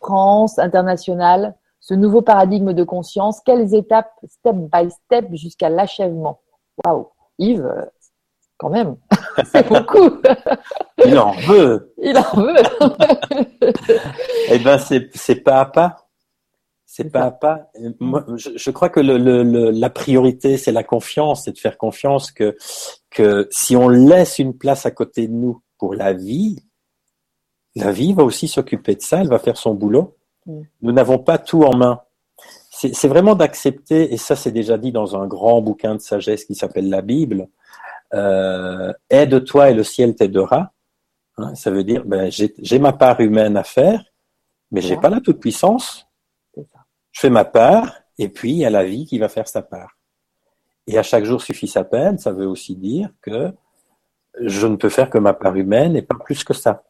France, internationale, ce nouveau paradigme de conscience, quelles étapes, step by step, jusqu'à l'achèvement? Waouh, Yves, quand même, c'est beaucoup. Il en veut. Il en veut. eh ben, c'est pas à pas. C'est pas à pas. Moi, je, crois que le, le, la priorité, c'est la confiance, c'est de faire confiance que, que si on laisse une place à côté de nous pour la vie, la vie va aussi s'occuper de ça, elle va faire son boulot. Mm. Nous n'avons pas tout en main. C'est vraiment d'accepter, et ça c'est déjà dit dans un grand bouquin de sagesse qui s'appelle la Bible, euh, aide-toi et le ciel t'aidera. Hein, ça veut dire, ben, j'ai ma part humaine à faire, mais j'ai pas la toute puissance je fais ma part, et puis il y a la vie qui va faire sa part. Et à chaque jour suffit sa peine, ça veut aussi dire que je ne peux faire que ma part humaine et pas plus que ça.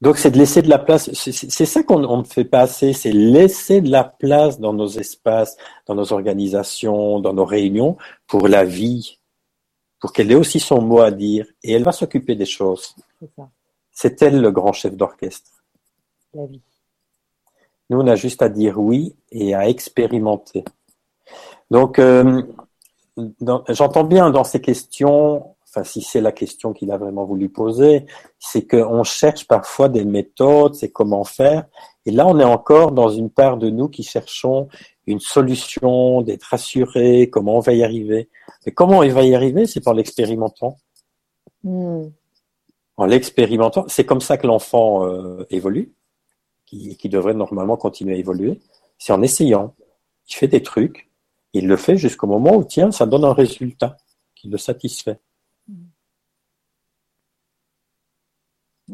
Donc c'est de laisser de la place, c'est ça qu'on ne fait pas assez, c'est laisser de la place dans nos espaces, dans nos organisations, dans nos réunions pour la vie, pour qu'elle ait aussi son mot à dire et elle va s'occuper des choses. C'est elle le grand chef d'orchestre. La vie. Nous, on a juste à dire oui et à expérimenter. Donc, euh, j'entends bien dans ces questions, enfin si c'est la question qu'il a vraiment voulu poser, c'est qu'on cherche parfois des méthodes, c'est comment faire. Et là, on est encore dans une part de nous qui cherchons une solution, d'être rassurés, comment on va y arriver. Mais comment on va y arriver C'est en l'expérimentant. Hmm. En l'expérimentant, c'est comme ça que l'enfant euh, évolue qui, devrait normalement continuer à évoluer, c'est en essayant. Il fait des trucs, il le fait jusqu'au moment où, tiens, ça donne un résultat qui le satisfait.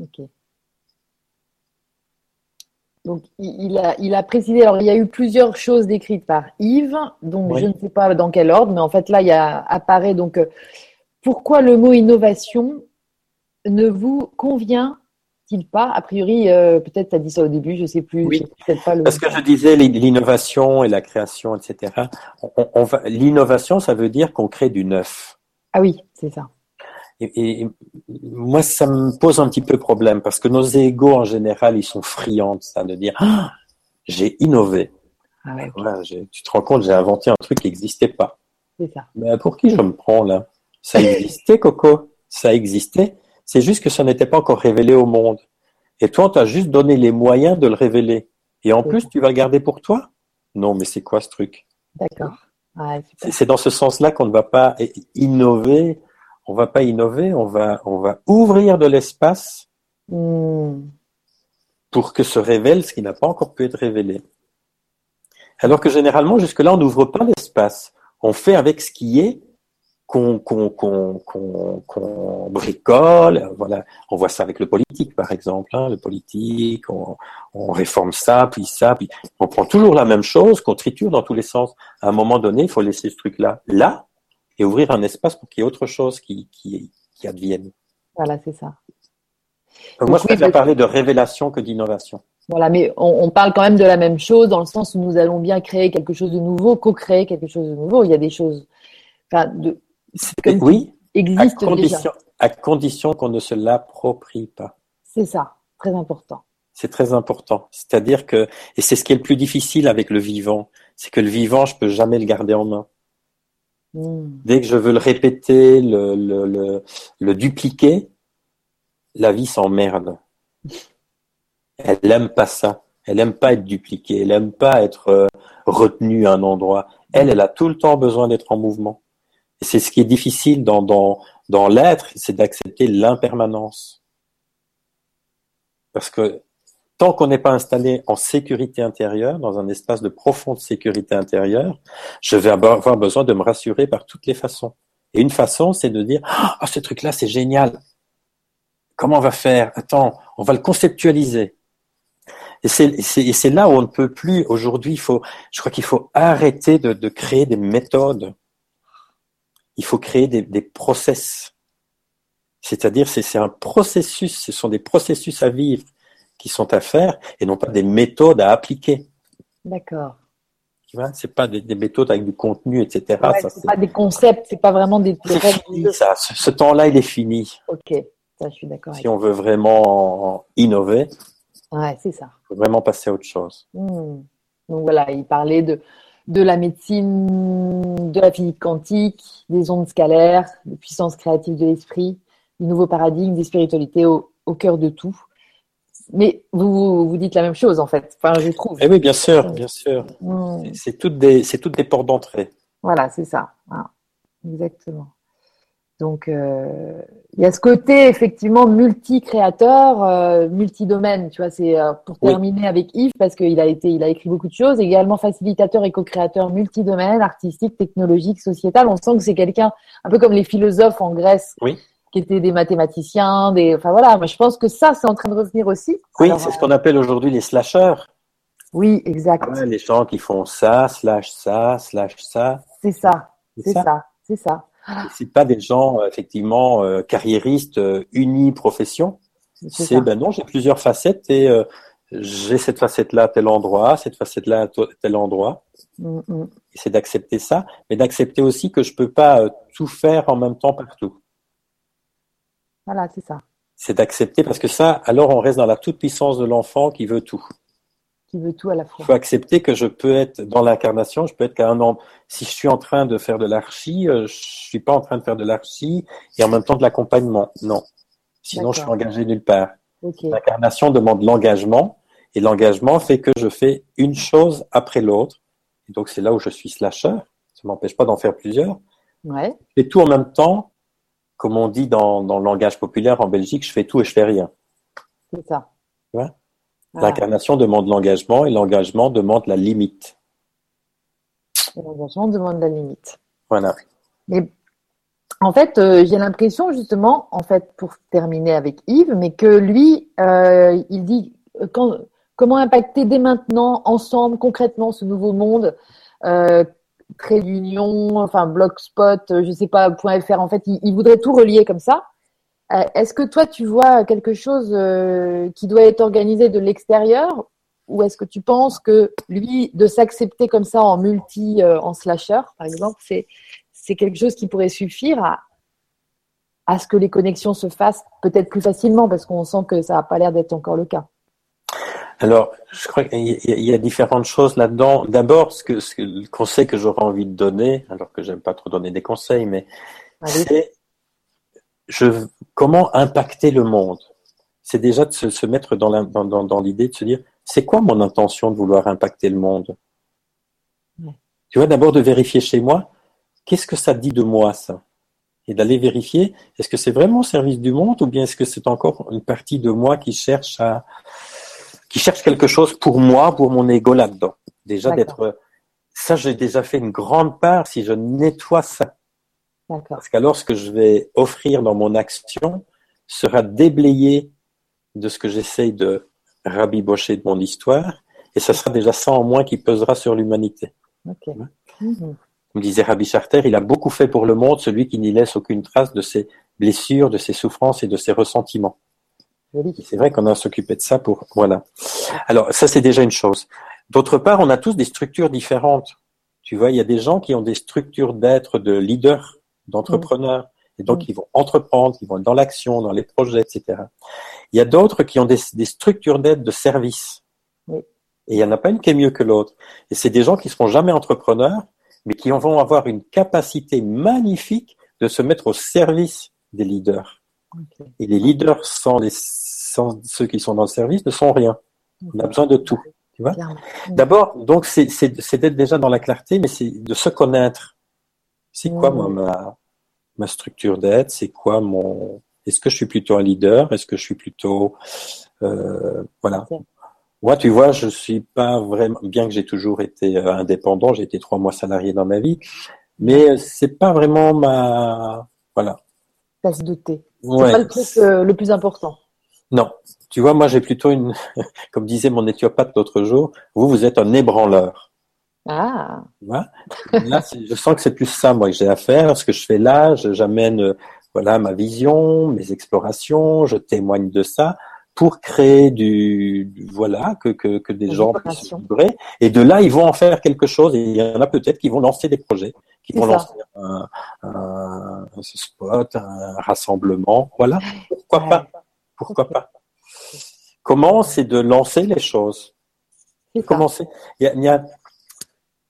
Ok. Donc, il a, il a précisé, alors il y a eu plusieurs choses décrites par Yves, donc je ne sais pas dans quel ordre, mais en fait là, il y a, apparaît donc euh, pourquoi le mot innovation ne vous convient pas A priori, euh, peut-être tu as dit ça au début, je sais plus. Oui, pas parce que je disais l'innovation et la création, etc. On, l'innovation, ça veut dire qu'on crée du neuf. Ah oui, c'est ça. Et, moi, ça me pose un petit peu problème parce que nos égaux en général, ils sont friands de ça, de dire ah, j'ai innové. Ah tu te rends compte, j'ai inventé un truc qui n'existait pas. Ça. Mais pour qui je me prends là? Ça existait, Coco? Ça existait? C'est juste que ça n'était pas encore révélé au monde. Et toi, on t'a juste donné les moyens de le révéler. Et en plus, tu vas le garder pour toi? Non, mais c'est quoi ce truc? D'accord. c'est dans ce sens-là qu'on ne va pas innover. On va pas innover, on va, on va ouvrir de l'espace hmm. pour que se révèle ce qui n'a pas encore pu être révélé. Alors que généralement, jusque-là, on n'ouvre pas l'espace. On fait avec ce qui est qu'on bricole. Voilà, on voit ça avec le politique, par exemple. Hein. le politique, on, réforme ça, puis ça, puis on prend toujours la même chose, qu'on triture dans tous les sens. À un moment donné, il faut laisser ce truc-là là et ouvrir un espace pour qu'il y ait autre chose qui, qui, qui advienne. Voilà, c'est ça. moi, je préfère parler de révélation que d'innovation. Voilà, mais on, parle quand même de la même chose dans le sens où nous allons bien créer quelque chose de nouveau, co-créer quelque chose de nouveau. Il y a des choses, enfin, de, oui, existe à condition, À condition qu'on ne se l'approprie pas. C'est ça, très important. C'est très important. C'est-à-dire que, et c'est ce qui est le plus difficile avec le vivant, c'est que le vivant, je peux jamais le garder en main. Hmm. Dès que je veux le répéter, le, le, le, le dupliquer, la vie s'emmerde. Elle n'aime pas ça. Elle n'aime pas être dupliquée. Elle n'aime pas être euh, retenue à un endroit. Elle, elle a tout le temps besoin d'être en mouvement c'est ce qui est difficile dans, dans, dans l'être, c'est d'accepter l'impermanence. Parce que tant qu'on n'est pas installé en sécurité intérieure, dans un espace de profonde sécurité intérieure, je vais avoir besoin de me rassurer par toutes les façons. Et une façon, c'est de dire, ah, oh, ce truc-là, c'est génial. Comment on va faire? Attends, on va le conceptualiser. Et c'est là où on ne peut plus, aujourd'hui, faut, je crois qu'il faut arrêter de créer des méthodes il faut créer des, des process. C'est-à-dire, c'est un processus, ce sont des processus à vivre qui sont à faire et non pas des méthodes à appliquer. D'accord. Tu vois, c'est pas des, des, méthodes avec du contenu, etc. Ouais, c'est pas des concepts, c'est pas vraiment des. C'est fini, ça. Ce, temps-là, il est fini. Ok, ça, je suis d'accord. Si on veut vraiment innover, ouais, c'est ça. Il faut vraiment passer à autre chose. Hmm. Donc voilà, il parlait de de la médecine, de la physique quantique, des ondes scalaires, des puissances créatives de l'esprit, du nouveau paradigme, des spiritualités au, cœur de tout. Mais vous, vous dites la même chose en fait, enfin je trouve. Eh oui, bien sûr, bien sûr. Hmm. C'est toutes des, c'est toutes des portes d'entrée. Voilà, c'est ça. Exactement. Donc, euh, il y a ce côté effectivement multi-créateur, euh, multi-domaine. Tu vois, c'est euh, pour terminer avec Yves parce qu'il a été, il a écrit beaucoup de choses. Également facilitateur et co-créateur multi-domaine, artistique, technologique, sociétal. On sent que c'est quelqu'un un peu comme les philosophes en Grèce. Qui étaient des mathématiciens, des, enfin voilà. Mais je pense que ça, c'est en train de revenir aussi. Oui, c'est ce qu'on appelle aujourd'hui les slashers. Oui, exact. les gens qui font ça, slash ça, slash ça. C'est ça, c'est ça, c'est ça. C'est pas des gens euh, effectivement euh, carriéristes euh, unis profession. C'est ben non, j'ai plusieurs facettes et j'ai cette facette-là à tel endroit, cette facette-là à tel endroit. Mm, mm. C'est d'accepter ça, mais d'accepter aussi que je peux pas tout faire en même temps partout. Voilà, c'est ça. C'est d'accepter parce que ça, alors on reste dans la toute puissance de l'enfant qui veut tout veut tout à la fois. Il faut accepter que je peux être dans l'incarnation, je peux être qu'à un an. Si je suis en train de faire de l'archi, euh, je suis pas en train de faire de l'archi et en même temps de l'accompagnement. Non. Sinon, je suis engagé nulle part. L'incarnation demande l'engagement et l'engagement fait que je fais une chose après l'autre. Et donc, c'est là où je suis slasher. Ça m'empêche pas d'en faire plusieurs. Ouais. Et tout en même temps, comme on dit dans, dans le langage populaire en Belgique, je fais tout et je fais rien. C'est ça. Ouais. L'incarnation demande l'engagement et l'engagement demande la limite. L'engagement demande la limite. Voilà. Mais en fait, euh, j'ai l'impression justement, en fait, pour terminer avec Yves, mais que lui, euh, il dit euh, quand, comment impacter dès maintenant, ensemble, concrètement, ce nouveau monde. Trait d'union, enfin blogspot, je sais pas, .fr. En fait, il voudrait tout relier comme ça. Euh, est-ce que toi, tu vois quelque chose euh, qui doit être organisé de l'extérieur? Ou est-ce que tu penses que lui, de s'accepter comme ça en multi, euh, en slasher, par exemple, c'est, c'est quelque chose qui pourrait suffire à, à ce que les connexions se fassent peut-être plus facilement parce qu'on sent que ça n'a pas l'air d'être encore le cas? Alors, je crois qu'il y, a différentes choses là-dedans. D'abord, ce que, ce que, le conseil que j'aurais envie de donner, alors que j'aime pas trop donner des conseils, mais c'est je, comment impacter le monde? C'est déjà de se, se mettre dans l'idée dans, dans, de se dire, c'est quoi mon intention de vouloir impacter le monde? Tu vois, d'abord de vérifier chez moi, qu'est-ce que ça dit de moi, ça? Et d'aller vérifier, est-ce que c'est vraiment au service du monde ou bien est-ce que c'est encore une partie de moi qui cherche à qui cherche quelque chose pour moi, pour mon ego là-dedans? Déjà d'être ça, j'ai déjà fait une grande part. Si je nettoie ça. Parce qu'alors, ce que je vais offrir dans mon action sera déblayé de ce que j'essaye de rabibocher de mon histoire, et ça sera déjà ça en moins qui pesera sur l'humanité. Okay. Mhm. Comme disait Rabbi Charter, il a beaucoup fait pour le monde, celui qui n'y laisse aucune trace de ses blessures, de ses souffrances et de ses ressentiments. C'est vrai qu'on a s'occupé de ça pour voilà. Alors ça c'est déjà une chose. D'autre part, on a tous des structures différentes. Tu vois, il y a des gens qui ont des structures d'être de leaders, d'entrepreneurs, et donc ils vont entreprendre, ils vont dans l'action, dans les projets, etc. Il y a d'autres qui ont des, structures d'aide de service. Et il n'y en a pas une qui est mieux que l'autre. Et c'est des gens qui ne seront jamais entrepreneurs, mais qui vont avoir une capacité magnifique de se mettre au service des leaders. Et les leaders sans, les, sans ceux qui sont dans le service ne sont rien. On a besoin de tout. Tu vois D'abord, donc c'est d'être déjà dans la clarté, mais c'est de se connaître. C'est quoi moi ma, ma structure d'être C'est quoi mon Est-ce que je suis plutôt un leader? Est-ce que je suis plutôt euh, voilà Moi, tu vois, je suis pas vraiment bien que j'ai toujours été euh, indépendant. J'ai été trois mois salarié dans ma vie, mais c'est pas vraiment ma voilà. Tasse de thé. C'est pas le truc euh, le plus important. Non, tu vois, moi j'ai plutôt une, comme disait mon éthiopathe l'autre jour, vous, vous êtes un ébranleur. Ah. Là, je sens que c'est plus ça, moi, que j'ai à faire. Ce que je fais là, j'amène, voilà, ma vision, mes explorations, je témoigne de ça pour créer du, voilà, que, que, que des gens puissent vibrer. Et de là, ils vont en faire quelque chose. Et il y en a peut-être qui vont lancer des projets, qui vont lancer un, un, un, spot, un rassemblement. Voilà. Pourquoi pas? Pourquoi pas? Comment c'est de lancer les choses? Commencer. Il y a, il y a,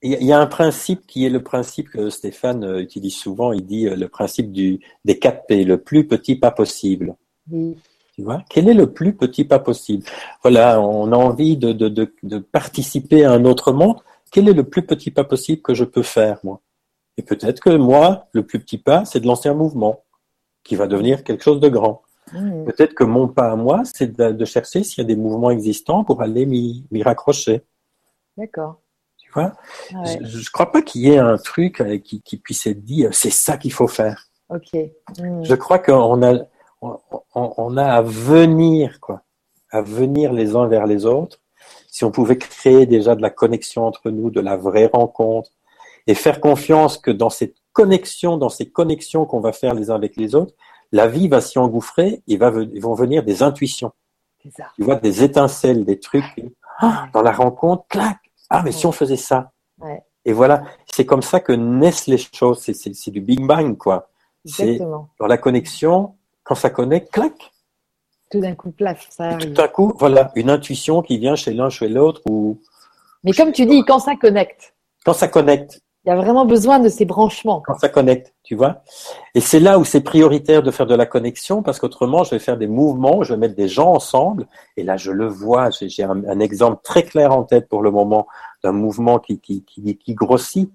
un principe qui est le principe que Stéphane euh, utilise souvent. Il dit euh, le principe du, des 4 P, le plus petit pas possible. Tu vois? Quel est le plus petit pas possible? Voilà, on a envie de, de, de, de, participer à un autre monde. Quel est le plus petit pas possible que je peux faire, moi? Et peut-être que moi, le plus petit pas, c'est de lancer un mouvement qui va devenir quelque chose de grand. Mmh. Peut-être que mon pas à moi, c'est de, chercher s'il y a des mouvements existants pour aller m'y raccrocher. D'accord. Je ne crois pas qu'il y ait un truc euh, qui, qui puisse être dit, euh, c'est ça qu'il faut faire. Ok. Mmh. Je crois qu'on a, on, on, a à venir, quoi, à venir les uns vers les autres. Si on pouvait créer déjà de la connexion entre nous, de la vraie rencontre, et faire confiance que dans cette connexion, dans ces connexions qu'on va faire les uns avec les autres, la vie va s'y engouffrer et va, ils vont venir des intuitions. Tu vois, des étincelles, des trucs. Ah, dans la rencontre, clac Ah, mais si on faisait ça Et voilà, c'est comme ça que naissent les choses. C'est du Big Bang, quoi. C'est dans la connexion, quand ça connecte, clac Tout d'un coup, plaf, ça arrive. Tout d'un coup, voilà, une intuition qui vient chez l'un, chez l'autre. ou. Mais comme tu dis, quand ça connecte. Quand ça connecte. Il y a vraiment besoin de ces branchements. Quand ça connecte, tu vois. Et c'est là où c'est prioritaire de faire de la connexion parce qu'autrement, je vais faire des mouvements, je vais mettre des gens ensemble. Et là, je le vois. J'ai un, exemple très clair en tête pour le moment d'un mouvement qui, qui, qui, qui grossit,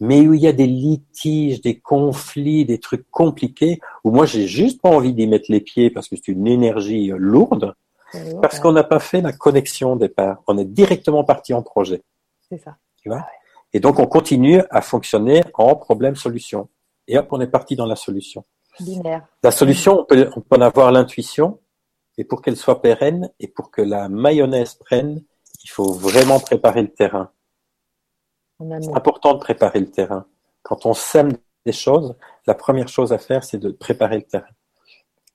mais où il y a des litiges, des conflits, des trucs compliqués, où moi, j'ai juste pas envie d'y mettre les pieds parce que c'est une énergie lourde, parce qu'on n'a pas fait la connexion au départ. On est directement parti en projet. C'est ça. Tu vois? Et donc, on continue à fonctionner en problème-solution. Et hop, on est parti dans la solution. La solution, on peut, on peut en avoir l'intuition, et pour qu'elle soit pérenne et pour que la mayonnaise prenne, il faut vraiment préparer le terrain. C'est important de préparer le terrain. Quand on sème des choses, la première chose à faire, c'est de préparer le terrain.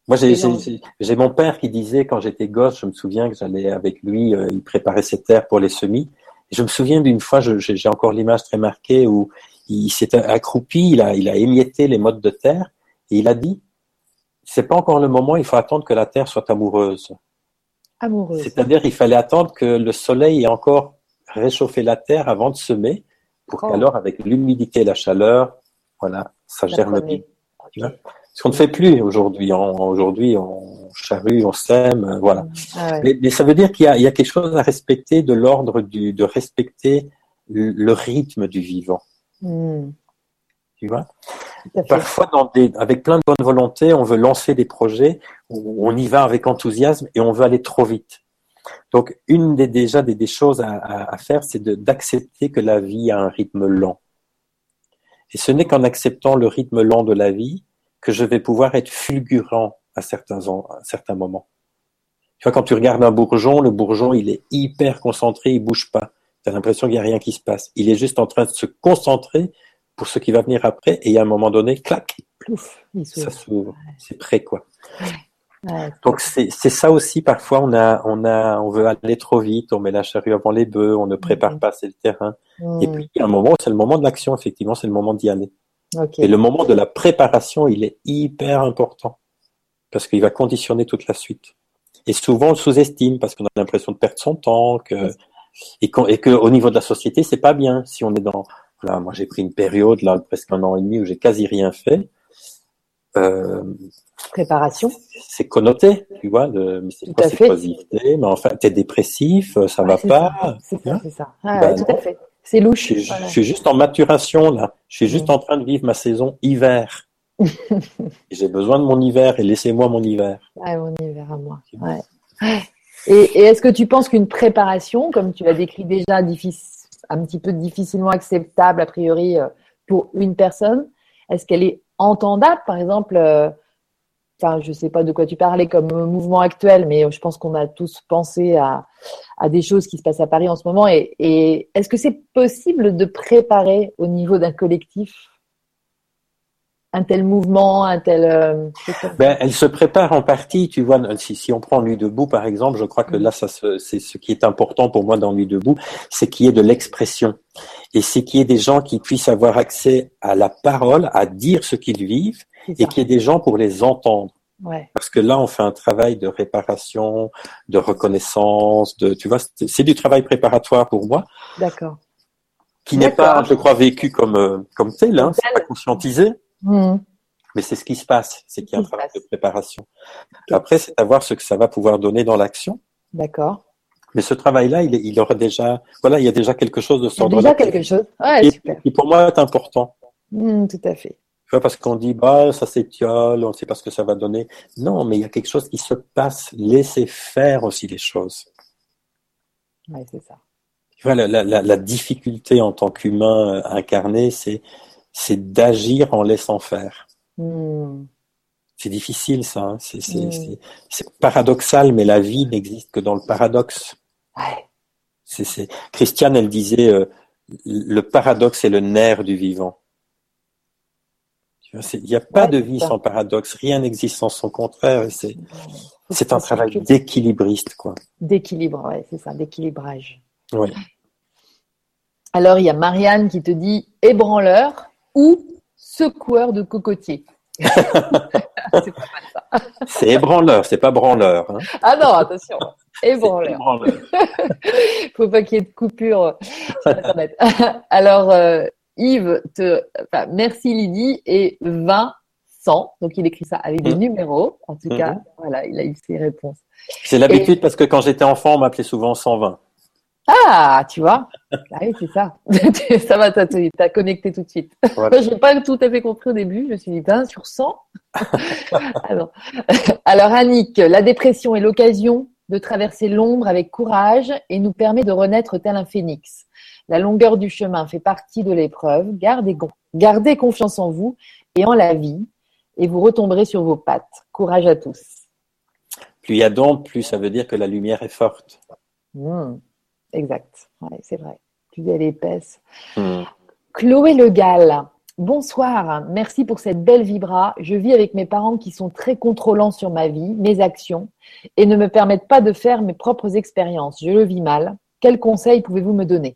Moi, j'ai mon père qui disait, quand j'étais gosse, je me souviens que j'allais avec lui, euh, il préparait ses terres pour les semis je me souviens d'une fois, j'ai encore l'image très marquée où il s'est accroupi, il a, il a émietté les modes de terre et il a dit c'est pas encore le moment, il faut attendre que la terre soit amoureuse. Amoureuse. C'est-à-dire il fallait attendre que le soleil ait encore réchauffé la terre avant de semer pour oh. qu'alors avec l'humidité et la chaleur, voilà, ça germe bien. Ce qu'on ne fait plus aujourd'hui. Aujourd'hui, on charrue, on sème, voilà. Ah mais, ça veut dire qu'il y, y a, quelque chose à respecter de l'ordre du, de respecter le, rythme du vivant. Hmm. Tu vois? Parfois, dans des, avec plein de bonne volonté, on veut lancer des projets, on y va avec enthousiasme et on veut aller trop vite. Donc, une des déjà des, choses à, faire, c'est d'accepter que la vie a un rythme lent. Et ce n'est qu'en acceptant le rythme lent de la vie que je vais pouvoir être fulgurant à certains, à certains moments. Tu vois, quand tu regardes un bourgeon, le bourgeon, il est hyper concentré, il bouge pas. Tu as l'impression qu'il n'y a rien qui se passe. Il est juste en train de se concentrer pour ce qui va venir après, et à un moment donné, clac, plouf, ça s'ouvre. C'est prêt, quoi. Donc c'est ça aussi parfois on a on a on veut aller trop vite, on met la charrue avant les bœufs, on ne prépare mm-hmm. pas assez le terrain. Et mm. puis a un moment c'est le moment de l'action effectivement, c'est le moment d'y aller. Et le moment de la préparation, il est hyper important parce qu'il va conditionner toute la suite. Et souvent on le sous-estime parce qu'on a l'impression de perdre son temps que et, et que au niveau de la société c'est pas bien si on est dans là moi j'ai pris une période là presque un an et demi où j'ai quasi rien fait. Euh, préparation. C'est connoté, tu vois, de, mais c'est pas positivité, mais enfin, t'es dépressif, ça va pas. C'est ça, c'est ça. Ah, tout à fait. C'est louche. Je, suis juste en maturation, là. Je suis juste en train de vivre ma saison hiver. J'ai besoin de mon hiver et laissez-moi mon hiver. Ouais, mon hiver à moi. Ouais. Et, et est-ce que tu penses qu'une préparation, comme tu l'as décrit déjà, un petit peu difficilement acceptable a priori euh, pour une personne, est-ce qu'elle est entendable? Par exemple, euh, enfin, je sais pas de quoi tu parlais comme mouvement actuel, mais je pense qu'on a tous pensé à, à, des choses qui se passent à Paris en ce moment. Et, et est-ce que c'est possible de préparer au niveau d'un collectif un tel mouvement, un tel. Euh, ben, elle se prépare en partie, tu vois. Si, si on prend Nuit debout, par exemple, je crois que là, ça, c'est ce qui est important pour moi dans Nuit debout, c'est qu'il y ait de l'expression et c'est qu'il y ait des gens qui puissent avoir accès à la parole, à dire ce qu'ils vivent, et qu'il y ait des gens pour les entendre. Ouais. Parce que là, on fait un travail de réparation, de reconnaissance, de, tu vois, c'est du travail préparatoire pour moi. D'accord. Qui n'est pas, je crois, vécu comme euh, comme tel, hein, c'est pas conscientisé. Mmh. Mais c'est ce qui se passe, c'est qu'il y a un travail de préparation. Après, c'est à voir ce que ça va pouvoir donner dans l'action. D'accord. Mais ce travail-là, il, il aura déjà, voilà, il y a déjà quelque chose de ce Il y a déjà quelque chose. Ouais, super. Qui pour moi est important. Mmh, tout à fait. Parce qu'on dit, bah, ça s'étiole, on ne sait pas ce que ça va donner. Non, mais il y a quelque chose qui se passe. Laissez faire aussi les choses. Oui, c'est ça. la, la, la, difficulté en tant qu'humain euh, incarné, c'est, c'est d'agir en laissant faire. Hmm. C'est difficile, ça. Hein. Hmm. C'est, paradoxal, mais la vie n'existe que dans le paradoxe. Ouais. C'est, Christiane, elle disait, euh, le paradoxe est le nerf du vivant. Il n'y a pas de vie sans paradoxe, rien n'existe sans son contraire. C'est, c'est un travail d'équilibriste, quoi. D'équilibre, ouais, c'est ça, d'équilibrage. Oui. Alors, il y a Marianne qui te dit ébranleur ou secoueur de cocotier. c'est pas ça. C'est ébranleur, c'est pas branleur. Hein. Ah non, attention. Ébranleur. Il Faut pas qu'il y ait de coupure sur Internet. Alors, euh, Yves, te, merci Lydie et Vincent. Donc il écrit ça avec des mmh. numéros. En tout cas, mmh. voilà, il a eu ses réponses. C'est l'habitude parce que quand j'étais enfant, on m'appelait souvent 120. Ah, tu vois Ah oui, c'est ça. ça va, t'as connecté tout de suite. je n'ai pas tout à fait compris au début. Je me suis dit, 20 sur 100 Alors, Alors, Annick, la dépression est l'occasion de traverser l'ombre avec courage et nous permet de renaître tel un phénix. La longueur du chemin fait partie de l'épreuve. Gardez, gardez confiance en vous et en la vie et vous retomberez sur vos pattes. Courage à tous. Plus il y a d'ombre, plus ça veut dire que la lumière est forte. Hmm. exact, c'est vrai. Plus elle est épaisse. Hmm. Chloé Le Gall, bonsoir. Merci pour cette belle vibra. Je vis avec mes parents qui sont très contrôlants sur ma vie, mes actions et ne me permettent pas de faire mes propres expériences. Je le vis mal. Quels conseils pouvez-vous me donner?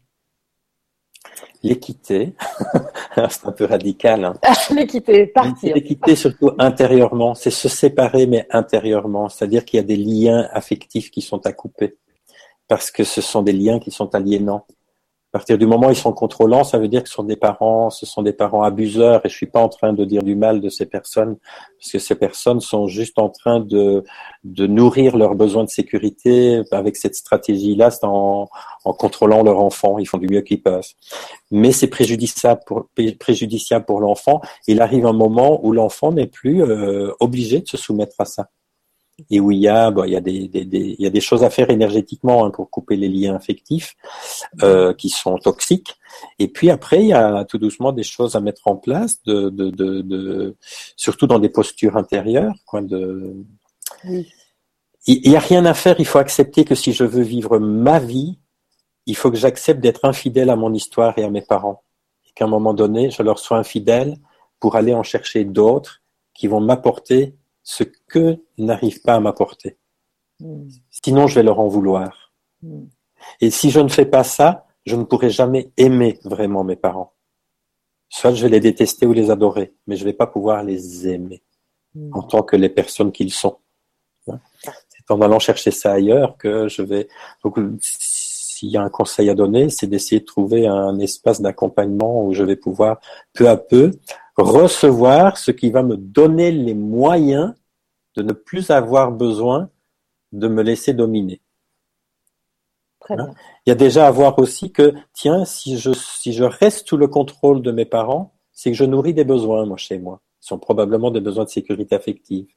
L'équité, c'est un peu radical. Hein. L'équité, partir. L'équité surtout intérieurement, c'est se séparer mais intérieurement, c'est-à-dire qu'il y a des liens affectifs qui sont à couper parce que ce sont des liens qui sont aliénants. Partir du moment où ils sont contrôlants, ça veut dire que ce sont des parents, ce sont des parents abuseurs, et je suis pas en train de dire du mal de ces personnes, parce que ces personnes sont juste en train de, de nourrir leurs besoins de sécurité avec cette stratégie-là, en, en contrôlant leur enfant, ils font du mieux qu'ils peuvent. Mais c'est préjudiciable pour, préjudiciable pour l'enfant. Il arrive un moment où l'enfant n'est plus euh, obligé de se soumettre à ça et où il y a, il y a des, des, des, il y a des choses à faire énergétiquement hein, pour couper les liens affectifs euh, qui sont toxiques. Et puis après, il y a tout doucement des choses à mettre en place, de, de, de, de surtout dans des postures intérieures. Quoi, de... Oui. Il n'y a rien à faire. Il faut accepter que si je veux vivre ma vie, il faut que j'accepte d'être infidèle à mon histoire et à mes parents. Et qu'à un moment donné, je leur sois infidèle pour aller en chercher d'autres qui vont m'apporter ce que n'arrivent pas à m'apporter. Hmm. Sinon, je vais leur en vouloir. Hmm. Et si je ne fais pas ça, je ne pourrai jamais aimer vraiment mes parents. Soit je vais les détester ou les adorer, mais je ne vais pas pouvoir les aimer hmm. en tant que les personnes qu'ils sont. C'est en allant chercher ça ailleurs que je vais. Donc, s'il y a un conseil à donner, c'est d'essayer de trouver un espace d'accompagnement où je vais pouvoir peu à peu recevoir ce qui va me donner les moyens de ne plus avoir besoin de me laisser dominer. Hein? Il y a déjà à voir aussi que, tiens, si je, si je reste sous le contrôle de mes parents, c'est que je nourris des besoins, moi, chez moi. Ce sont probablement des besoins de sécurité affective.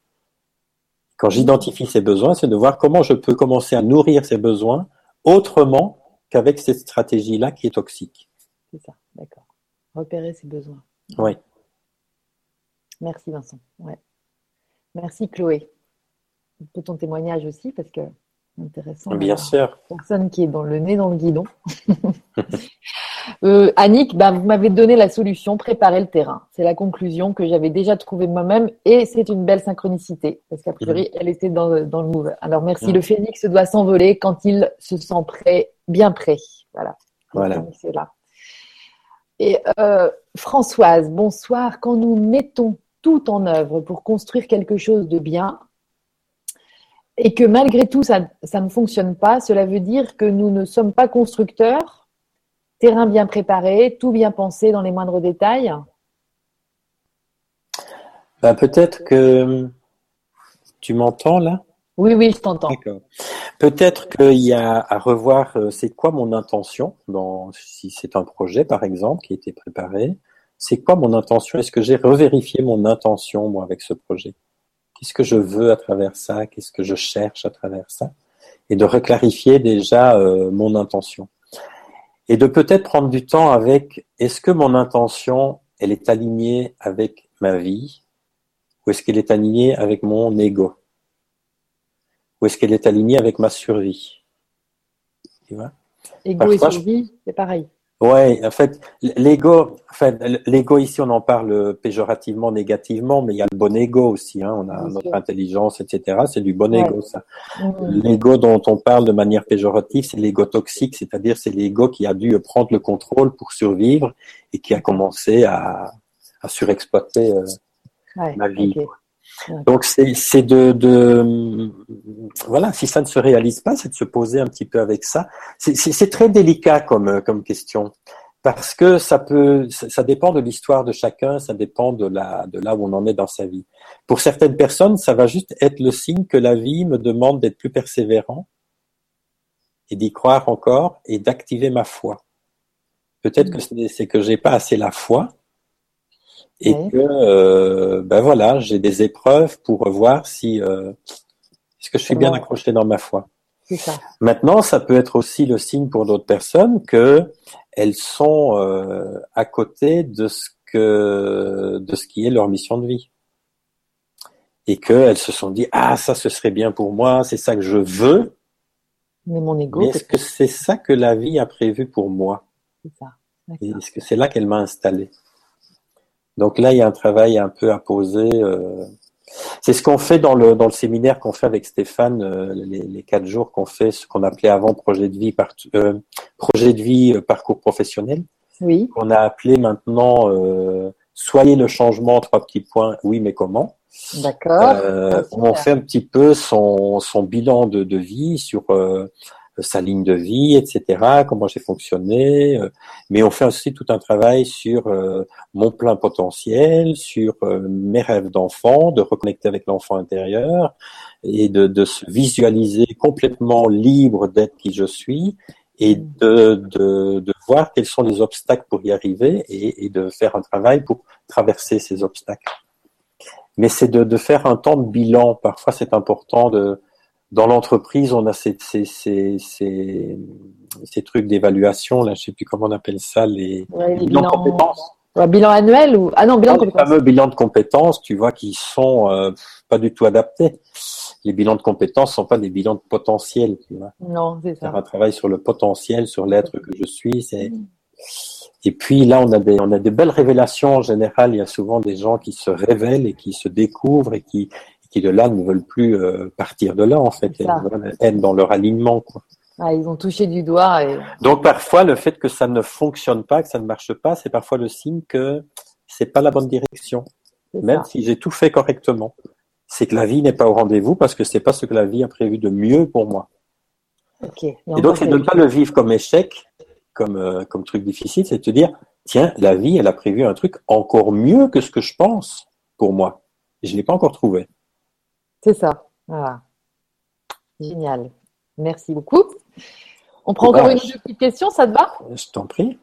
Quand j'identifie ces besoins, c'est de voir comment je peux commencer à nourrir ces besoins autrement qu'avec cette stratégie-là qui est toxique. C'est ça, d'accord. Repérer ces besoins. Oui. Merci Vincent. Ouais. Merci Chloé. Pour ton témoignage aussi, parce que intéressant. Bien sûr. Personne qui est dans le nez dans le guidon. euh, Annick, bah, vous m'avez donné la solution, préparer le terrain. C'est la conclusion que j'avais déjà trouvée moi-même et c'est une belle synchronicité parce qu'a priori, mhm. elle était dans, dans, le move. Alors merci. Mhm. Le phénix doit s'envoler quand il se sent prêt, bien prêt. Voilà. Voilà. C'est là. Et euh, Françoise, bonsoir. Quand nous mettons tout en œuvre pour construire quelque chose de bien et que malgré tout ça, ne fonctionne pas, cela veut dire que nous ne sommes pas constructeurs, terrain bien préparé, tout bien pensé dans les moindres détails. Ben, Peut-être que tu m'entends là? Oui, oui, je t'entends. Peut-être qu'il y a à revoir, euh, c'est quoi mon intention, dans, si c'est un projet par exemple qui a été préparé, c'est quoi mon intention? Est-ce que j'ai revérifié mon intention, moi, avec ce projet? Qu'est-ce que je veux à travers ça? Qu'est-ce que je cherche à travers ça? Et de reclarifier déjà euh, mon intention. Et de peut-être prendre du temps avec, est-ce que mon intention, elle est alignée avec ma vie? Ou est-ce qu'elle est alignée avec mon ego? Ou est-ce qu'elle est alignée avec ma survie? Tu vois? Ego et survie, c'est pareil. Ouais, en fait, l'ego, fait, l'ego ici, on en parle péjorativement, négativement, mais il y a le bon ego aussi. Hein, on a notre intelligence, etc. C'est du bon ego, ça. Mmh. L'ego dont on parle de manière péjorative, c'est l'ego toxique, c'est-à-dire c'est l'ego qui a dû prendre le contrôle pour survivre et qui a commencé à, à surexploiter euh, la vie. Donc c'est de, de voilà, si ça ne se réalise pas, c'est de se poser un petit peu avec ça. C'est très délicat comme comme question parce que ça peut, ça dépend de l'histoire de chacun, ça dépend de la de là où on en est dans sa vie. Pour certaines personnes, ça va juste être le signe que la vie me demande d'être plus persévérant et d'y croire encore et d'activer ma foi. Peut-être que c'est que j'ai pas assez la foi et que euh, ben voilà, j'ai des épreuves pour voir si euh, est-ce que je suis bien accroché dans ma foi. Ça. Maintenant, ça peut être aussi le signe pour d'autres personnes que elles sont euh, à côté de ce que de ce qui est leur mission de vie et qu'elles se sont dit ah ça ce serait bien pour moi, c'est ça que je veux. Mais mon ego. est-ce que c'est ça que la vie a prévu pour moi? Est-ce que c'est là qu'elle m'a installé? Donc là, il y a un travail un peu à poser. Euh. C'est ce qu'on fait dans le, dans le séminaire qu'on fait avec Stéphane, euh, les, les, quatre jours qu'on fait, ce qu'on appelait avant projet de vie, par, euh, projet de vie parcours professionnel. Oui. On a appelé maintenant soyez le changement, trois petits points, oui, mais comment? D'accord. on fait un petit peu son, son bilan de, de vie sur sa ligne de vie, etc., comment j'ai fonctionné. mais on fait aussi tout un travail sur mon plein potentiel, sur mes rêves d'enfant, de reconnecter avec l'enfant intérieur et de, de se visualiser complètement libre d'être qui je suis et de, de, de, voir quels sont les obstacles pour y arriver et, et, de faire un travail pour traverser ces obstacles. Mais c'est de, de faire un temps de bilan. Parfois, c'est important de, dans l'entreprise, on a ces, ces, ces, ces, trucs d'évaluation, là, je sais plus comment on appelle ça, les, bilans de compétences. bilan annuel ou ah non bilan de compétences. Les fameux bilans de compétences, tu vois, qui sont euh, pas du tout adaptés les bilans de compétences sont pas des bilans de potentiel. Tu vois. Non, c'est ça. un travail sur le potentiel, sur l'être que je suis. C'est... Et puis là, on a des, on a des belles révélations en général. Il y a souvent des gens qui se révèlent et qui se découvrent et qui, qui de là ne veulent plus euh, partir de là en fait. Ils veulent être dans leur alignement. Quoi. Ah, ils ont touché du doigt. Et... Donc parfois, le fait que ça ne fonctionne pas, que ça ne marche pas, c'est parfois le signe que c'est pas la bonne direction, même si j'ai tout fait correctement c'est que la vie n'est pas au rendez-vous parce que c'est pas ce que la vie a prévu de mieux pour moi. Et, donc, c'est de ne pas le vivre comme échec, comme, euh, comme truc difficile, c'est de te dire, tiens, la vie, elle a prévu un truc encore mieux que ce que je pense pour moi. Et je ne l'ai pas encore trouvé. C'est ça. Voilà. Génial. Merci beaucoup. On prend encore une petite question, ça te va? Je t'en prie.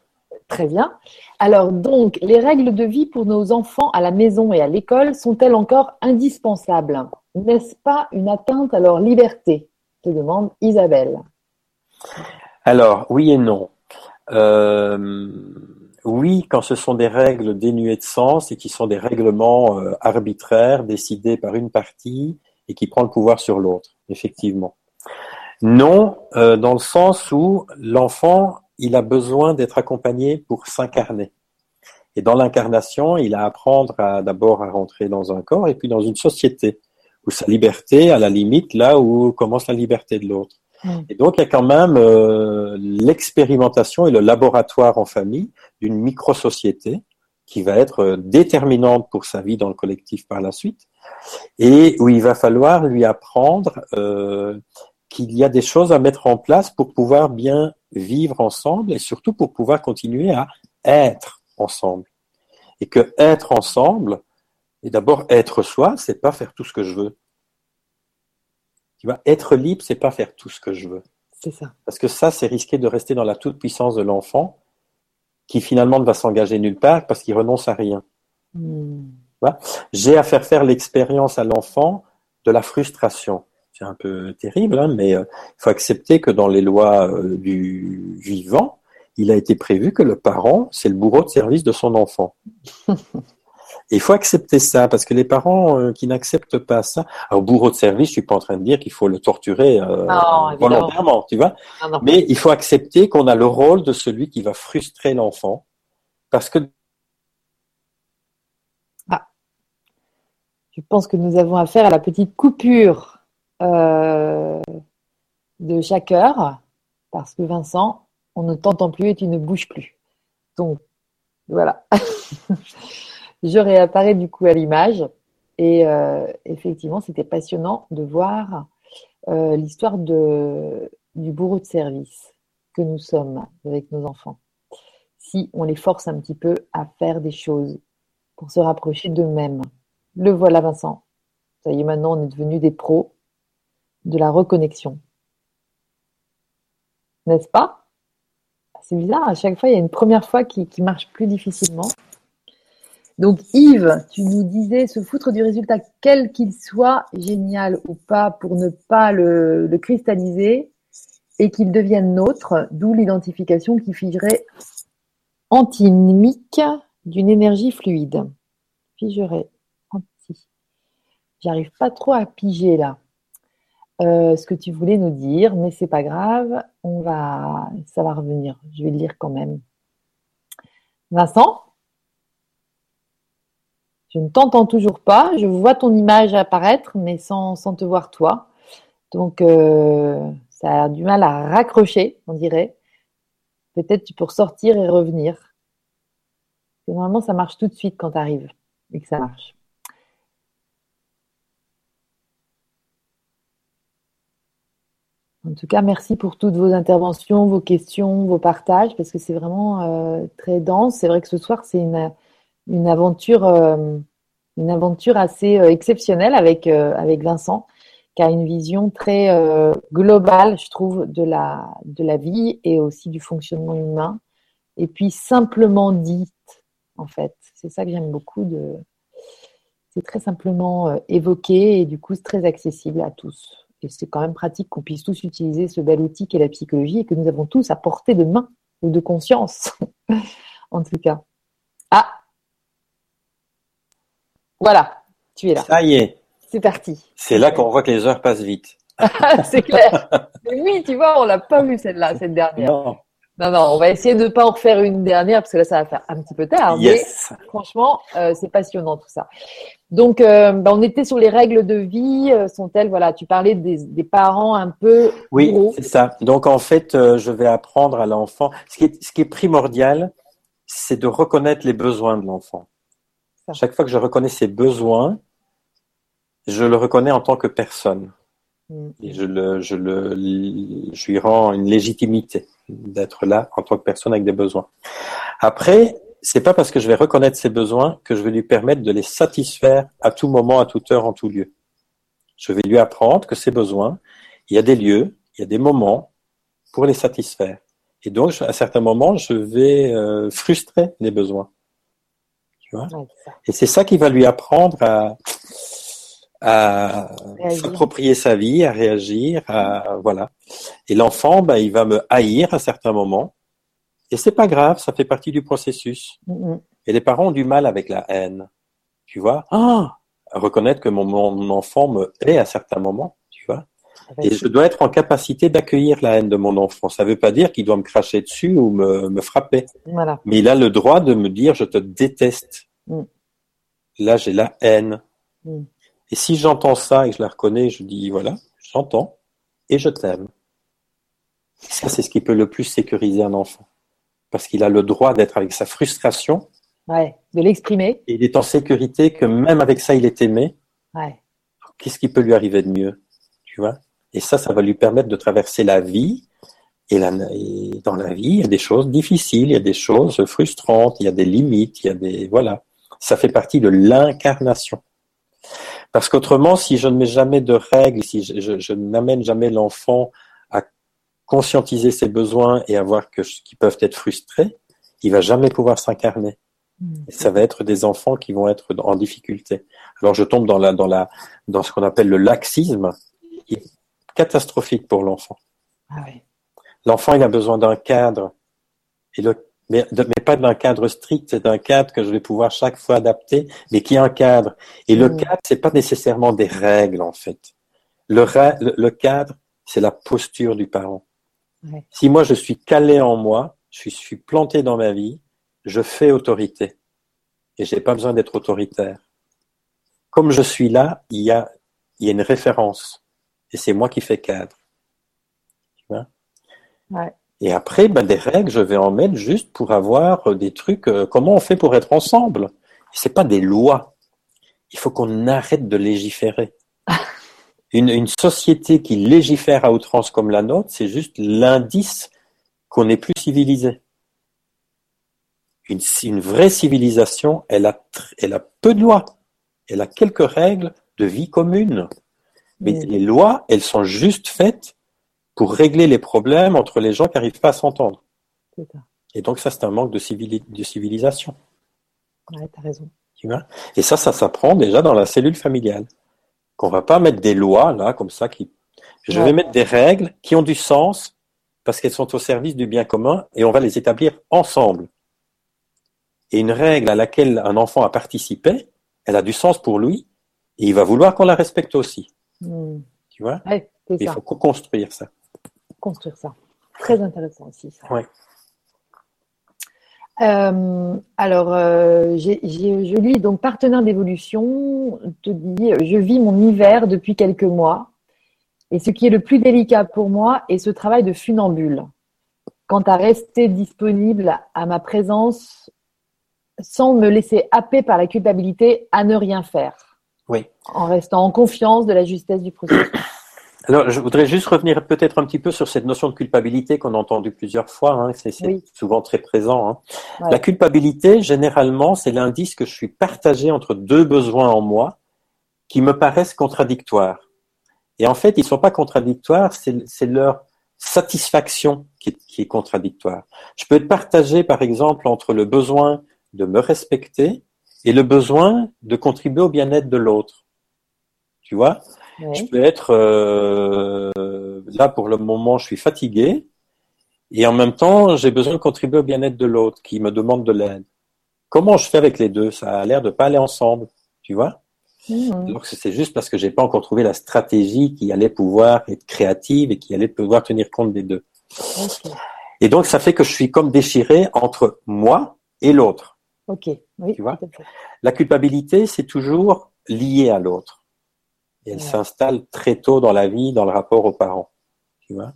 Très bien. Alors donc, les règles de vie pour nos enfants à la maison et à l'école sont-elles encore indispensables? N'est-ce pas une atteinte à leur liberté? Te demande Isabelle. Alors, oui et non. Euh, oui, quand ce sont des règles dénuées de sens et qui sont des règlements euh, arbitraires décidés par une partie et qui prend le pouvoir sur l'autre, effectivement. Non, euh, dans le sens où l'enfant il a besoin d'être accompagné pour s'incarner. Et dans l'incarnation, il a à apprendre à d'abord à rentrer dans un corps et puis dans une société où sa liberté, à la limite, là où commence la liberté de l'autre. Mm. Et donc, il y a quand même euh, l'expérimentation et le laboratoire en famille d'une micro-société qui va être euh, déterminante pour sa vie dans le collectif par la suite, et où il va falloir lui apprendre euh, qu'il y a des choses à mettre en place pour pouvoir bien vivre ensemble et surtout pour pouvoir continuer à être ensemble. Et que être ensemble, et d'abord être soi, c'est pas faire tout ce que je veux. Tu vois, être libre, c'est pas faire tout ce que je veux. C'est ça. Parce que ça, c'est risquer de rester dans la toute puissance de l'enfant, qui finalement ne va s'engager nulle part parce qu'il renonce à rien. Hmm. J'ai à faire faire l'expérience à l'enfant de la frustration. C'est un peu terrible, hein, mais euh, il faut accepter que dans les lois euh, du vivant, il a été prévu que le parent, c'est le bourreau de service de son enfant. Il faut accepter ça, parce que les parents euh, qui n'acceptent pas ça, alors bourreau de service, je suis pas en train de dire qu'il faut le torturer volontairement, tu vois, mais il faut accepter qu'on a le rôle de celui qui va frustrer l'enfant, parce que Je pense que nous avons affaire à la petite coupure euh, de chaque heure, parce que Vincent, on ne t'entend plus et tu ne bouges plus. Donc, voilà. Je réapparais du coup à l'image. Et euh, effectivement, c'était passionnant de voir euh, l'histoire de, du bourreau de service que nous sommes avec nos enfants. Si on les force un petit peu à faire des choses pour se rapprocher d'eux-mêmes. Le voilà, Vincent. Ça y est, maintenant, on est devenus des pros de la reconnexion. N'est-ce pas? C'est bizarre, à chaque fois, il y a une première fois qui, marche plus difficilement. Donc Yves, tu nous disais se foutre du résultat, quel qu'il soit, génial ou pas, pour ne pas le, cristalliser et qu'il devienne nôtre, d'où l'identification qui figerait antimique d'une énergie fluide. Figerait. J'arrive pas trop à piger là. Euh, ce que tu voulais nous dire, mais c'est pas grave, on va, ça va revenir. Je vais le lire quand même. Vincent, je ne t'entends toujours pas. Je vois ton image apparaître, mais sans, te voir toi. Donc, euh, ça a du mal à raccrocher, on dirait. Peut-être tu peux ressortir et revenir. normalement, ça marche tout de suite quand tu arrives et que ça marche. En tout cas, merci pour toutes vos interventions, vos questions, vos partages, parce que c'est vraiment euh, très dense. C'est vrai que ce soir, c'est une, une aventure, euh, une aventure assez euh, exceptionnelle avec, avec Vincent, qui a une vision très globale, je trouve, de la, de la vie et aussi du fonctionnement humain. Et puis simplement dite, en fait. C'est ça que j'aime beaucoup de. C'est très simplement évoqué et du coup, c'est très accessible à tous c'est quand même pratique qu'on puisse tous utiliser ce bel outil qu'est la psychologie et que nous avons tous à portée de main ou de conscience, en tout cas. Ah Voilà, tu es là. Ça y est. C'est parti. C'est là qu'on voit que les heures passent vite. c'est clair. Mais oui, tu vois, on l'a pas vu celle-là, cette dernière. Non. Non, non, on va essayer de ne pas en refaire une dernière parce que là, ça va faire un petit peu tard. Yes. Mais franchement, euh, c'est passionnant tout ça. Donc, euh, bah, on était sur les règles de vie. Euh, sont-elles, voilà, tu parlais des, parents un peu. Oui, c'est ça. Donc, en fait, je vais apprendre à l'enfant. Ce qui est, ce qui est primordial, c'est de reconnaître les besoins de l'enfant. Chaque fois que je reconnais ses besoins, je le reconnais en tant que personne. Mm. Et je, le, je, le, je lui rends une légitimité d'être là en tant que personne avec des besoins. Après, c'est pas parce que je vais reconnaître ses besoins que je vais lui permettre de les satisfaire à tout moment, à toute heure, en tout lieu. Je vais lui apprendre que ses besoins, il y a des lieux, il y a des moments pour les satisfaire. Et donc, à certains moments, je vais euh, frustrer les besoins. Tu vois? Et c'est ça qui va lui apprendre à, à s'approprier sa vie, à réagir, à voilà. Et l'enfant, ben, il va me haïr à certains moments. Et c'est pas grave, ça fait partie du processus. Et les parents ont du mal avec la haine. Tu vois? Ah Reconnaître que mon, mon, enfant me hait à certains moments, tu vois? Et je dois être en capacité d'accueillir la haine de mon enfant. Ça veut pas dire qu'il doit me cracher dessus ou me, me frapper. Voilà. Mais il a le droit de me dire je te déteste. Mm. Là, j'ai la haine. Mm. Et si j'entends ça et que je la reconnais, je dis voilà, j'entends et je t'aime. Ça, c'est ce qui peut le plus sécuriser un enfant. Parce qu'il a le droit d'être avec sa frustration. Ouais, de l'exprimer. Il est en sécurité que même avec ça, il est aimé. Ouais. Qu'est-ce qui peut lui arriver de mieux Tu vois? Et ça, ça va lui permettre de traverser la vie. Et, et, dans la vie, il y a des choses difficiles, il y a des choses frustrantes, il y a des limites, il y a des. Voilà. Ça fait partie de l'incarnation. Parce qu'autrement, si je ne mets jamais de règles, si je, n'amène jamais l'enfant conscientiser ses besoins et à voir que qu'ils peuvent être frustrés, il va jamais pouvoir s'incarner. Hmm. ça va être des enfants qui vont être en difficulté. Alors je tombe dans la dans la dans ce qu'on appelle le laxisme, qui est catastrophique pour l'enfant. Ah l'enfant, il a besoin d'un cadre. Et le mais, mais pas d'un cadre strict, c'est un cadre que je vais pouvoir chaque fois adapter, mais qui est un cadre. Et le mm. cadre, c'est pas nécessairement des règles en fait. Le, le, cadre, c'est la posture du parent. Si moi je suis calé en moi, je suis, planté dans ma vie, je fais autorité et j'ai pas besoin d'être autoritaire. Comme je suis là, il y a, il y a une référence et c'est moi qui fais cadre. Tu vois? Ouais. Et après, ben, des règles, je vais en mettre juste pour avoir euh, des trucs. Euh, comment on fait pour être ensemble? C'est pas des lois. Il faut qu'on arrête de légiférer. Une, une, société qui légifère à outrance comme la nôtre, c'est juste l'indice qu'on est plus civilisé. Une, une, vraie civilisation, elle a, elle a peu de lois. Elle a quelques règles de vie commune. Mais les lois, elles sont juste faites pour régler les problèmes entre les gens qui n'arrivent pas à s'entendre. Et donc ça, c'est un manque de, civilisation. Ouais, as raison. Et ça, ça s'apprend déjà dans la cellule familiale. Qu'on va pas mettre des lois là comme ça qui. Je vais mettre des règles qui ont du sens parce qu'elles sont au service du bien commun et on va les établir ensemble. Et une règle à laquelle un enfant a participé, elle a du sens pour lui et il va vouloir qu'on la respecte aussi. Hmm. Tu vois? Il faut co-construire ça construire ça. Très intéressant aussi. Ça. Ouais. Euh, alors, euh, je lis donc partenaire d'évolution te dit je vis mon hiver depuis quelques mois et ce qui est le plus délicat pour moi est ce travail de funambule. Quant à rester disponible à ma présence sans me laisser happer par la culpabilité à ne rien faire. Oui. En restant en confiance de la justesse du processus. Alors, je voudrais juste revenir peut-être un petit peu sur cette notion de culpabilité qu'on a entendue plusieurs fois. Hein, c'est souvent très présent. Hein. La culpabilité, généralement, c'est l'indice que je suis partagé entre deux besoins en moi qui me paraissent contradictoires. Et en fait, ils ne sont pas contradictoires, c'est leur satisfaction qui est, qui est, contradictoire. Je peux être partagé, par exemple, entre le besoin de me respecter et le besoin de contribuer au bien-être de l'autre. Tu vois? Je peux être euh, là pour le moment, je suis fatigué et en même temps, j'ai besoin de contribuer au bien-être de l'autre qui me demande de l'aide. Comment je fais avec les deux? Ça a l'air de pas aller ensemble, tu vois? Mmh. Donc c'est juste parce que j'ai pas encore trouvé la stratégie qui allait pouvoir être créative et qui allait pouvoir tenir compte des deux. Et donc ça fait que je suis comme déchiré entre moi et l'autre. Ok. Oui, tu vois? La culpabilité, c'est toujours lié à l'autre. Et elle s'installe très tôt dans la vie, dans le rapport aux parents. Tu vois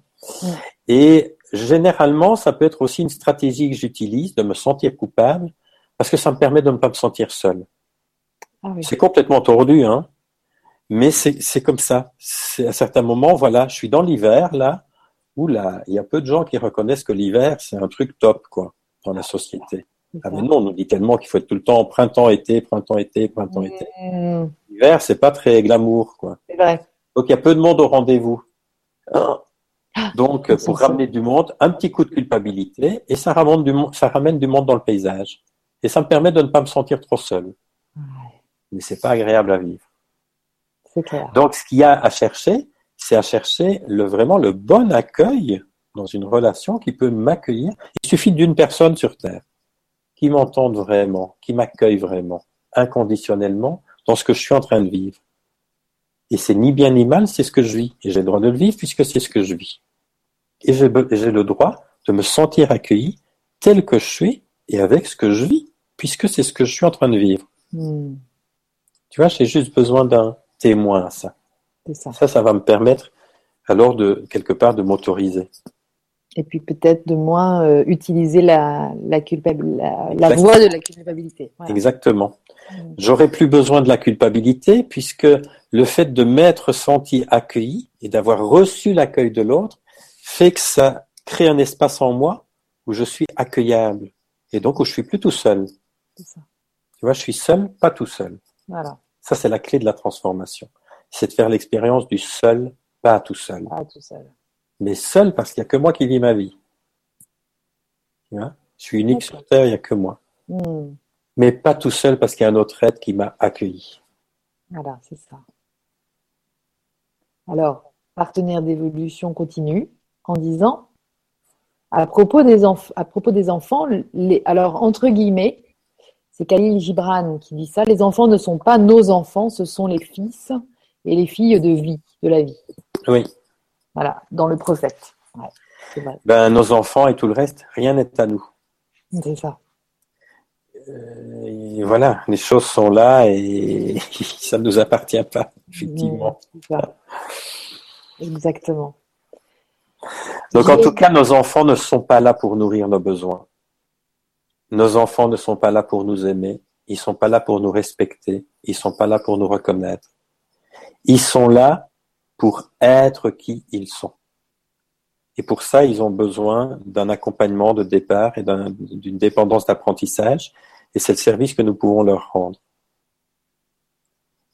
Et généralement, ça peut être aussi une stratégie que j'utilise de me sentir coupable parce que ça me permet de ne pas me sentir seul. Ah c'est complètement tordu, hein mais c'est comme ça. À certains moments, voilà, je suis dans l'hiver là, où là, il y a peu de gens qui reconnaissent que l'hiver c'est un truc top quoi dans la société. Ah mais non, on nous dit tellement qu'il faut être tout le temps printemps-été, printemps-été, printemps-été. Mmh. L'hiver, c'est pas très glamour, quoi. C'est vrai. Donc il y a peu de monde au rendez-vous. Hein Donc pour ramener du monde, un petit coup de culpabilité et ça ramène du monde, ça ramène du monde dans le paysage. Et ça me permet de ne pas me sentir trop seul. Ouais. Mais c'est pas agréable à vivre. Clair. Donc ce qu'il y a à chercher, c'est à chercher le vraiment le bon accueil dans une relation qui peut m'accueillir. Il suffit d'une personne sur terre qui m'entendent vraiment, qui m'accueillent vraiment, inconditionnellement, dans ce que je suis en train de vivre. Et c'est ni bien ni mal, c'est ce que je vis. Et j'ai le droit de le vivre puisque c'est ce que je vis. Et j'ai le droit de me sentir accueilli tel que je suis et avec ce que je vis, puisque c'est ce que je suis en train de vivre. Hmm. Tu vois, j'ai juste besoin d'un témoin à ça. ça. Ça, ça va me permettre alors de quelque part de m'autoriser et puis peut-être de moins euh, utiliser la, la, la, voie de la culpabilité. Exactement. J'aurais plus besoin de la culpabilité puisque le fait de m'être senti accueilli et d'avoir reçu l'accueil de l'autre fait que ça crée un espace en moi où je suis accueillable et donc où je suis plus tout seul. Ça. Tu vois, je suis seul, pas tout seul. Voilà. Ça, c'est la clé de la transformation. C'est de faire l'expérience du seul, pas tout seul. Pas tout seul mais seul parce qu'il n'y a que moi qui vis ma vie. je suis unique sur Terre, il n'y a que moi. Hmm. Mais pas tout seul parce qu'il y a un autre être qui m'a accueilli. Voilà, c'est ça. Alors, partenaire d'évolution continue en disant, à propos des, à propos des enfants, les, alors entre guillemets, c'est Khalil Gibran qui dit ça, les enfants ne sont pas nos enfants, ce sont les fils et les filles de vie, de la vie. Oui. Voilà, dans le prophète. ben, nos enfants et tout le reste, rien n'est à nous. C'est ça. Euh, voilà, les choses sont là et ça ne nous appartient pas, effectivement. Exactement. Donc en tout cas, nos enfants ne sont pas là pour nourrir nos besoins. Nos enfants ne sont pas là pour nous aimer. Ils ne sont pas là pour nous respecter. Ils ne sont pas là pour nous reconnaître. Ils sont là pour être qui ils sont. Et pour ça, ils ont besoin d'un accompagnement de départ et d'une dépendance d'apprentissage. Et c'est le service que nous pouvons leur rendre.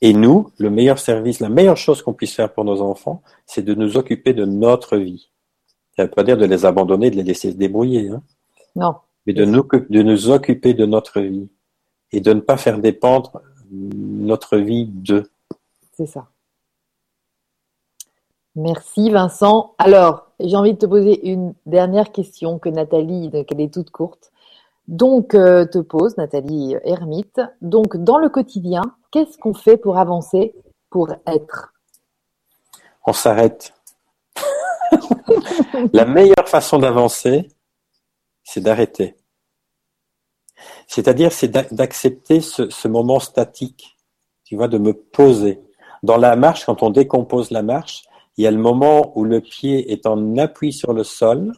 Et nous, le meilleur service, la meilleure chose qu'on puisse faire pour nos enfants, c'est de nous occuper de notre vie. Ça ne veut pas dire de les abandonner, de les laisser se débrouiller. Hein. Non. Mais de nous, de nous occuper de notre vie. Et de ne pas faire dépendre notre vie d'eux. C'est ça. Merci Vincent. Alors, j'ai envie de te poser une dernière question que Nathalie, qu'elle est toute courte, donc euh, te pose, Nathalie Hermite. Donc, dans le quotidien, qu'est-ce qu'on fait pour avancer, pour être? On s'arrête. La meilleure façon d'avancer, c'est d'arrêter. C'est-à-dire, c'est d'accepter ce, ce moment statique, tu vois, de me poser. Dans la marche, quand on décompose la marche, il y a le moment où le pied est en appui sur le sol.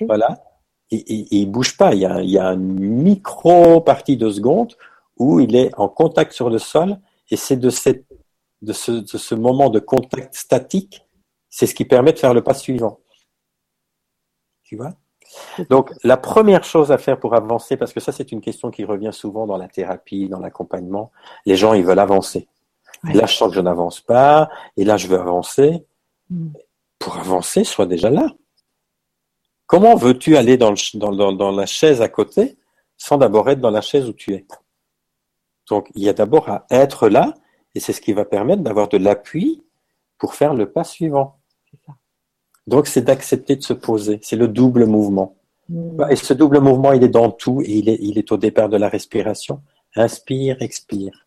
Voilà. Et, il bouge pas. Il y, a, il y a une micro partie de seconde où il est en contact sur le sol. Et c'est de cette de ce, de ce moment de contact statique, c'est ce qui permet de faire le pas suivant. Tu vois? Donc, la première chose à faire pour avancer, parce que ça, c'est une question qui revient souvent dans la thérapie, dans l'accompagnement, les gens, ils veulent avancer. Là, je sens que je n'avance pas, et là, je veux avancer. Mm. Pour avancer, sois déjà là. Comment veux-tu aller dans, le, dans, dans, dans, la chaise à côté sans d'abord être dans la chaise où tu es? Donc, il y a d'abord à être là, et c'est ce qui va permettre d'avoir de l'appui pour faire le pas suivant. Donc, c'est d'accepter de se poser. C'est le double mouvement. Mm. Et ce double mouvement, il est dans tout, et il est, il est au départ de la respiration. Inspire, expire.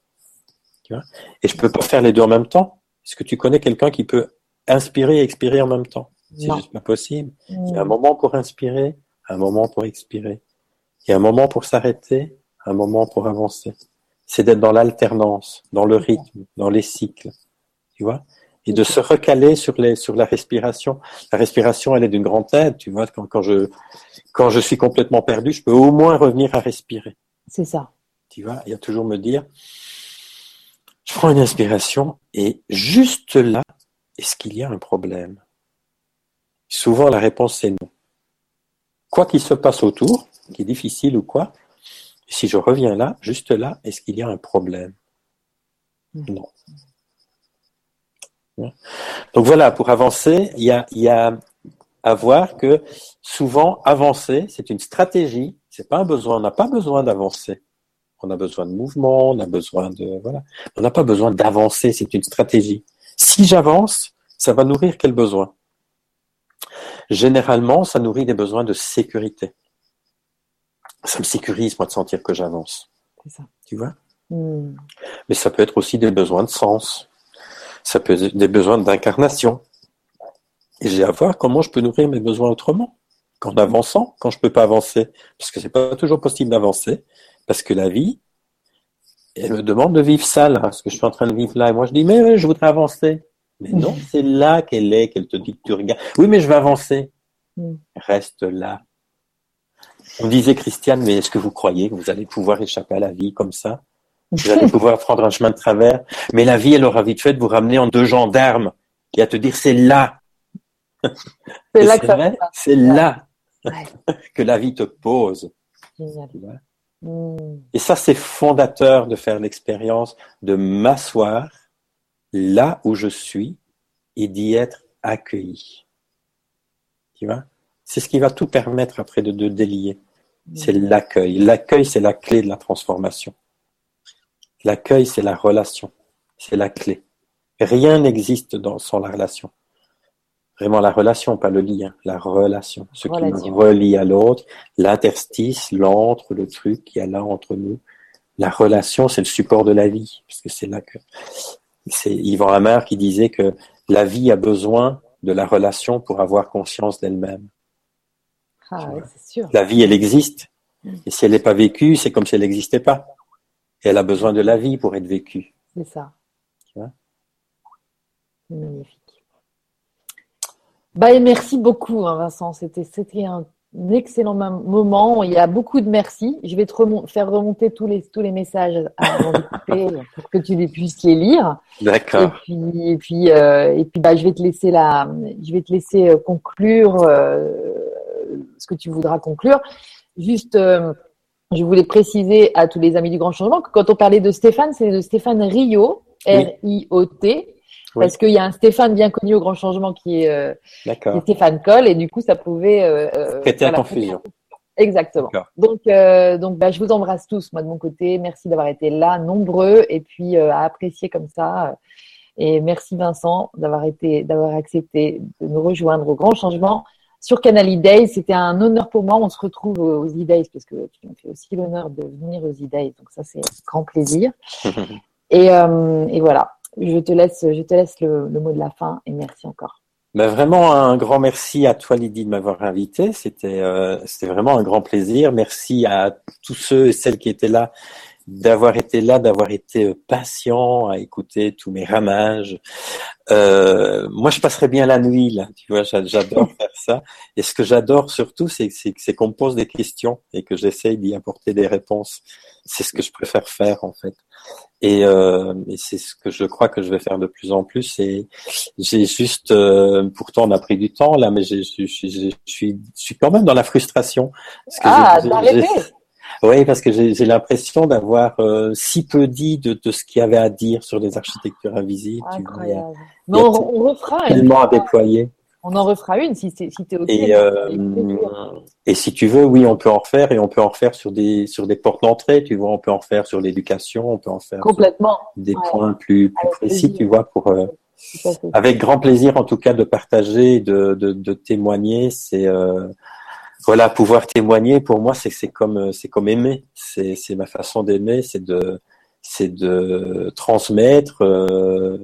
Tu vois? Et je peux pas faire les deux en même temps. Est-ce que tu connais quelqu'un qui peut inspirer et expirer en même temps? C'est juste pas possible. Il y a un mm. moment pour inspirer, un moment pour expirer. Il y a un moment pour s'arrêter, un moment pour avancer. C'est d'être dans l'alternance, dans le rythme, dans les cycles. Tu vois? Et de se recaler sur les sur la respiration. La respiration, elle est d'une grande aide, tu vois? Quand, quand je quand je suis complètement perdu, je peux au moins revenir à respirer. C'est ça. Tu vois, il y a toujours me dire, je prends une inspiration et juste là, est-ce qu'il y a un problème? Souvent, la réponse c'est non. Quoi qu'il se passe autour, qui est difficile ou quoi, si je reviens là, juste là, est-ce qu'il y a un problème? Hmm. Non. Donc voilà, pour avancer, il y a, il y a à voir que souvent avancer, c'est une stratégie, c'est pas un besoin, on n'a pas besoin d'avancer. On a besoin de mouvement, on a besoin de voilà, on n'a pas besoin d'avancer, c'est une stratégie. Si j'avance, ça va nourrir quel besoin? Généralement, ça nourrit des besoins de sécurité. Ça me sécurise moi de sentir que j'avance. Ça. Tu vois? Hmm. Mais ça peut être aussi des besoins de sens. Ça peut être des besoins d'incarnation. Et j'ai à voir comment je peux nourrir mes besoins autrement. Qu'en avançant, quand je peux pas avancer. Parce que c'est pas toujours possible d'avancer. Parce que la vie, elle me demande de vivre ça, là. Ce que je suis en train de vivre là. Et moi, je dis, mais je voudrais avancer. Mais non, c'est là qu'elle est, qu'elle te dit que tu regardes. Oui, mais je vais avancer. Mm. Reste là. On disait, Christiane, mais est-ce que vous croyez que vous allez pouvoir échapper à la vie comme ça? Vous allez pouvoir prendre un chemin de travers Mais la vie, elle aura vite fait de vous ramener en deux gendarmes et à te dire, c'est là. C'est là, que c'est là que la vie te pose. Mm. Et ça, c'est fondateur de faire l'expérience de m'asseoir là où je suis et d'y être accueilli. Tu vois? C'est ce qui va tout permettre après de, de délier. C'est l'accueil. L'accueil, c'est la clé de la transformation. L'accueil, c'est la relation. C'est la clé. Rien n'existe sans la relation. Vraiment la relation, pas le lien, la relation. Ce qui nous relie à l'autre, l'interstice, l'entre, le truc qu'il y a là entre nous. La relation, c'est le support de la vie, parce que c'est là que c'est Yvan Hammer qui disait que la vie a besoin de la relation pour avoir conscience d'elle-même. Ah, sûr. La vie, elle existe. Mm. Et si elle n'est pas vécue, c'est comme si elle n'existait pas. Et elle a besoin de la vie pour être vécue. C'est ça. Tu vois magnifique. Bah, et merci beaucoup, hein, Vincent. C'était, un excellent moment. Il y a beaucoup de merci. Je vais te faire remonter tous les tous les messages avant pour que tu les puisses les lire. D'accord. Et puis et puis euh, et puis bah je vais te laisser la je vais te laisser euh, conclure euh, ce que tu voudras conclure. Juste je voulais préciser à tous les amis du Grand Changement que quand on parlait de Stéphane, c'est de Stéphane Rio, R-I-O-T, parce qu'il y a un Stéphane bien connu au Grand Changement qui est, euh, Stéphane Coll, et du coup, ça pouvait euh, euh prêter à. Exactement. Donc, euh, donc, bah, je vous embrasse tous, moi de mon côté. Merci d'avoir été là, nombreux, et puis euh, à apprécier comme ça. Et merci Vincent d'avoir été, d'avoir accepté de nous rejoindre au Grand Changement sur Canal e C'était un honneur pour moi. On se retrouve aux e parce que tu m'as fait aussi l'honneur de venir aux e Donc ça, c'est grand plaisir. et, euh, et voilà je te laisse, je te laisse le, mot de la fin et merci encore. Ben vraiment un grand merci à toi Lydie de m'avoir invité. C'était euh, c'était vraiment un grand plaisir. Merci à tous ceux et celles qui étaient là d'avoir été là, d'avoir été euh, patient à écouter tous mes ramages. Euh, moi, je passerais bien la nuit là. Tu vois, j'adore faire ça. Et ce que j'adore surtout, c'est qu'on me pose des questions et que j'essaye d'y apporter des réponses. C'est ce que je préfère faire en fait. Et, euh, et c'est ce que je crois que je vais faire de plus en plus. Et j'ai juste, euh, pourtant on a pris du temps là, mais je, suis, je suis quand même dans la frustration. Parce que ah, j'ai, oui, parce que j'ai l'impression d'avoir euh, si peu dit de, de ce qu'il y avait à dire sur les architectures invisibles. Incroyable. Mais on, on, refera tellement à déployer. On en refera une si, si tu es OK. Et, euh, et si tu veux, oui, on peut en refaire et on peut en refaire sur des sur des portes d'entrée, tu vois, on peut en faire sur l'éducation, on peut en faire complètement des points plus, plus précis, tu vois, pour euh, avec grand plaisir en tout cas de partager, de de, de témoigner, c'est euh, voilà, pouvoir témoigner pour moi, c'est comme c'est comme aimer, c'est ma façon d'aimer, c'est de c'est de transmettre, euh,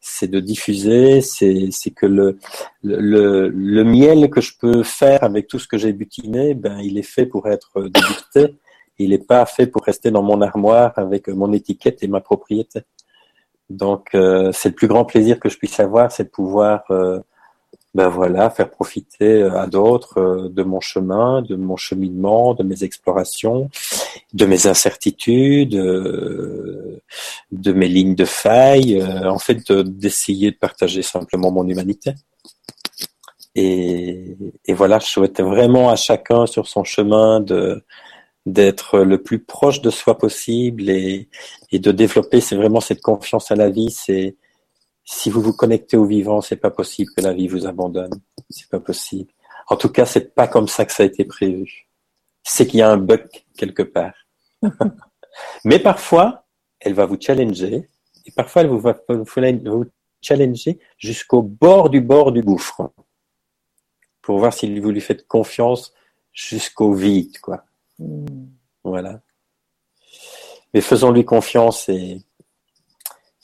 c'est de diffuser, c'est c'est que le, le le miel que je peux faire avec tout ce que j'ai butiné, ben il est fait pour être dégusté, il n'est pas fait pour rester dans mon armoire avec mon étiquette et ma propriété. Donc euh, c'est le plus grand plaisir que je puisse avoir, c'est de pouvoir euh, ben voilà, faire profiter euh, à d'autres euh, de mon chemin, de mon cheminement, de mes explorations, de mes incertitudes, euh, de mes lignes de faille, en fait d'essayer de partager simplement mon humanité. Et, voilà, je souhaite vraiment à chacun sur son chemin de d'être le plus proche de soi possible et, et de développer, c'est vraiment cette confiance à la vie, c'est si vous vous connectez au vivant, c'est pas possible que la vie vous abandonne. C'est pas possible. En tout cas, c'est pas comme ça que ça a été prévu. C'est qu'il y a un bug quelque part. Mais parfois, elle va vous challenger, et parfois elle vous va vous challenger jusqu'au bord du bord du gouffre, pour voir si vous lui faites confiance jusqu'au vide, quoi. Hmm. Voilà. Mais faisons-lui confiance et,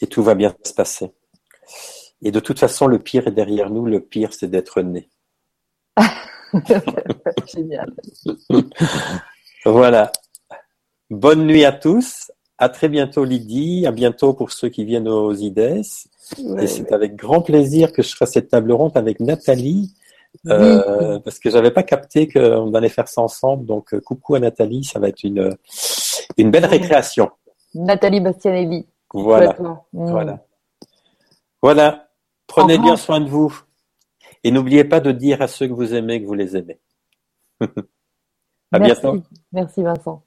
et tout va bien se passer. Et de toute façon, le pire est derrière nous. Le pire, c'est d'être né. Génial. voilà. Bonne nuit à tous. À très bientôt, Lydie. À bientôt pour ceux qui viennent aux IDES. et c'est avec grand plaisir que je ferai cette table ronde avec Nathalie. Euh, parce que j'avais pas capté qu'on allait faire ça ensemble. Donc, euh, coucou à Nathalie. Ça va être une, une belle récréation. Nathalie Bastianelli. Voilà. Voilà. Voilà. Prenez bien soin de vous. Et n'oubliez pas de dire à ceux que vous aimez que vous les aimez. à bientôt. Merci Vincent.